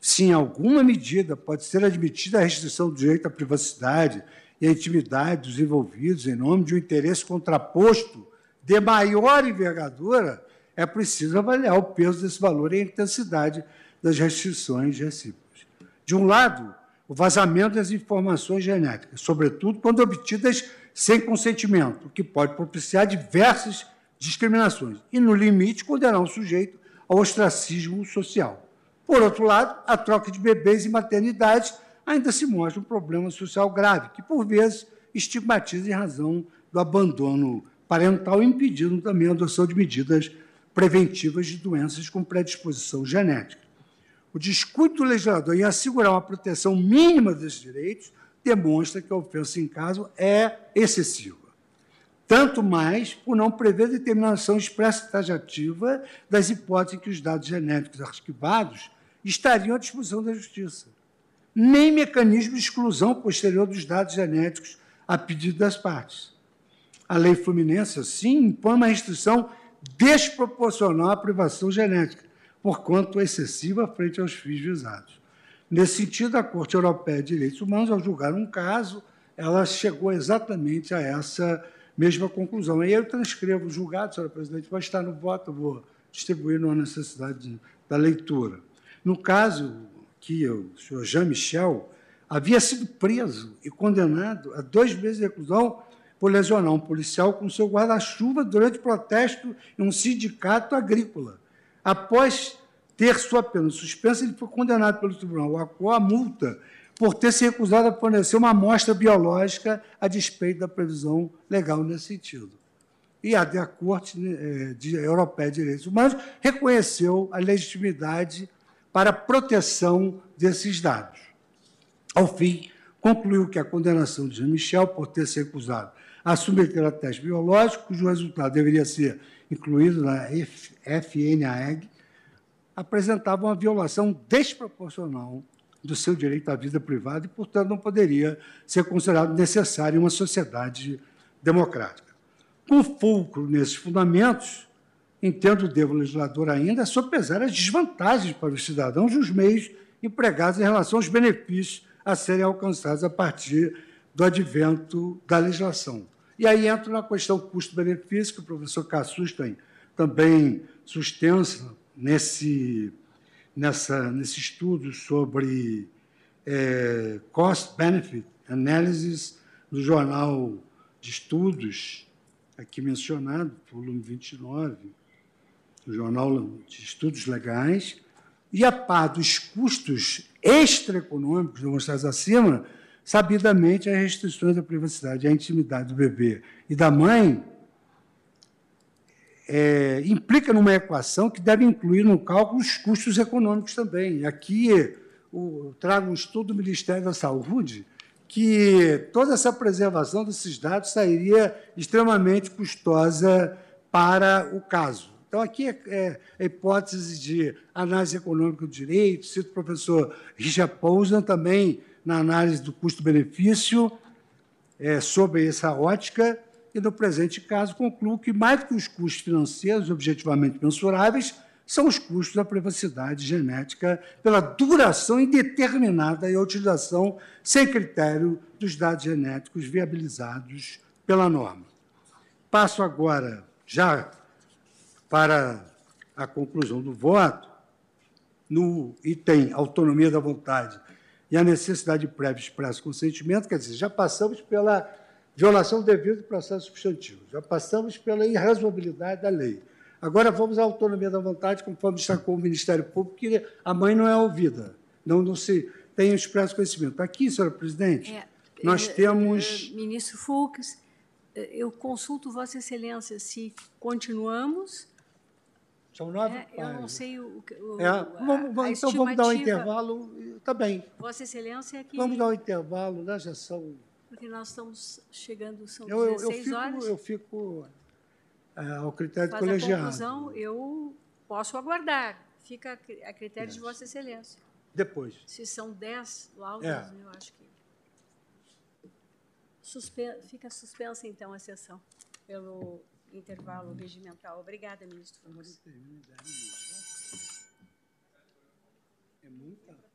Se em alguma medida pode ser admitida a restrição do direito à privacidade e à intimidade dos envolvidos em nome de um interesse contraposto de maior envergadura, é preciso avaliar o peso desse valor e a intensidade das restrições recíprocas. De um lado, o vazamento das informações genéticas, sobretudo quando obtidas sem consentimento, o que pode propiciar diversas discriminações e, no limite, condenar o sujeito ao ostracismo social. Por outro lado, a troca de bebês e maternidades ainda se mostra um problema social grave, que, por vezes, estigmatiza em razão do abandono parental, impedindo também a adoção de medidas preventivas de doenças com predisposição genética. O descuido do legislador em assegurar uma proteção mínima desses direitos demonstra que a ofensa em caso é excessiva tanto mais por não prever determinação expressa e taxativa das hipóteses em que os dados genéticos arquivados estariam à disposição da Justiça, nem mecanismo de exclusão posterior dos dados genéticos a pedido das partes. A lei fluminense, assim, impõe uma restrição desproporcional à privação genética, porquanto excessiva frente aos fins visados. Nesse sentido, a Corte Europeia de Direitos Humanos, ao julgar um caso, ela chegou exatamente a essa mesma conclusão. E eu transcrevo o julgado, senhora presidente, vai estar no voto, vou distribuir na necessidade de, da leitura. No caso que o senhor Jean-Michel havia sido preso e condenado a dois meses de reclusão por lesionar um policial com seu guarda-chuva durante protesto em um sindicato agrícola. Após ter sua pena suspensa, ele foi condenado pelo Tribunal Acor à multa por ter se recusado a fornecer uma amostra biológica a despeito da previsão legal nesse sentido. E a, a Corte né, Europeia de Direitos Humanos reconheceu a legitimidade para a proteção desses dados. Ao fim, concluiu que a condenação de Jean Michel por ter se recusado a submeter a teste biológico, cujo resultado deveria ser incluído na FNAEG, apresentava uma violação desproporcional do seu direito à vida privada e, portanto, não poderia ser considerado necessário em uma sociedade democrática. Com fulcro nesses fundamentos, entendo devo legislador ainda sopesar as desvantagens para os cidadãos e os meios empregados em relação aos benefícios a serem alcançados a partir do advento da legislação. E aí entra na questão custo-benefício, que o professor Cassusten também sustenta nesse, nessa, nesse estudo sobre é, Cost-Benefit Analysis do Jornal de Estudos, aqui mencionado, volume 29, do Jornal de Estudos Legais, e a par dos custos extraeconômicos demonstrados acima, sabidamente as restrições da privacidade e à intimidade do bebê e da mãe é, implica numa equação que deve incluir no cálculo os custos econômicos também. Aqui o, trago um estudo do Ministério da Saúde que toda essa preservação desses dados sairia extremamente custosa para o caso. Então, aqui é, é a hipótese de análise econômica do direito, cito o professor Richard Poussin também na análise do custo-benefício é, sobre essa ótica, e no presente caso concluo que, mais do que os custos financeiros objetivamente mensuráveis, são os custos da privacidade genética pela duração indeterminada e a utilização sem critério dos dados genéticos viabilizados pela norma. Passo agora, já para a conclusão do voto, no item autonomia da vontade e a necessidade de prévio expresso consentimento, quer dizer, já passamos pela violação devida do processo substantivo, já passamos pela irrazoabilidade da lei. Agora vamos à autonomia da vontade, conforme destacou o Ministério Público, que a mãe não é ouvida, não, não se tem expresso conhecimento. Aqui, senhora presidente, é, nós é, temos... É, ministro Fux, é, eu consulto Vossa Excelência se continuamos são nove é, Eu não sei o. o é, vamos, então vamos dar um intervalo. Está bem. Vossa Excelência aqui. Vamos dar um intervalo, né? Já são. Porque nós estamos chegando, são eu, 16 eu, fico, horas. Eu fico é, ao critério Faz do colegiado. A conclusão, eu posso aguardar. Fica a critério de Vossa Excelência. Depois. Se são 10 laudos, é. eu acho que. Suspen... Fica suspensa, então, a sessão, pelo intervalo regimental. Obrigada, ministro Fux. É muita.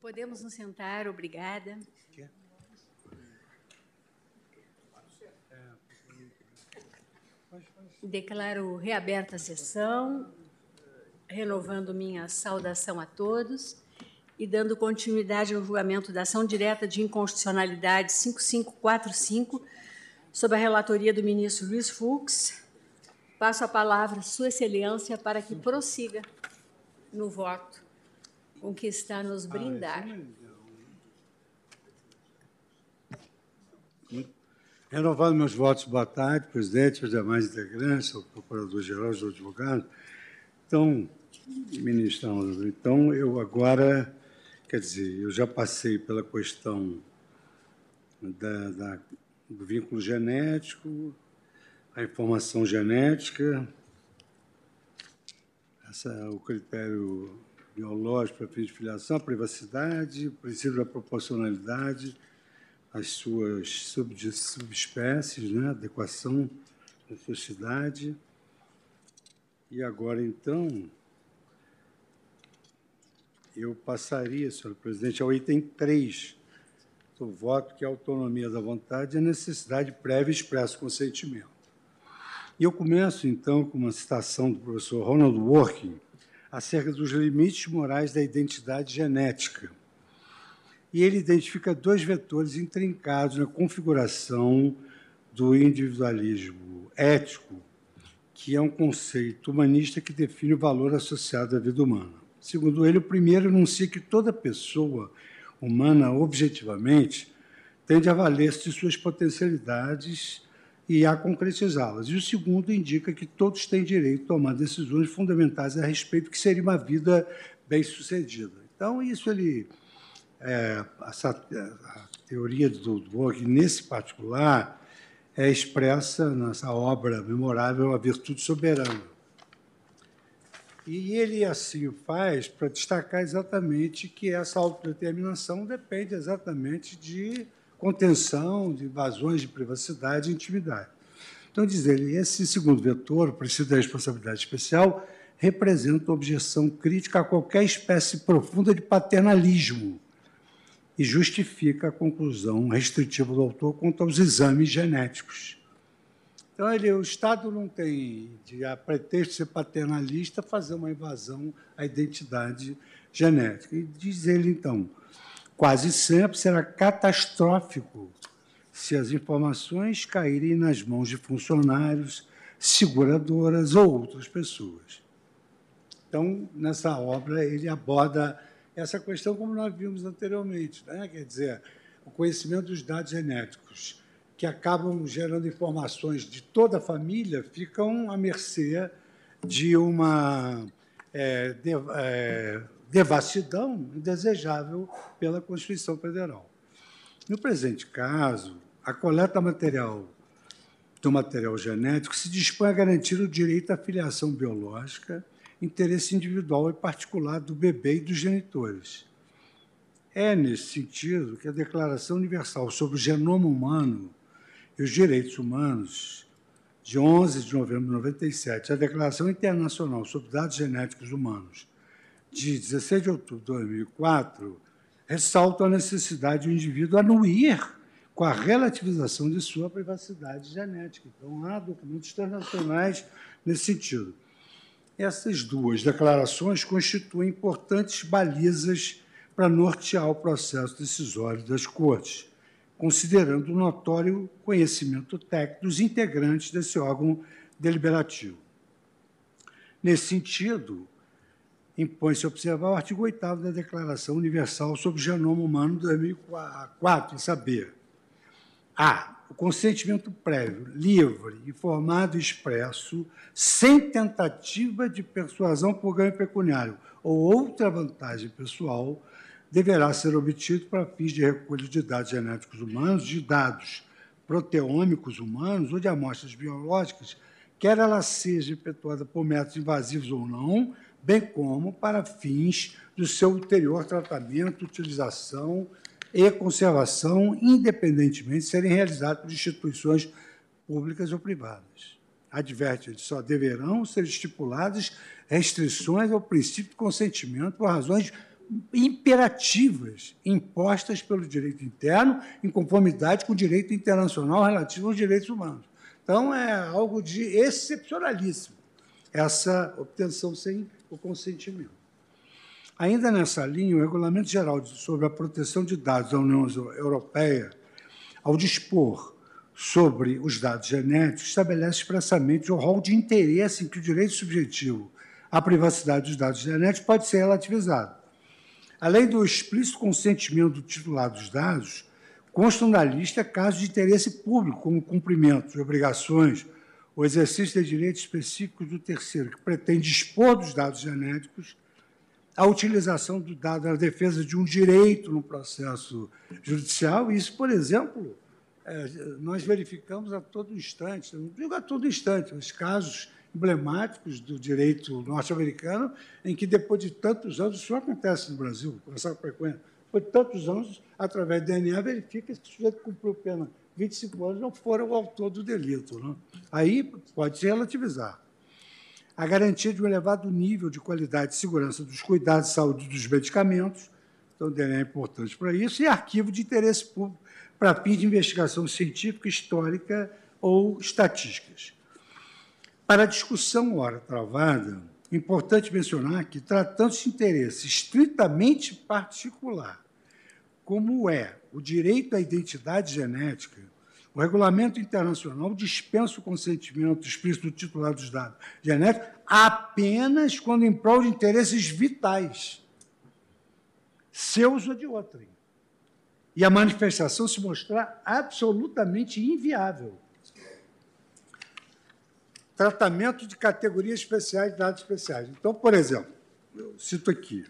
Podemos nos sentar, obrigada. Declaro reaberta a sessão, renovando minha saudação a todos e dando continuidade ao julgamento da ação direta de inconstitucionalidade 5545, sob a relatoria do ministro Luiz Fux. Passo a palavra à Sua Excelência para que prossiga no voto com que está nos brindar. Renovando meus votos, boa tarde, presidente, os demais integrantes, o procurador-geral, os advogados. Então, ministro, então eu agora, quer dizer, eu já passei pela questão da, da, do vínculo genético, a informação genética, essa, o critério biológico para fins de filiação, a privacidade, o princípio da proporcionalidade, as suas subespécies, né, adequação da sociedade. E agora, então, eu passaria, senhor presidente, ao item 3 do voto, que é a autonomia da vontade e a necessidade prévia e expresso consentimento. E eu começo, então, com uma citação do professor Ronald Working, acerca dos limites morais da identidade genética. E ele identifica dois vetores intrincados na configuração do individualismo ético, que é um conceito humanista que define o valor associado à vida humana. Segundo ele, o primeiro enuncia que toda pessoa humana, objetivamente, tende a valer-se de suas potencialidades e a concretizá-las. E o segundo indica que todos têm direito a tomar decisões fundamentais a respeito que seria uma vida bem-sucedida. Então, isso ele. É, essa, a teoria do Dwork, nesse particular, é expressa nessa obra memorável A Virtude Soberana. E ele assim o faz para destacar exatamente que essa autodeterminação depende exatamente de contenção de invasões de privacidade e intimidade. Então, diz ele, esse segundo vetor, o princípio da responsabilidade especial, representa objeção crítica a qualquer espécie profunda de paternalismo e justifica a conclusão restritiva do autor quanto aos exames genéticos. Então, ele, o Estado não tem, de, a pretexto de ser paternalista, fazer uma invasão à identidade genética. E diz ele, então, quase sempre será catastrófico se as informações caírem nas mãos de funcionários, seguradoras ou outras pessoas. Então, nessa obra, ele aborda essa questão como nós vimos anteriormente, né? quer dizer, o conhecimento dos dados genéticos, que acabam gerando informações de toda a família, ficam à mercê de uma é, de, é, devassidão indesejável pela Constituição Federal. No presente caso, a coleta material do material genético se dispõe a garantir o direito à filiação biológica, interesse individual e particular do bebê e dos genitores. É nesse sentido que a Declaração Universal sobre o Genoma Humano e os Direitos Humanos, de 11 de novembro de 97, a Declaração Internacional sobre Dados Genéticos Humanos, de 16 de outubro de 2004 ressaltam a necessidade do indivíduo anuir com a relativização de sua privacidade genética. Então, há documentos internacionais nesse sentido. Essas duas declarações constituem importantes balizas para nortear o processo decisório das Cortes, considerando o notório conhecimento técnico dos integrantes desse órgão deliberativo. Nesse sentido, impõe-se observar o artigo 8 da Declaração Universal sobre o Genoma Humano de 2004, saber a. O consentimento prévio, livre, informado e expresso, sem tentativa de persuasão por ganho pecuniário ou outra vantagem pessoal, deverá ser obtido para fins de recolha de dados genéticos humanos, de dados proteômicos humanos ou de amostras biológicas, quer ela seja efetuada por métodos invasivos ou não, bem como para fins do seu ulterior tratamento, utilização e conservação, independentemente de serem realizados por instituições públicas ou privadas. adverte ele, só deverão ser estipuladas restrições ao princípio de consentimento por razões imperativas impostas pelo direito interno em conformidade com o direito internacional relativo aos direitos humanos. Então, é algo de excepcionalíssimo essa obtenção sem o consentimento. Ainda nessa linha, o Regulamento Geral sobre a Proteção de Dados da União Europeia, ao dispor sobre os dados genéticos, estabelece expressamente o rol de interesse em que o direito subjetivo à privacidade dos dados genéticos pode ser relativizado. Além do explícito consentimento do titular dos dados, constam na lista casos de interesse público, como cumprimento de obrigações ou exercício de direitos específicos do terceiro, que pretende dispor dos dados genéticos, a utilização do dado na defesa de um direito no processo judicial. Isso, por exemplo, é, nós verificamos a todo instante, não digo a todo instante, os casos emblemáticos do direito norte-americano, em que, depois de tantos anos, isso acontece no Brasil, com essa frequência, depois de tantos anos, através do DNA, verifica que o sujeito cumpriu pena 25 anos não foram o autor do delito. Né? Aí pode se relativizar. A garantia de um elevado nível de qualidade e segurança dos cuidados de saúde dos medicamentos, então é importante para isso, e arquivo de interesse público para fins de investigação científica, histórica ou estatísticas. Para a discussão ora travada, é importante mencionar que, tratando-se de interesse estritamente particular, como é o direito à identidade genética, o regulamento internacional dispensa o consentimento explícito do titular dos dados genéticos apenas quando em prol de interesses vitais, seus ou de outrem. E a manifestação se mostrar absolutamente inviável tratamento de categorias especiais de dados especiais. Então, por exemplo, eu cito aqui,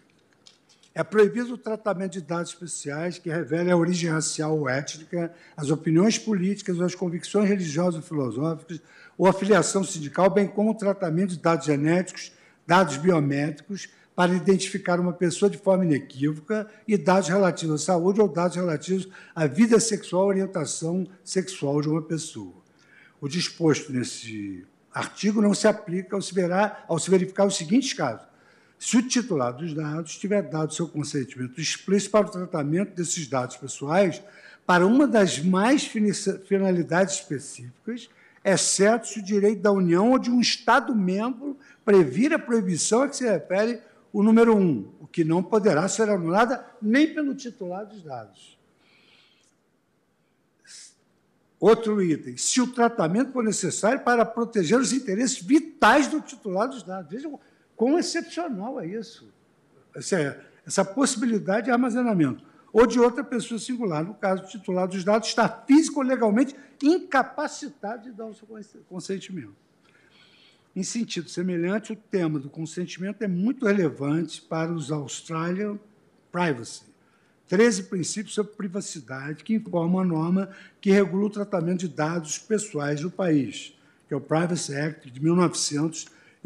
é proibido o tratamento de dados especiais que revelem a origem racial ou étnica, as opiniões políticas ou as convicções religiosas ou filosóficas, ou a filiação sindical, bem como o tratamento de dados genéticos, dados biométricos, para identificar uma pessoa de forma inequívoca, e dados relativos à saúde ou dados relativos à vida sexual, orientação sexual de uma pessoa. O disposto nesse artigo não se aplica ao se, ao se verificar os seguintes casos. Se o titular dos dados tiver dado seu consentimento explícito para o tratamento desses dados pessoais para uma das mais finalidades específicas, exceto se o direito da União ou de um Estado-membro previr a proibição a que se refere o número um, o que não poderá ser anulada nem pelo titular dos dados. Outro item, se o tratamento for necessário para proteger os interesses vitais do titular dos dados. Vejam quão excepcional é isso. Essa, essa possibilidade de armazenamento. Ou de outra pessoa singular, no caso, o titular dos dados está físico ou legalmente incapacitado de dar o seu consentimento. Em sentido semelhante, o tema do consentimento é muito relevante para os Australian Privacy, 13 princípios sobre privacidade que informam a norma que regula o tratamento de dados pessoais do país, que é o Privacy Act de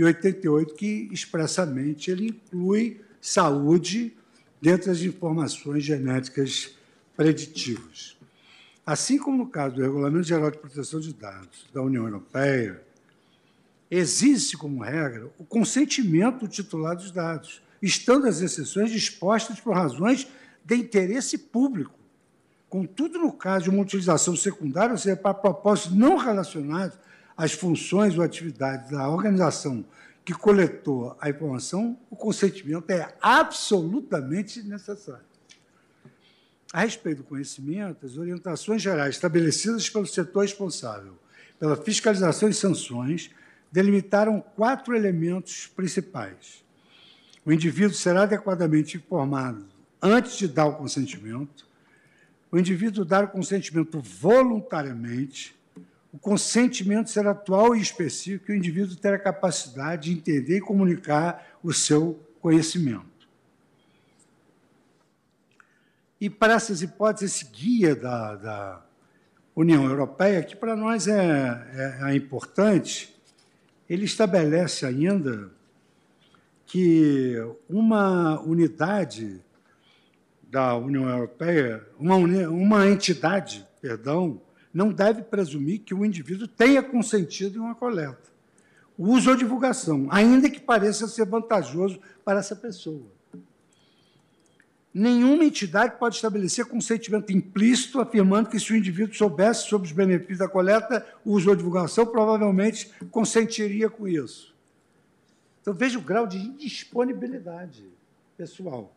1988, que expressamente ele inclui saúde dentre as informações genéticas preditivas. Assim como no caso do Regulamento Geral de Proteção de Dados da União Europeia, existe como regra o consentimento do titular dos dados, estando as exceções dispostas por razões de interesse público. Contudo, no caso de uma utilização secundária, ou seja, para propósitos não relacionados às funções ou atividades da organização que coletou a informação, o consentimento é absolutamente necessário. A respeito do conhecimento, as orientações gerais estabelecidas pelo setor responsável pela fiscalização e sanções delimitaram quatro elementos principais. O indivíduo será adequadamente informado antes de dar o consentimento, o indivíduo dar o consentimento voluntariamente, o consentimento ser atual e específico, e o indivíduo ter a capacidade de entender e comunicar o seu conhecimento. E para essas hipóteses, esse guia da, da União Europeia, que para nós é, é, é importante, ele estabelece ainda que uma unidade da União Europeia, uma, uma entidade, perdão, não deve presumir que o indivíduo tenha consentido em uma coleta, uso ou divulgação, ainda que pareça ser vantajoso para essa pessoa. Nenhuma entidade pode estabelecer consentimento implícito, afirmando que, se o indivíduo soubesse sobre os benefícios da coleta, uso ou divulgação, provavelmente consentiria com isso. Então, veja o grau de indisponibilidade pessoal.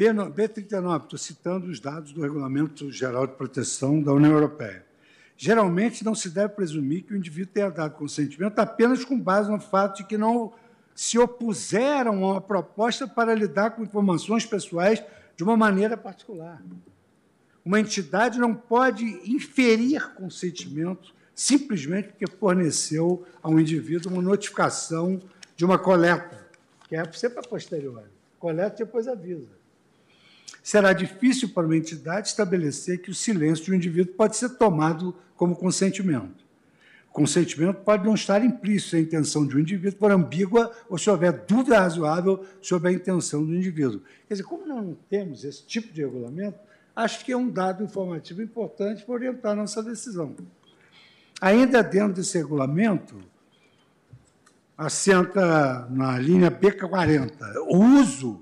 B39, estou citando os dados do Regulamento Geral de Proteção da União Europeia. Geralmente, não se deve presumir que o indivíduo tenha dado consentimento apenas com base no fato de que não se opuseram a uma proposta para lidar com informações pessoais de uma maneira particular. Uma entidade não pode inferir consentimento simplesmente porque forneceu ao indivíduo uma notificação de uma coleta, que é sempre a posteriori. Coleta e depois avisa será difícil para uma entidade estabelecer que o silêncio de um indivíduo pode ser tomado como consentimento. O consentimento pode não estar implícito a intenção de um indivíduo for ambígua ou se houver dúvida razoável sobre a intenção do indivíduo. Quer dizer, como não temos esse tipo de regulamento, acho que é um dado informativo importante para orientar nossa decisão. Ainda dentro desse regulamento, assenta na linha B40 o uso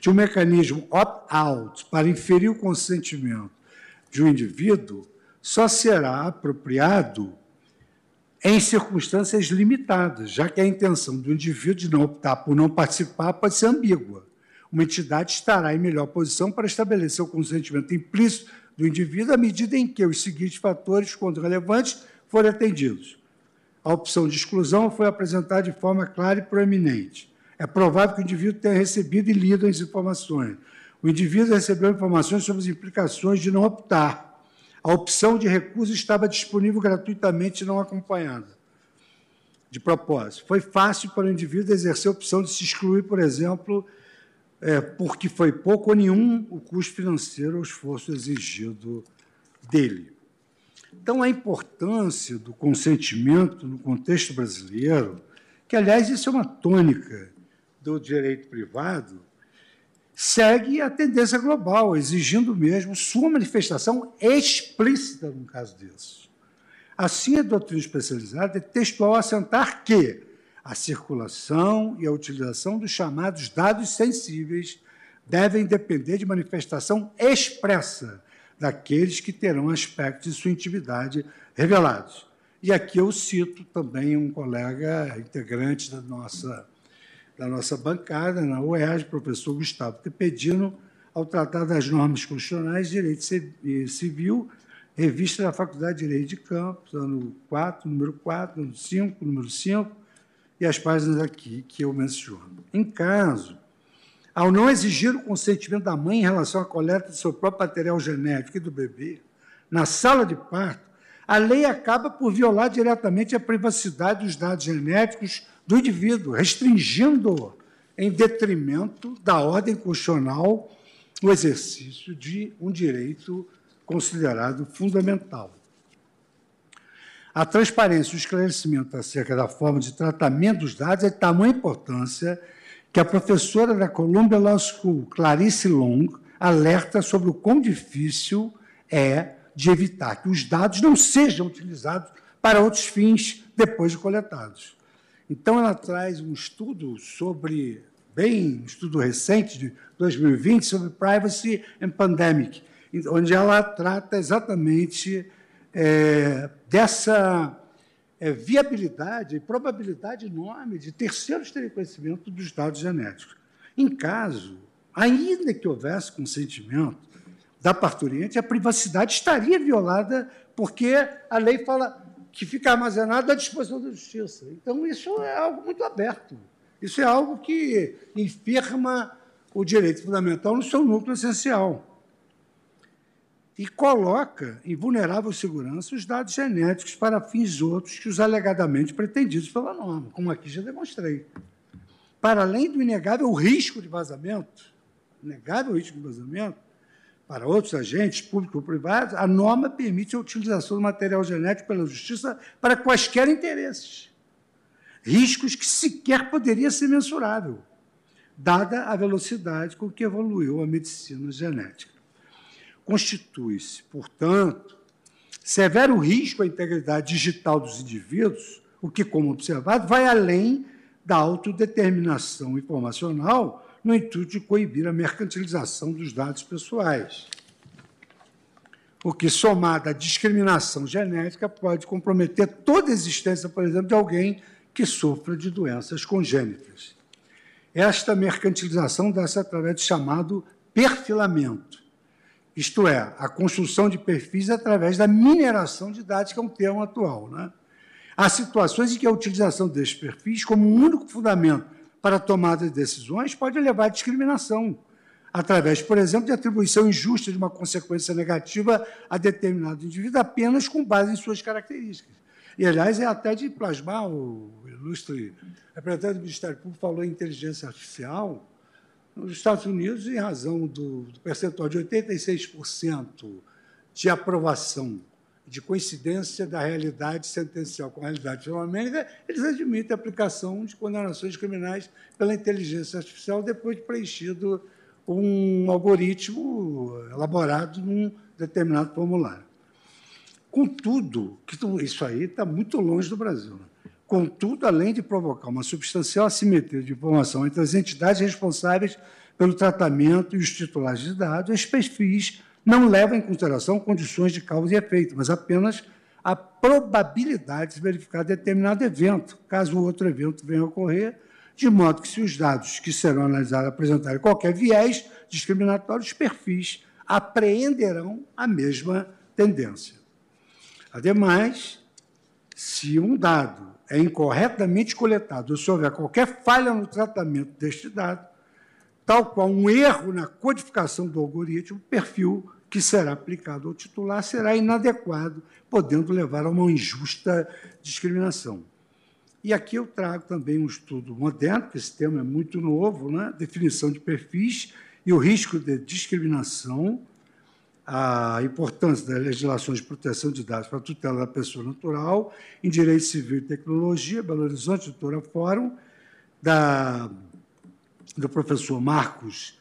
de um mecanismo opt-out para inferir o consentimento de um indivíduo só será apropriado em circunstâncias limitadas, já que a intenção do indivíduo de não optar por não participar pode ser ambígua. Uma entidade estará em melhor posição para estabelecer o consentimento implícito do indivíduo à medida em que os seguintes fatores, quando relevantes, forem atendidos. A opção de exclusão foi apresentada de forma clara e proeminente. É provável que o indivíduo tenha recebido e lido as informações. O indivíduo recebeu informações sobre as implicações de não optar. A opção de recusa estava disponível gratuitamente e não acompanhada. De propósito, foi fácil para o indivíduo exercer a opção de se excluir, por exemplo, é, porque foi pouco ou nenhum o custo financeiro ou esforço exigido dele. Então, a importância do consentimento no contexto brasileiro, que, aliás, isso é uma tônica do direito privado segue a tendência global, exigindo mesmo sua manifestação explícita num caso desse. Assim, a doutrina especializada é textual assentar que a circulação e a utilização dos chamados dados sensíveis devem depender de manifestação expressa daqueles que terão aspectos de sua intimidade revelados. E aqui eu cito também um colega integrante da nossa da nossa bancada, na UERJ, professor Gustavo Tepedino, ao tratar das normas constitucionais de direito civil, revista da Faculdade de Direito de Campos, ano 4, número 4, ano 5, número 5, e as páginas aqui que eu menciono. Em caso, ao não exigir o consentimento da mãe em relação à coleta do seu próprio material genético e do bebê, na sala de parto, a lei acaba por violar diretamente a privacidade dos dados genéticos do indivíduo, restringindo em detrimento da ordem constitucional o exercício de um direito considerado fundamental. A transparência e o esclarecimento acerca da forma de tratamento dos dados é de tamanha importância que a professora da Columbia Law School, Clarice Long, alerta sobre o quão difícil é de evitar que os dados não sejam utilizados para outros fins depois de coletados. Então, ela traz um estudo sobre, bem, um estudo recente de 2020, sobre Privacy and Pandemic, onde ela trata exatamente é, dessa é, viabilidade e probabilidade enorme de terceiros terem conhecimento dos dados genéticos. Em caso, ainda que houvesse consentimento da parturiente, a privacidade estaria violada, porque a lei fala que fica armazenado à disposição da justiça. Então, isso é algo muito aberto. Isso é algo que infirma o direito fundamental no seu núcleo essencial. E coloca em vulnerável segurança os dados genéticos para fins outros que os alegadamente pretendidos pela norma, como aqui já demonstrei. Para além do inegável risco de vazamento, inegável risco de vazamento, para outros agentes, públicos ou privados, a norma permite a utilização do material genético pela Justiça para quaisquer interesses. Riscos que sequer poderia ser mensurável, dada a velocidade com que evoluiu a medicina genética. Constitui-se, portanto, severo risco à integridade digital dos indivíduos, o que, como observado, vai além da autodeterminação informacional no intuito de coibir a mercantilização dos dados pessoais. O que, somado à discriminação genética, pode comprometer toda a existência, por exemplo, de alguém que sofra de doenças congênitas. Esta mercantilização dá-se através do chamado perfilamento, isto é, a construção de perfis através da mineração de dados, que é um termo atual. Né? Há situações em que a utilização desses perfis como um único fundamento para a tomada de decisões pode levar à discriminação, através, por exemplo, de atribuição injusta de uma consequência negativa a determinado indivíduo apenas com base em suas características. E, aliás, é até de plasmar, o ilustre representante do Ministério Público falou em inteligência artificial, nos Estados Unidos, em razão do, do percentual de 86% de aprovação, de coincidência da realidade sentencial com a realidade fenomênica, eles admitem a aplicação de condenações criminais pela inteligência artificial depois de preenchido um algoritmo elaborado num determinado formulário. Contudo, isso aí está muito longe do Brasil. Né? Contudo, além de provocar uma substancial assimetria de informação entre as entidades responsáveis pelo tratamento e os titulares de dados, esses perfis não levam em consideração condições de causa e efeito, mas apenas a probabilidade de verificar determinado evento, caso outro evento venha a ocorrer, de modo que, se os dados que serão analisados apresentarem qualquer viés discriminatório, os perfis apreenderão a mesma tendência. Ademais, se um dado é incorretamente coletado ou se houver qualquer falha no tratamento deste dado, tal qual um erro na codificação do algoritmo, o perfil que será aplicado ao titular será inadequado, podendo levar a uma injusta discriminação. E aqui eu trago também um estudo moderno, porque esse tema é muito novo, né? definição de perfis e o risco de discriminação, a importância das legislações de proteção de dados para a tutela da pessoa natural, em Direito Civil e Tecnologia, Belo Horizonte, doutora Fórum, da, do professor Marcos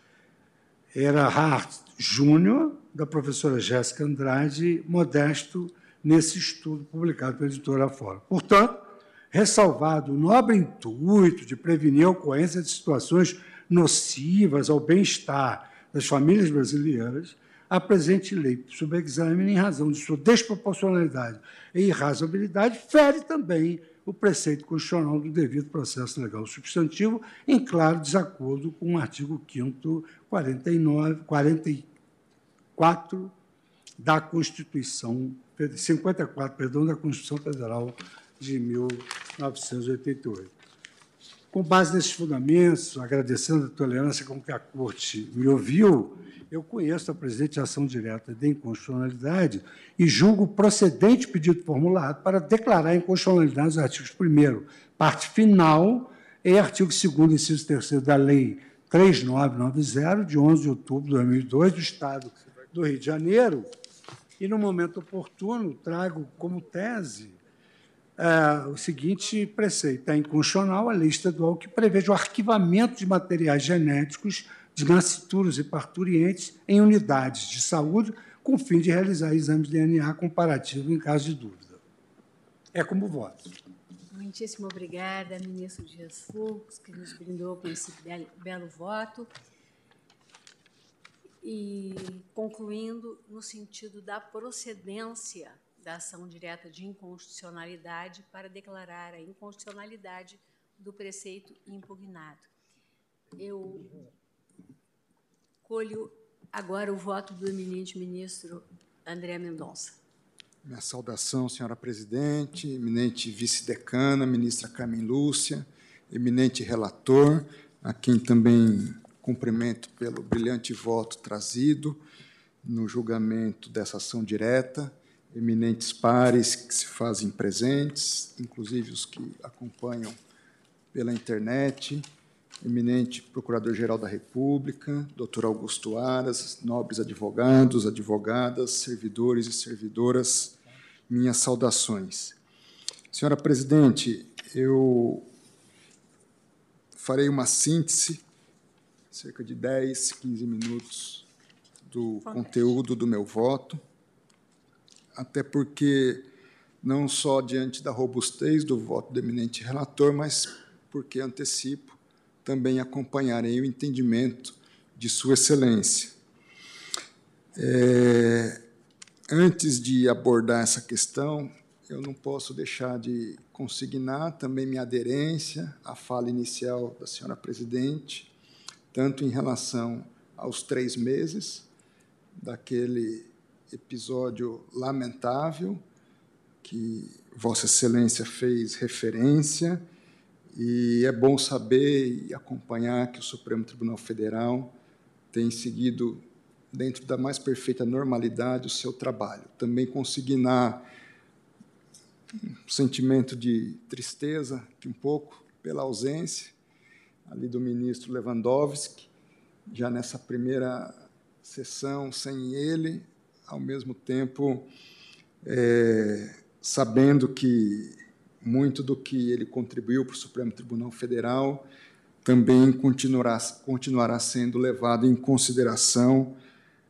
Erhard Júnior, da professora Jéssica Andrade, modesto nesse estudo publicado pela editora Fórum. Portanto, ressalvado o nobre intuito de prevenir a ocorrência de situações nocivas ao bem-estar das famílias brasileiras, a presente lei, sob exame, em razão de sua desproporcionalidade e irrazabilidade, fere também o preceito constitucional do devido processo legal substantivo, em claro desacordo com o artigo 5 49, 44 da Constituição, 54, perdão, da Constituição Federal de 1988. Com base nesses fundamentos, agradecendo a tolerância com que a Corte me ouviu, eu conheço a presente ação direta de inconstitucionalidade e julgo procedente o pedido formulado para declarar inconstitucionalidade os artigos 1 parte final, e artigo 2 inciso 3 da Lei 3990, de 11 de outubro de 2002, do Estado do Rio de Janeiro, e, no momento oportuno, trago como tese é, o seguinte preceito: é inconstitucional a lei estadual que prevê o arquivamento de materiais genéticos de nascituros e parturientes em unidades de saúde, com o fim de realizar exames de DNA comparativo em caso de dúvida. É como voto. Muitíssimo obrigada, ministro Dias Fux, que nos brindou com esse belo, belo voto. E concluindo no sentido da procedência da ação direta de inconstitucionalidade para declarar a inconstitucionalidade do preceito impugnado. Eu Colho agora o voto do eminente ministro André Mendonça. Minha saudação, senhora presidente, eminente vice-decana, ministra Carmen Lúcia, eminente relator, a quem também cumprimento pelo brilhante voto trazido no julgamento dessa ação direta, eminentes pares que se fazem presentes, inclusive os que acompanham pela internet, eminente Procurador-Geral da República, doutor Augusto Aras, nobres advogados, advogadas, servidores e servidoras, minhas saudações. Senhora Presidente, eu farei uma síntese, cerca de 10, 15 minutos do conteúdo do meu voto, até porque, não só diante da robustez do voto do eminente relator, mas porque antecipo, também acompanharei o entendimento de Sua Excelência. É, antes de abordar essa questão, eu não posso deixar de consignar também minha aderência à fala inicial da senhora presidente, tanto em relação aos três meses daquele episódio lamentável que Vossa Excelência fez referência, e é bom saber e acompanhar que o Supremo Tribunal Federal tem seguido, dentro da mais perfeita normalidade, o seu trabalho. Também consignar um sentimento de tristeza, que um pouco pela ausência ali do ministro Lewandowski, já nessa primeira sessão sem ele, ao mesmo tempo é, sabendo que muito do que ele contribuiu para o Supremo Tribunal Federal também continuará, continuará sendo levado em consideração,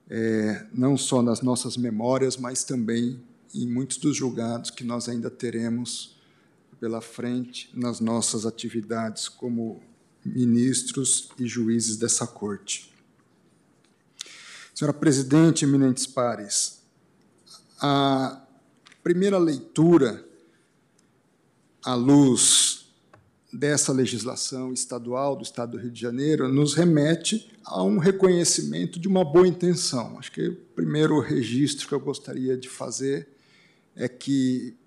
é, não só nas nossas memórias, mas também em muitos dos julgados que nós ainda teremos pela frente nas nossas atividades como ministros e juízes dessa corte. Senhora presidente, eminentes pares, a primeira leitura à luz dessa legislação estadual do Estado do Rio de Janeiro nos remete a um reconhecimento de uma boa intenção. Acho que o primeiro registro que eu gostaria de fazer é que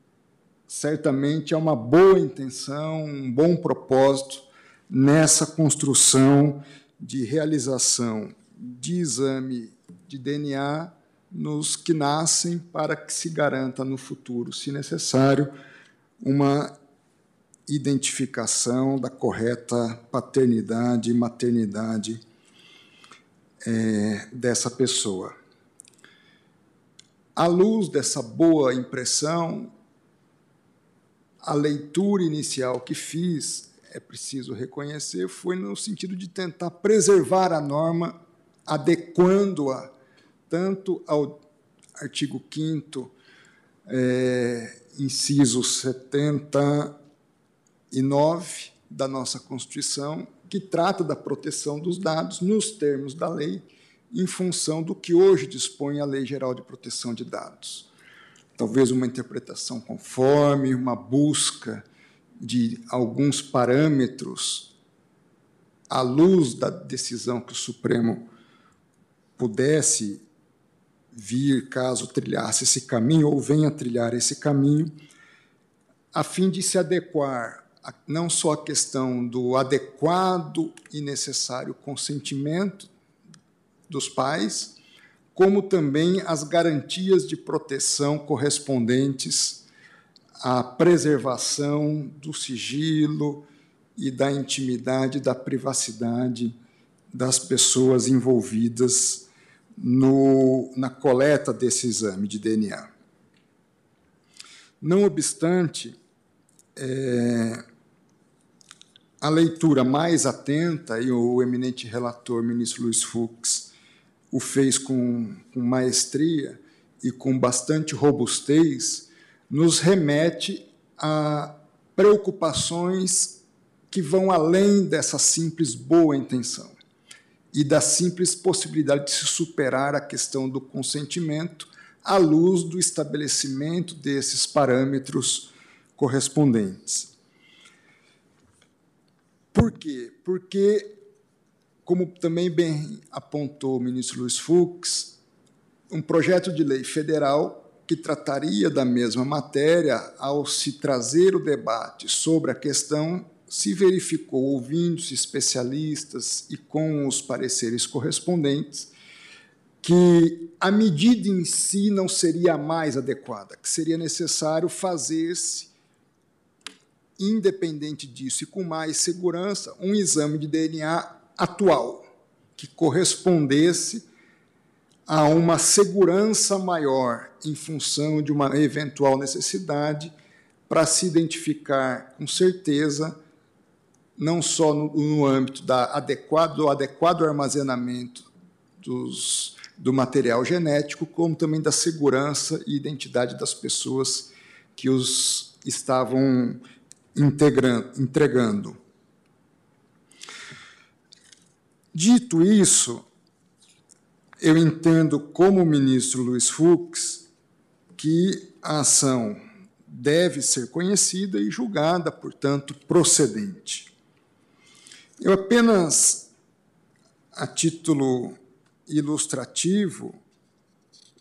certamente há uma boa intenção, um bom propósito nessa construção de realização de exame de DNA nos que nascem para que se garanta no futuro, se necessário, uma identificação da correta paternidade e maternidade é, dessa pessoa. À luz dessa boa impressão, a leitura inicial que fiz, é preciso reconhecer, foi no sentido de tentar preservar a norma, adequando-a tanto ao artigo 5 é, inciso 79 da nossa Constituição, que trata da proteção dos dados nos termos da lei, em função do que hoje dispõe a Lei Geral de Proteção de Dados. Talvez uma interpretação conforme, uma busca de alguns parâmetros à luz da decisão que o Supremo pudesse vir, caso trilhasse esse caminho, ou venha trilhar esse caminho, a fim de se adequar a, não só à questão do adequado e necessário consentimento dos pais, como também as garantias de proteção correspondentes à preservação do sigilo e da intimidade, da privacidade das pessoas envolvidas no, na coleta desse exame de DNA. Não obstante, é, a leitura mais atenta, e o eminente relator, ministro Luiz Fux, o fez com, com maestria e com bastante robustez, nos remete a preocupações que vão além dessa simples boa intenção e da simples possibilidade de se superar a questão do consentimento à luz do estabelecimento desses parâmetros correspondentes. Por quê? Porque, como também bem apontou o ministro Luiz Fux, um projeto de lei federal que trataria da mesma matéria, ao se trazer o debate sobre a questão, se verificou, ouvindo-se especialistas e com os pareceres correspondentes, que a medida em si não seria mais adequada, que seria necessário fazer-se, independente disso e com mais segurança, um exame de DNA atual, que correspondesse a uma segurança maior em função de uma eventual necessidade para se identificar com certeza não só no, no âmbito da adequado, do adequado armazenamento dos do material genético, como também da segurança e identidade das pessoas que os estavam entregando. Dito isso, eu entendo, como o ministro Luiz Fux, que a ação deve ser conhecida e julgada, portanto, procedente. Eu apenas, a título ilustrativo,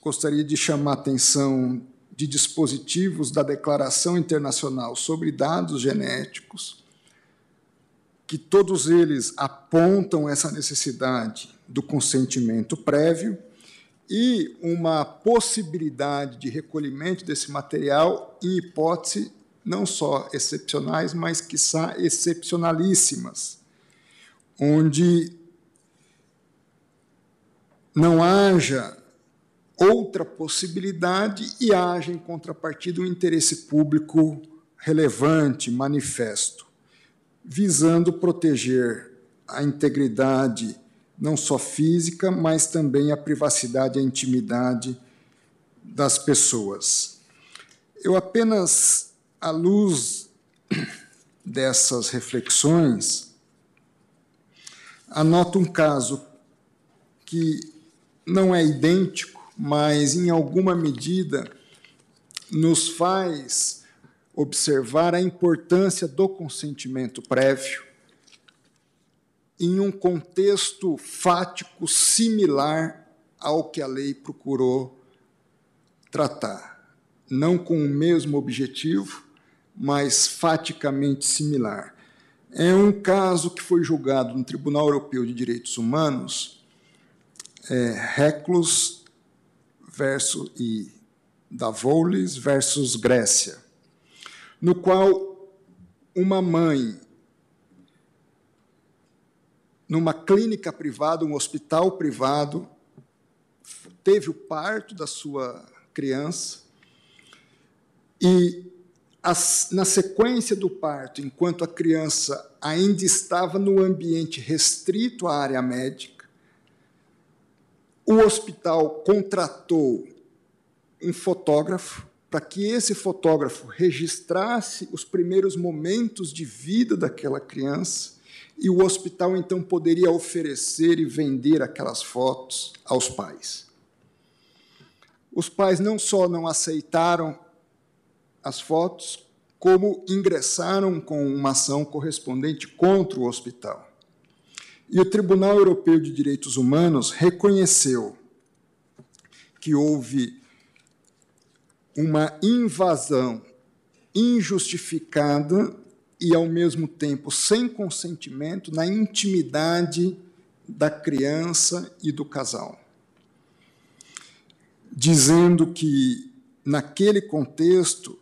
gostaria de chamar a atenção de dispositivos da Declaração Internacional sobre Dados Genéticos, que todos eles apontam essa necessidade do consentimento prévio e uma possibilidade de recolhimento desse material em hipótese não só excepcionais, mas quiçá excepcionalíssimas, onde não haja outra possibilidade e haja em contrapartida um interesse público relevante, manifesto, visando proteger a integridade não só física, mas também a privacidade e a intimidade das pessoas. Eu apenas, à luz dessas reflexões, anoto um caso que não é idêntico, mas em alguma medida nos faz observar a importância do consentimento prévio em um contexto fático similar ao que a lei procurou tratar. Não com o mesmo objetivo, mas faticamente similar. É um caso que foi julgado no Tribunal Europeu de Direitos Humanos é, Reclus versus, e Davolis versus Grécia, no qual uma mãe, numa clínica privada, um hospital privado, teve o parto da sua criança e, as, na sequência do parto, enquanto a criança ainda estava no ambiente restrito à área médica, o hospital contratou um fotógrafo para que esse fotógrafo registrasse os primeiros momentos de vida daquela criança e o hospital então poderia oferecer e vender aquelas fotos aos pais. Os pais não só não aceitaram as fotos, como ingressaram com uma ação correspondente contra o hospital. E o Tribunal Europeu de Direitos Humanos reconheceu que houve uma invasão injustificada e, ao mesmo tempo, sem consentimento na intimidade da criança e do casal. Dizendo que, naquele contexto,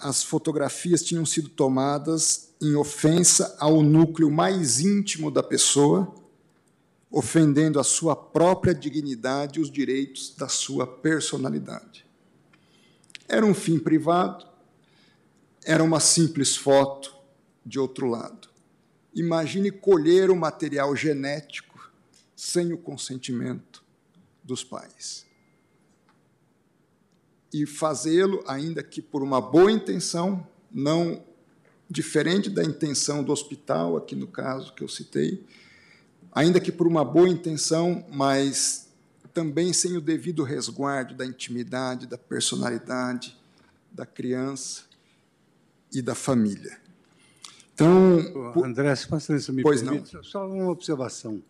as fotografias tinham sido tomadas em ofensa ao núcleo mais íntimo da pessoa, ofendendo a sua própria dignidade e os direitos da sua personalidade. Era um fim privado, era uma simples foto de outro lado. Imagine colher o material genético sem o consentimento dos pais. E fazê-lo, ainda que por uma boa intenção, não diferente da intenção do hospital, aqui no caso que eu citei, ainda que por uma boa intenção, mas também sem o devido resguardo da intimidade, da personalidade da criança e da família. Então, André, se me pois permite, não. só uma observação.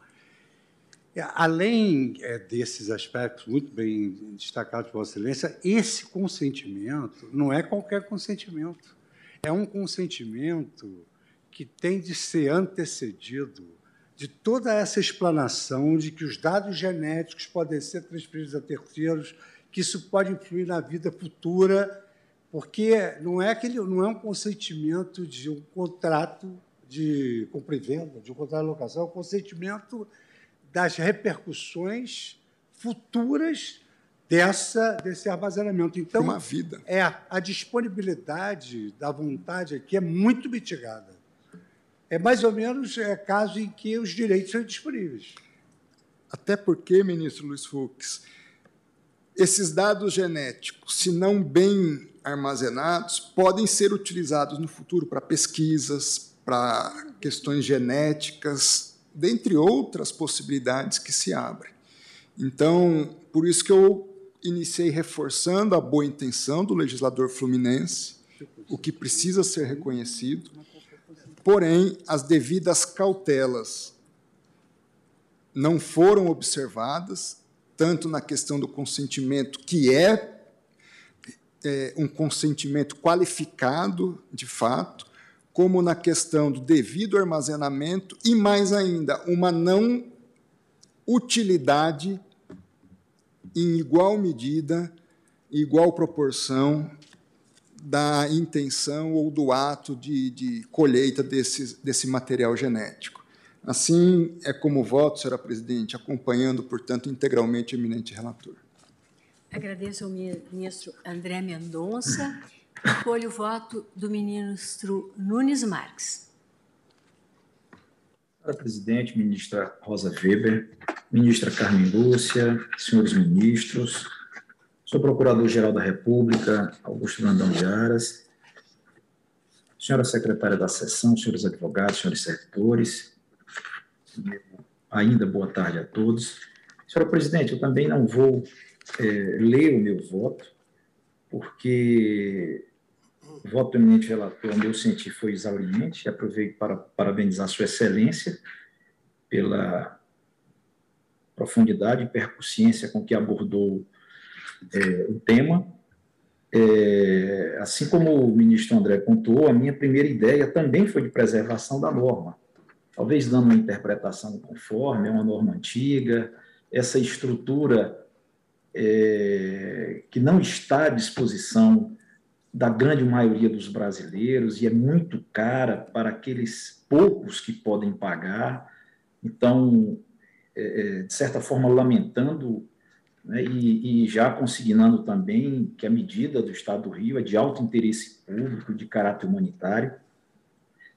É, além é, desses aspectos muito bem destacados por Vossa Excelência, esse consentimento não é qualquer consentimento. É um consentimento que tem de ser antecedido de toda essa explanação de que os dados genéticos podem ser transferidos a terceiros, que isso pode influir na vida futura, porque não é aquele, não é um consentimento de um contrato de compra e venda, de um contrato de locação, é um consentimento das repercussões futuras dessa, desse armazenamento. Então, uma vida. É, a disponibilidade da vontade aqui é muito mitigada. É mais ou menos é, caso em que os direitos são disponíveis. Até porque, ministro Luiz Fux, esses dados genéticos, se não bem armazenados, podem ser utilizados no futuro para pesquisas, para questões genéticas, dentre outras possibilidades que se abrem. Então, por isso que eu iniciei reforçando a boa intenção do legislador fluminense, o que precisa ser reconhecido, porém, as devidas cautelas não foram observadas, tanto na questão do consentimento, que é, é um consentimento qualificado, de fato, como na questão do devido armazenamento e, mais ainda, uma não utilidade em igual medida, igual proporção da intenção ou do ato de, de colheita desse, desse material genético. Assim é como voto, senhora presidente, acompanhando, portanto, integralmente o eminente relator. Agradeço ao ministro André Mendonça. Acolho o voto do ministro Nunes Marques. Senhora presidente, ministra Rosa Weber, ministra Carmen Lúcia, senhores ministros, sou procurador-geral da República, Augusto Brandão de Aras, senhora secretária da sessão, senhores advogados, senhores servidores, ainda boa tarde a todos. Senhora presidente, eu também não vou é, ler o meu voto, porque voto do eminente relator, meu senti, foi exauriente. Aproveito para parabenizar Sua Excelência pela profundidade e percussiência com que abordou é, o tema. É, assim como o ministro André contou, a minha primeira ideia também foi de preservação da norma. Talvez dando uma interpretação conforme, é uma norma antiga, essa estrutura é, que não está à disposição da grande maioria dos brasileiros e é muito cara para aqueles poucos que podem pagar. Então, é, é, de certa forma, lamentando né, e, e, já consignando também que a medida do Estado do Rio é de alto interesse público, de caráter humanitário.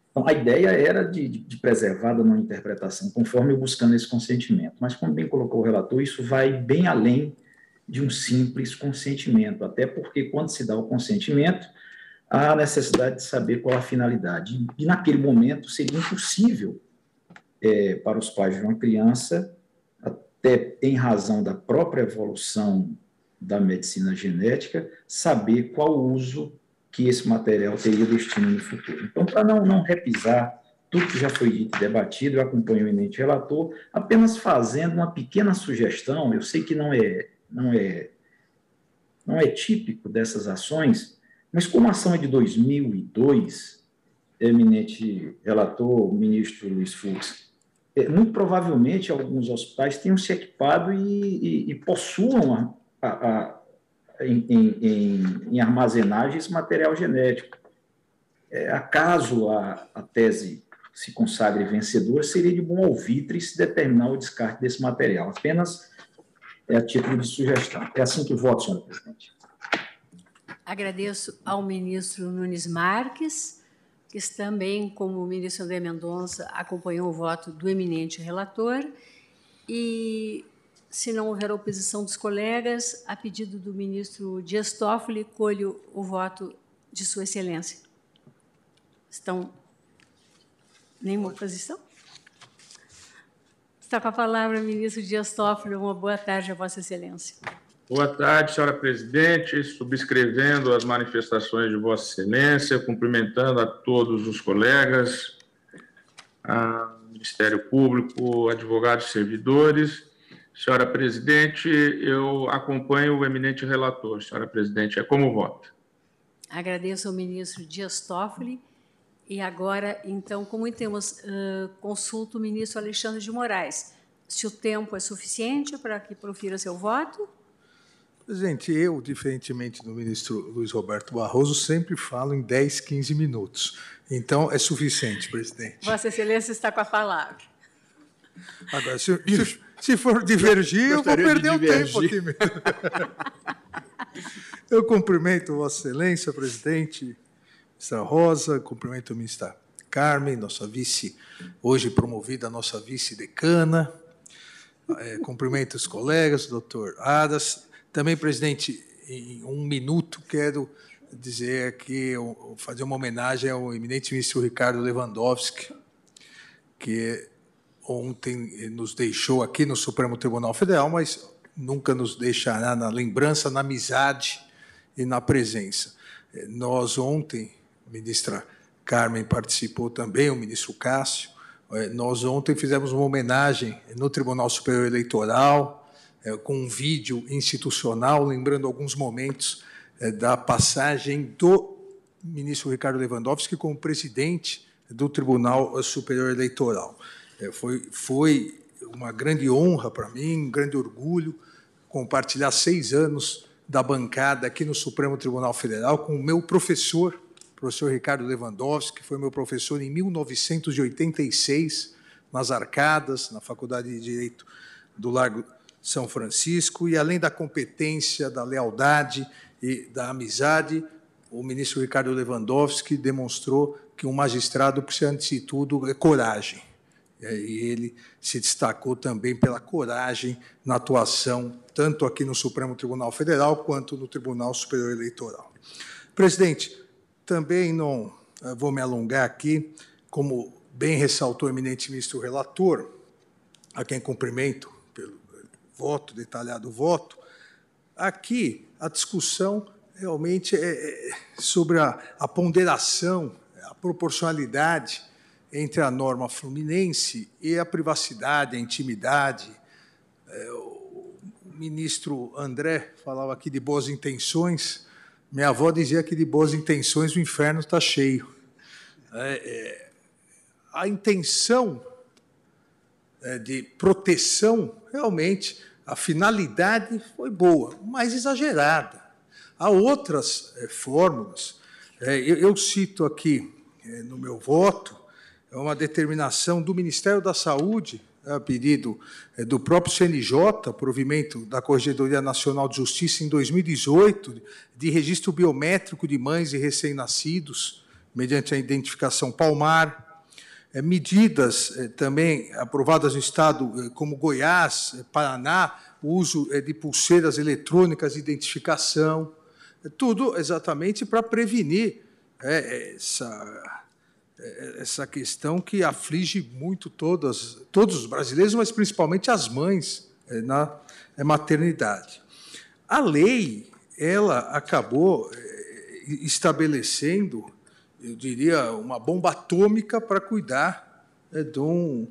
Então, a ideia era de, de, de preservar da não interpretação, conforme buscando esse consentimento. Mas, como bem colocou o relator, isso vai bem além de um simples consentimento, até porque quando se dá o consentimento, há necessidade de saber qual a finalidade. E naquele momento seria impossível é, para os pais de uma criança, até em razão da própria evolução da medicina genética, saber qual o uso que esse material teria destino no futuro. Então, para não, não repisar tudo que já foi dito e debatido, eu acompanho o eminente relator, apenas fazendo uma pequena sugestão, eu sei que não é não é, não é típico dessas ações, mas como a ação é de 2002, eminente relator, ministro Luiz Fux, é, muito provavelmente alguns hospitais tenham se equipado e, e, e possuam a, a, a, em, em, em, armazenagem esse material genético. É, acaso a, a tese se consagre vencedora, seria de bom alvitre se determinar o descarte desse material. Apenas é a título de sugestão. É assim que voto, senhora presidente. Agradeço ao ministro Nunes Marques, que também, como o ministro André Mendonça, acompanhou o voto do eminente relator. E, se não houver oposição dos colegas, a pedido do ministro Dias Toffoli, colho o voto de Sua Excelência. Estão nenhuma oposição? Está com a palavra o ministro Dias Toffoli. Uma boa tarde a Vossa Excelência. Boa tarde, senhora presidente. Subscrevendo as manifestações de Vossa Excelência, cumprimentando a todos os colegas, a Ministério Público, advogados e servidores. Senhora presidente, eu acompanho o eminente relator. Senhora presidente, é como voto. Agradeço ao ministro Dias Toffoli e agora, então, como temos, uh, consulto o ministro Alexandre de Moraes. Se o tempo é suficiente para que profira seu voto? Presidente, eu, diferentemente do ministro Luiz Roberto Barroso, sempre falo em 10, 15 minutos. Então, é suficiente, presidente. Vossa Excelência está com a palavra. Agora, se, se, se for divergir, eu vou perder o tempo aqui mesmo. Eu cumprimento Vossa Excelência, presidente, ministra Rosa, cumprimento a ministra Carmen, nossa vice, hoje promovida, nossa vice-decana, É, cumprimento os colegas, doutor Adas. Também, presidente, em um minuto, quero dizer aqui, fazer uma homenagem ao eminente ministro Ricardo Lewandowski, que ontem nos deixou aqui no Supremo Tribunal Federal, mas nunca nos deixará na lembrança, na amizade e na presença. Nós ontem, ministra Carmen participou também, o ministro Cássio, é, nós ontem fizemos uma homenagem no Tribunal Superior Eleitoral, é, com um vídeo institucional, lembrando alguns momentos é, da passagem do ministro Ricardo Lewandowski como presidente do Tribunal Superior Eleitoral. Foi, foi uma grande honra para mim, um grande orgulho compartilhar seis anos da bancada aqui no Supremo Tribunal Federal com o meu professor, professor Ricardo Lewandowski, que foi meu professor em 1986, nas Arcadas, na Faculdade de Direito do Largo São Francisco, e além da competência, da lealdade e da amizade, o ministro Ricardo Lewandowski demonstrou que um magistrado precisa, antes de tudo, é coragem. E ele se destacou também pela coragem na atuação, tanto aqui no Supremo Tribunal Federal quanto no Tribunal Superior Eleitoral. Presidente, também não eh, vou me alongar aqui, como bem ressaltou o eminente ministro relator, a quem cumprimento pelo voto, detalhado voto, aqui a discussão realmente é, é sobre a, a ponderação, a proporcionalidade entre a norma fluminense e a privacidade, a intimidade. É, o ministro André falava aqui de boas intenções, minha avó dizia que de boas intenções o inferno está cheio. É, é, a intenção é, de proteção, realmente, a finalidade foi boa, mas exagerada. Há outras é, fórmulas. É, eu, eu, cito aqui é, no meu voto uma determinação do Ministério da Saúde a pedido é, do próprio CNJ, provimento da Corregedoria Nacional de Justiça em 2018, de registro biométrico de mães e recém-nascidos, mediante a identificação palmar, é, medidas é, também aprovadas no Estado, como Goiás, Paraná, o uso de pulseiras eletrônicas de identificação, tudo exatamente para prevenir essa essa questão que aflige muito todas, todos os brasileiros, mas principalmente as mães é, na é, maternidade. A lei ela acabou estabelecendo, eu diria, uma bomba atômica para cuidar de um,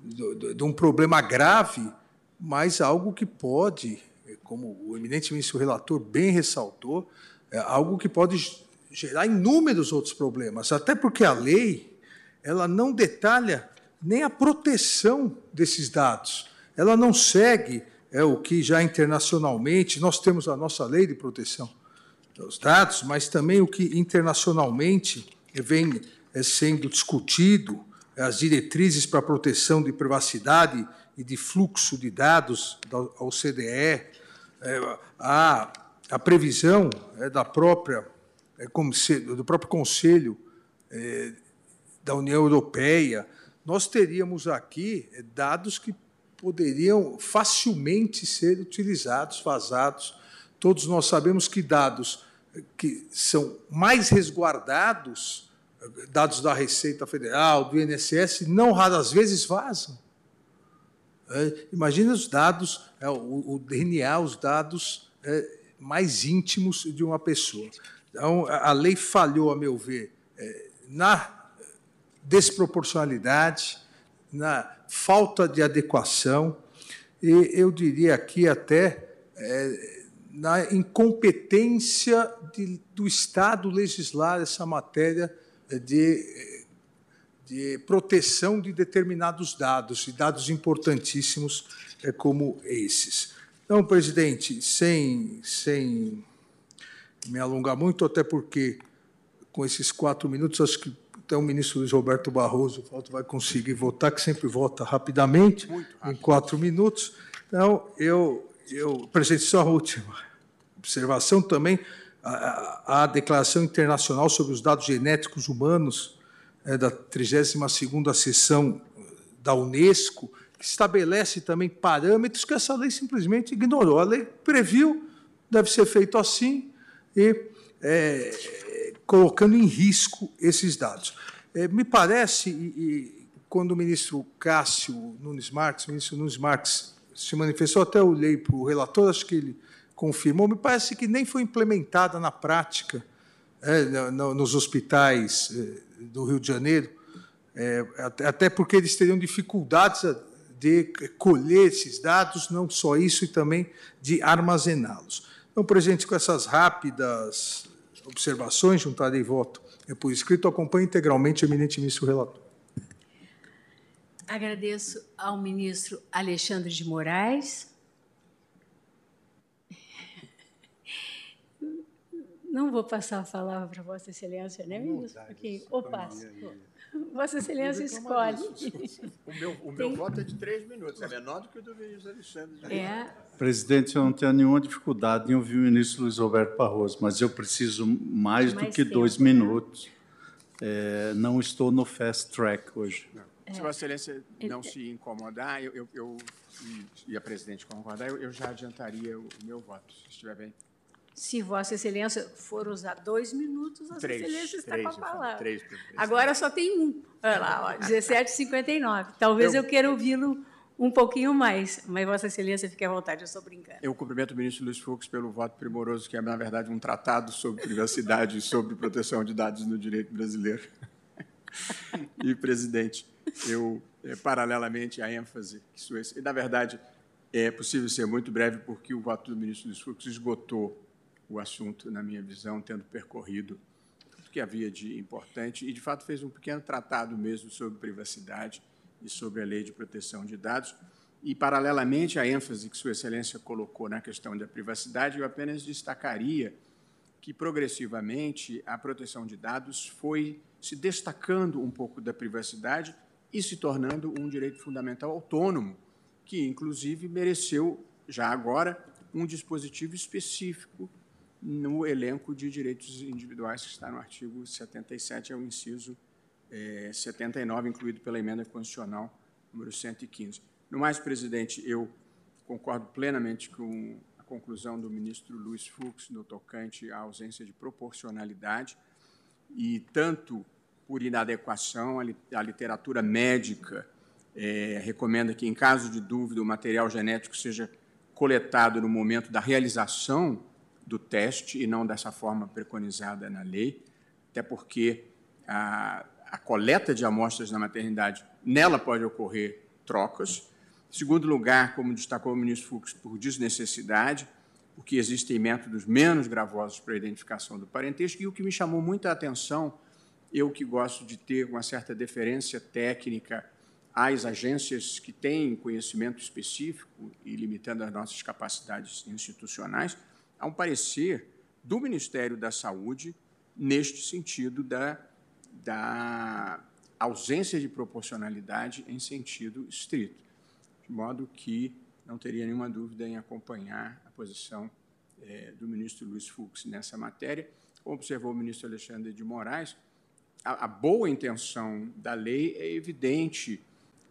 de um problema grave, mas algo que pode, como o eminente ministro relator bem ressaltou, algo que pode gerar inúmeros outros problemas, até porque a lei ela não detalha nem a proteção desses dados. Ela não segue é o que já internacionalmente nós temos a nossa lei de proteção dos dados, mas também o que internacionalmente vem é, sendo discutido, as diretrizes para proteção de privacidade e de fluxo de dados ao CDE, é, a, a previsão é, da própria é, do próprio Conselho é, da União Europeia, nós teríamos aqui é, dados que poderiam facilmente ser utilizados, vazados. Todos nós sabemos que dados que são mais resguardados, dados da Receita Federal, do INSS, não raras vezes vazam. É, imagina os dados, é, o, o, DNA, os dados é, mais íntimos de uma pessoa. Então, a lei falhou, a meu ver, é, na desproporcionalidade, na falta de adequação, e eu diria aqui até é, na incompetência de, do Estado legislar essa matéria de, de proteção de determinados dados, e dados importantíssimos é, como esses. Então, presidente, sem, sem me alongar muito, até porque com esses quatro minutos, acho que até o ministro Luiz Roberto Barroso vai conseguir votar, que sempre vota rapidamente, em quatro minutos. Então, eu, eu presidente, só a última observação também, a, a, Declaração Internacional sobre os Dados Genéticos Humanos, é, da 32ª sessão da Unesco, que estabelece também parâmetros que essa lei simplesmente ignorou. A lei previu, deve ser feito assim, e é, colocando em risco esses dados. É, me parece, e, e, quando o ministro Cássio Nunes Marques, o ministro Nunes Marques se manifestou, até olhei para o relator, acho que ele confirmou, me parece que nem foi implementada na prática é, no, nos hospitais é, do Rio de Janeiro, é, até porque eles teriam dificuldades de colher esses dados, não só isso, e também de armazená-los. Então, presidente, com essas rápidas observações, juntarei voto é por escrito, acompanho integralmente o eminente ministro relator. Agradeço ao ministro Alexandre de Moraes. Não vou passar a palavra para Vossa Excelência, né, ministro? Aqui, ou passo. Vossa Excelência escolhe. O meu, o meu Tem... voto é de três minutos, é menor do que o do ministro Alexandre. É. Presidente, eu não tenho nenhuma dificuldade em ouvir o ministro Luiz Roberto Barroso, mas eu preciso mais, mais do que tempo, dois né? minutos. É, não estou no fast track hoje. É. Se Vossa Excelência não se incomodar, eu, eu, eu e a presidente concordar, eu, eu já adiantaria o meu voto, se estiver bem. Se Vossa Excelência for usar dois minutos, Vossa três, Excelência está três, com a palavra. Três, Agora só tem um. Olha lá, 17h59. Talvez eu, eu queira ouvi-lo um pouquinho mais, mas Vossa Excelência fique à vontade, eu estou brincando. Eu cumprimento o ministro Luiz Fux pelo voto primoroso, que é, na verdade, um tratado sobre privacidade e sobre proteção de dados no direito brasileiro. e, presidente, eu, é, paralelamente à ênfase que isso e, na verdade, é possível ser muito breve, porque o voto do ministro Luiz Fux esgotou o assunto, na minha visão, tendo percorrido tudo que havia de importante e, de fato, fez um pequeno tratado mesmo sobre privacidade e sobre a lei de proteção de dados. E, paralelamente à ênfase que Sua Excelência colocou na questão da privacidade, eu apenas destacaria que, progressivamente, a proteção de dados foi se destacando um pouco da privacidade e se tornando um direito fundamental autônomo, que, inclusive, mereceu, já agora, um dispositivo específico no elenco de direitos individuais que está no artigo 77, é o inciso é, 79, incluído pela emenda constitucional número 115. No mais, presidente, eu concordo plenamente com a conclusão do ministro Luiz Fux no tocante à ausência de proporcionalidade e tanto por inadequação, a literatura médica é, recomenda que, em caso de dúvida, o material genético seja coletado no momento da realização do teste e não dessa forma preconizada na lei, até porque a, a coleta de amostras na maternidade, nela pode ocorrer trocas. Em segundo lugar, como destacou o ministro Fux, por desnecessidade, porque existem métodos menos gravosos para a identificação do parentesco, e o que me chamou muita atenção, eu que gosto de ter uma certa deferência técnica às agências que têm conhecimento específico e limitando as nossas capacidades institucionais, a um parecer do Ministério da Saúde neste sentido da, da ausência de proporcionalidade em sentido estrito, de modo que não teria nenhuma dúvida em acompanhar a posição é, do ministro Luiz Fux nessa matéria. Como observou o ministro Alexandre de Moraes, a, a boa intenção da lei é evidente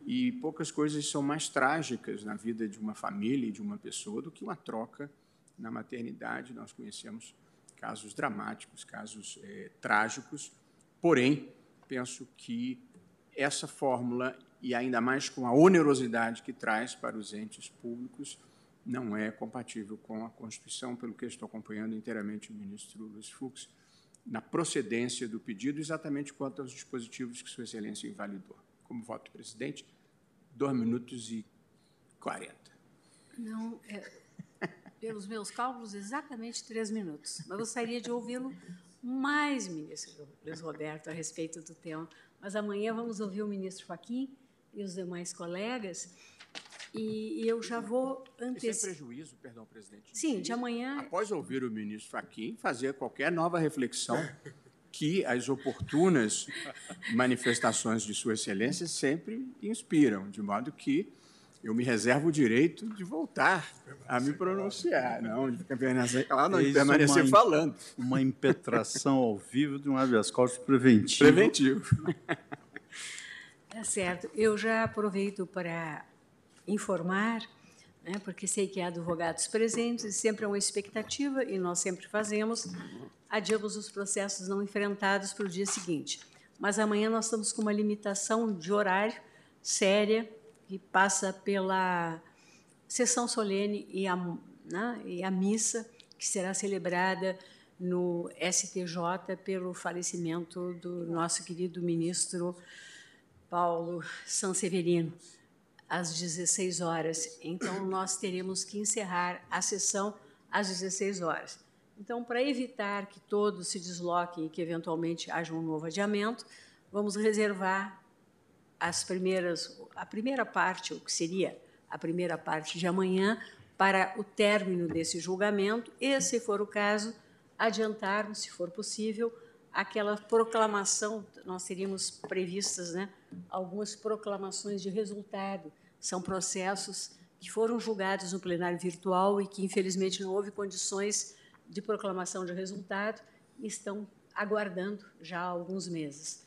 e poucas coisas são mais trágicas na vida de uma família e de uma pessoa do que uma troca na maternidade. Nós conhecemos casos dramáticos, casos é, trágicos, porém, penso que essa fórmula, e ainda mais com a onerosidade que traz para os entes públicos, não é compatível com a Constituição, pelo que estou acompanhando inteiramente o ministro Luiz Fux, na procedência do pedido, exatamente quanto aos dispositivos que Sua Excelência invalidou. Como voto presidente, dois minutos e quarenta. Não, é, pelos meus cálculos, exatamente três minutos. Mas gostaria de ouvi-lo mais, ministro Luiz Roberto, a respeito do tema. Mas amanhã vamos ouvir o ministro Faquim e os demais colegas. E, eu já vou antecipar. Sem prejuízo, perdão, presidente. Sim, de amanhã. Após ouvir o ministro Faquim, fazer qualquer nova reflexão que as oportunas manifestações de Sua Excelência sempre inspiram, de modo que eu me reservo o direito de voltar a me pronunciar, não de permanecer, não, de permanecer uma, falando. Uma impetração ao vivo de um habeas corpus preventivo. Preventivo. Tá certo. Eu já aproveito para informar, né, porque sei que há advogados presentes, e sempre é uma expectativa, e nós sempre fazemos, adiamos os processos não enfrentados para o dia seguinte. Mas amanhã nós estamos com uma limitação de horário séria, que passa pela sessão solene e a, né, e a missa, que será celebrada no STJ pelo falecimento do nosso querido ministro Paulo Sanseverino, às 16 horas. Então, nós teremos que encerrar a sessão às 16 horas. Então, para evitar que todos se desloquem e que eventualmente haja um novo adiamento, vamos reservar as primeiras, a primeira parte, o que seria a primeira parte de amanhã, para o término desse julgamento e, se for o caso, adiantarmos, se for possível, aquela proclamação, nós teríamos previstas né, algumas proclamações de resultado. São processos que foram julgados no plenário virtual e que, infelizmente, não houve condições de proclamação de resultado e estão aguardando já há alguns meses.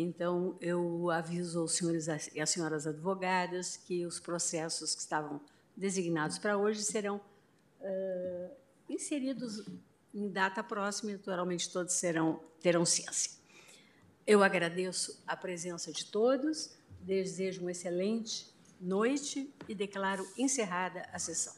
Então, eu aviso aos senhores e às senhoras advogadas que os processos que estavam designados para hoje serão uh, inseridos em data próxima, naturalmente todos serão, terão ciência. Eu agradeço a presença de todos, desejo uma excelente noite e declaro encerrada a sessão.